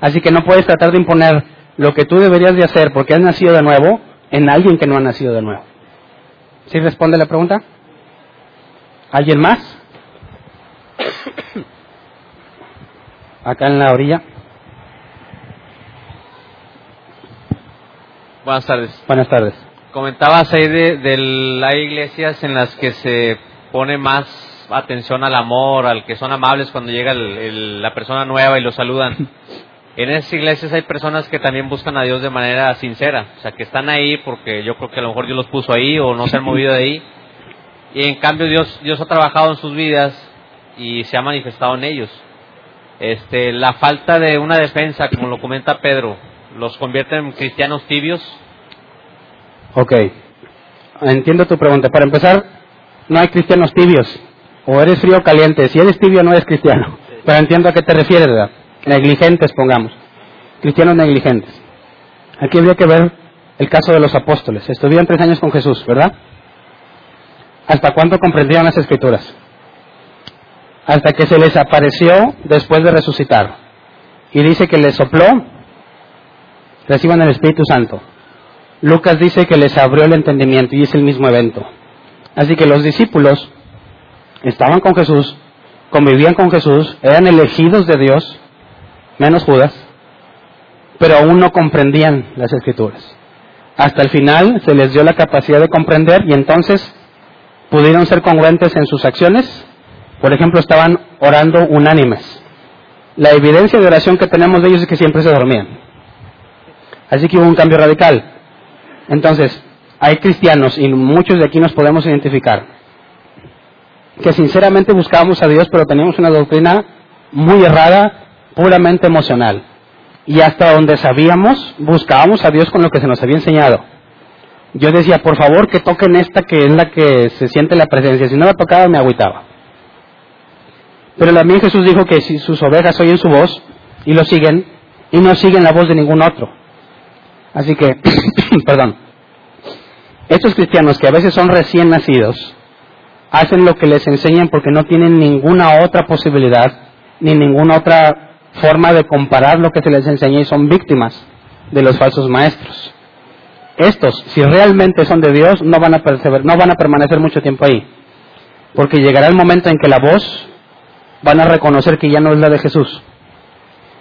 Así que no puedes tratar de imponer lo que tú deberías de hacer porque has nacido de nuevo en alguien que no ha nacido de nuevo. ¿Sí responde la pregunta? ¿Alguien más? (coughs) Acá en la orilla. Buenas tardes. Buenas tardes. Comentabas ahí de, de hay iglesias en las que se pone más atención al amor, al que son amables cuando llega el- el- la persona nueva y lo saludan. (laughs) En esas iglesias hay personas que también buscan a Dios de manera sincera, o sea, que están ahí porque yo creo que a lo mejor Dios los puso ahí o no se han movido de ahí. Y en cambio Dios, Dios ha trabajado en sus vidas y se ha manifestado en ellos. Este, la falta de una defensa, como lo comenta Pedro, los convierte en cristianos tibios. Ok. Entiendo tu pregunta. Para empezar, no hay cristianos tibios. O eres frío o caliente. Si eres tibio, no eres cristiano. Pero entiendo a qué te refieres, ¿verdad? Negligentes, pongamos. Cristianos negligentes. Aquí habría que ver el caso de los apóstoles. Estuvieron tres años con Jesús, ¿verdad? ¿Hasta cuánto comprendieron las escrituras? Hasta que se les apareció después de resucitar. Y dice que les sopló, reciban el Espíritu Santo. Lucas dice que les abrió el entendimiento y es el mismo evento. Así que los discípulos estaban con Jesús convivían con Jesús, eran elegidos de Dios, menos Judas, pero aún no comprendían las escrituras. Hasta el final se les dio la capacidad de comprender y entonces pudieron ser congruentes en sus acciones. Por ejemplo, estaban orando unánimes. La evidencia de oración que tenemos de ellos es que siempre se dormían. Así que hubo un cambio radical. Entonces, hay cristianos, y muchos de aquí nos podemos identificar, que sinceramente buscábamos a Dios, pero teníamos una doctrina muy errada, puramente emocional. Y hasta donde sabíamos, buscábamos a Dios con lo que se nos había enseñado. Yo decía, por favor, que toquen esta que es la que se siente la presencia. Si no la tocaba, me agüitaba. Pero también Jesús dijo que si sus ovejas oyen su voz y lo siguen, y no siguen la voz de ningún otro. Así que, (clears throat) perdón, estos cristianos que a veces son recién nacidos, hacen lo que les enseñan porque no tienen ninguna otra posibilidad, ni ninguna otra forma de comparar lo que se les enseña y son víctimas de los falsos maestros. Estos, si realmente son de Dios, no van a, no van a permanecer mucho tiempo ahí, porque llegará el momento en que la voz van a reconocer que ya no es la de Jesús.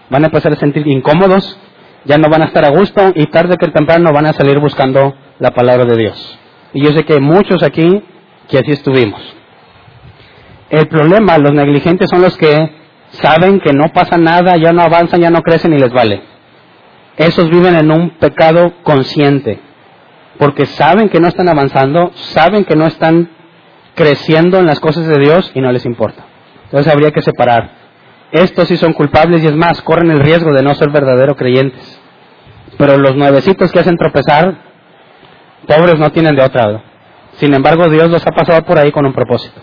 Van a empezar a sentir incómodos, ya no van a estar a gusto y tarde que temprano van a salir buscando la palabra de Dios. Y yo sé que muchos aquí que así estuvimos. El problema, los negligentes son los que saben que no pasa nada, ya no avanzan, ya no crecen y les vale. Esos viven en un pecado consciente, porque saben que no están avanzando, saben que no están creciendo en las cosas de Dios y no les importa. Entonces habría que separar. Estos sí son culpables y es más, corren el riesgo de no ser verdaderos creyentes. Pero los nuevecitos que hacen tropezar, pobres no tienen de otra. Sin embargo, Dios los ha pasado por ahí con un propósito.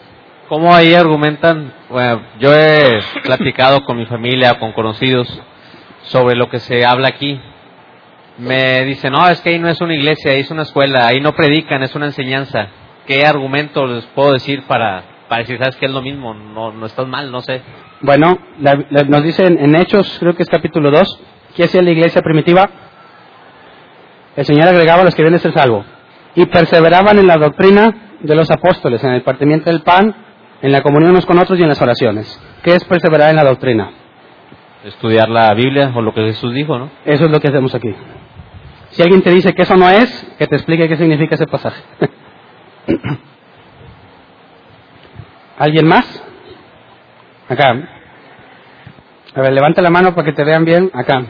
¿Cómo ahí argumentan? Bueno, yo he platicado con mi familia, con conocidos, sobre lo que se habla aquí. Me dicen, no, es que ahí no es una iglesia, ahí es una escuela, ahí no predican, es una enseñanza. ¿Qué argumento les puedo decir para, para decir, sabes que es lo mismo, no, no estás mal, no sé? Bueno, nos dicen en Hechos, creo que es capítulo 2, ¿qué hacía la iglesia primitiva? El Señor agregaba a los que vienen a ser salvo. Y perseveraban en la doctrina de los apóstoles, en el partimiento del pan, en la comunión unos con otros y en las oraciones. ¿Qué es perseverar en la doctrina? Estudiar la Biblia o lo que Jesús dijo, ¿no? Eso es lo que hacemos aquí. Si alguien te dice que eso no es, que te explique qué significa ese pasaje. (coughs) ¿Alguien más? Acá. A ver, levanta la mano para que te vean bien. Acá.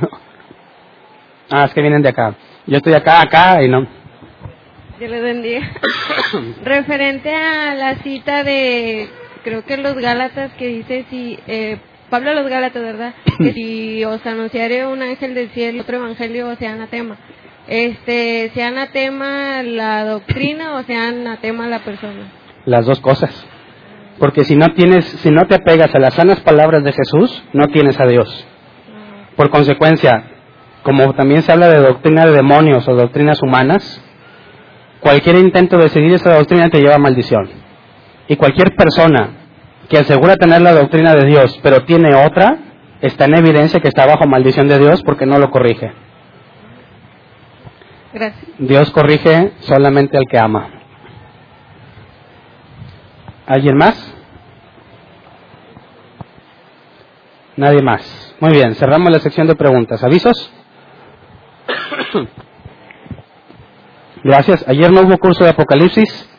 Ah, es que vienen de acá. Yo estoy acá, acá y no. Yo le bendiga. (coughs) Referente a la cita de, creo que los Gálatas, que dice si, eh, Pablo los Gálatas, ¿verdad? (coughs) Que si os anunciaré un ángel del cielo, otro evangelio, o sea anatema. Este, sea anatema la doctrina o sea anatema la persona. Las dos cosas. Porque si no tienes, si no te apegas a las sanas palabras de Jesús, no tienes a Dios. Por consecuencia, como también se habla de doctrina de demonios o doctrinas humanas, cualquier intento de seguir esa doctrina te lleva a maldición. Y cualquier persona que asegura tener la doctrina de Dios, pero tiene otra, está en evidencia que está bajo maldición de Dios porque no lo corrige. Gracias. Dios corrige solamente al que ama. ¿Alguien más? Nadie más. Muy bien, cerramos la sección de preguntas. ¿Avisos? (coughs) Gracias. Ayer no hubo curso de Apocalipsis.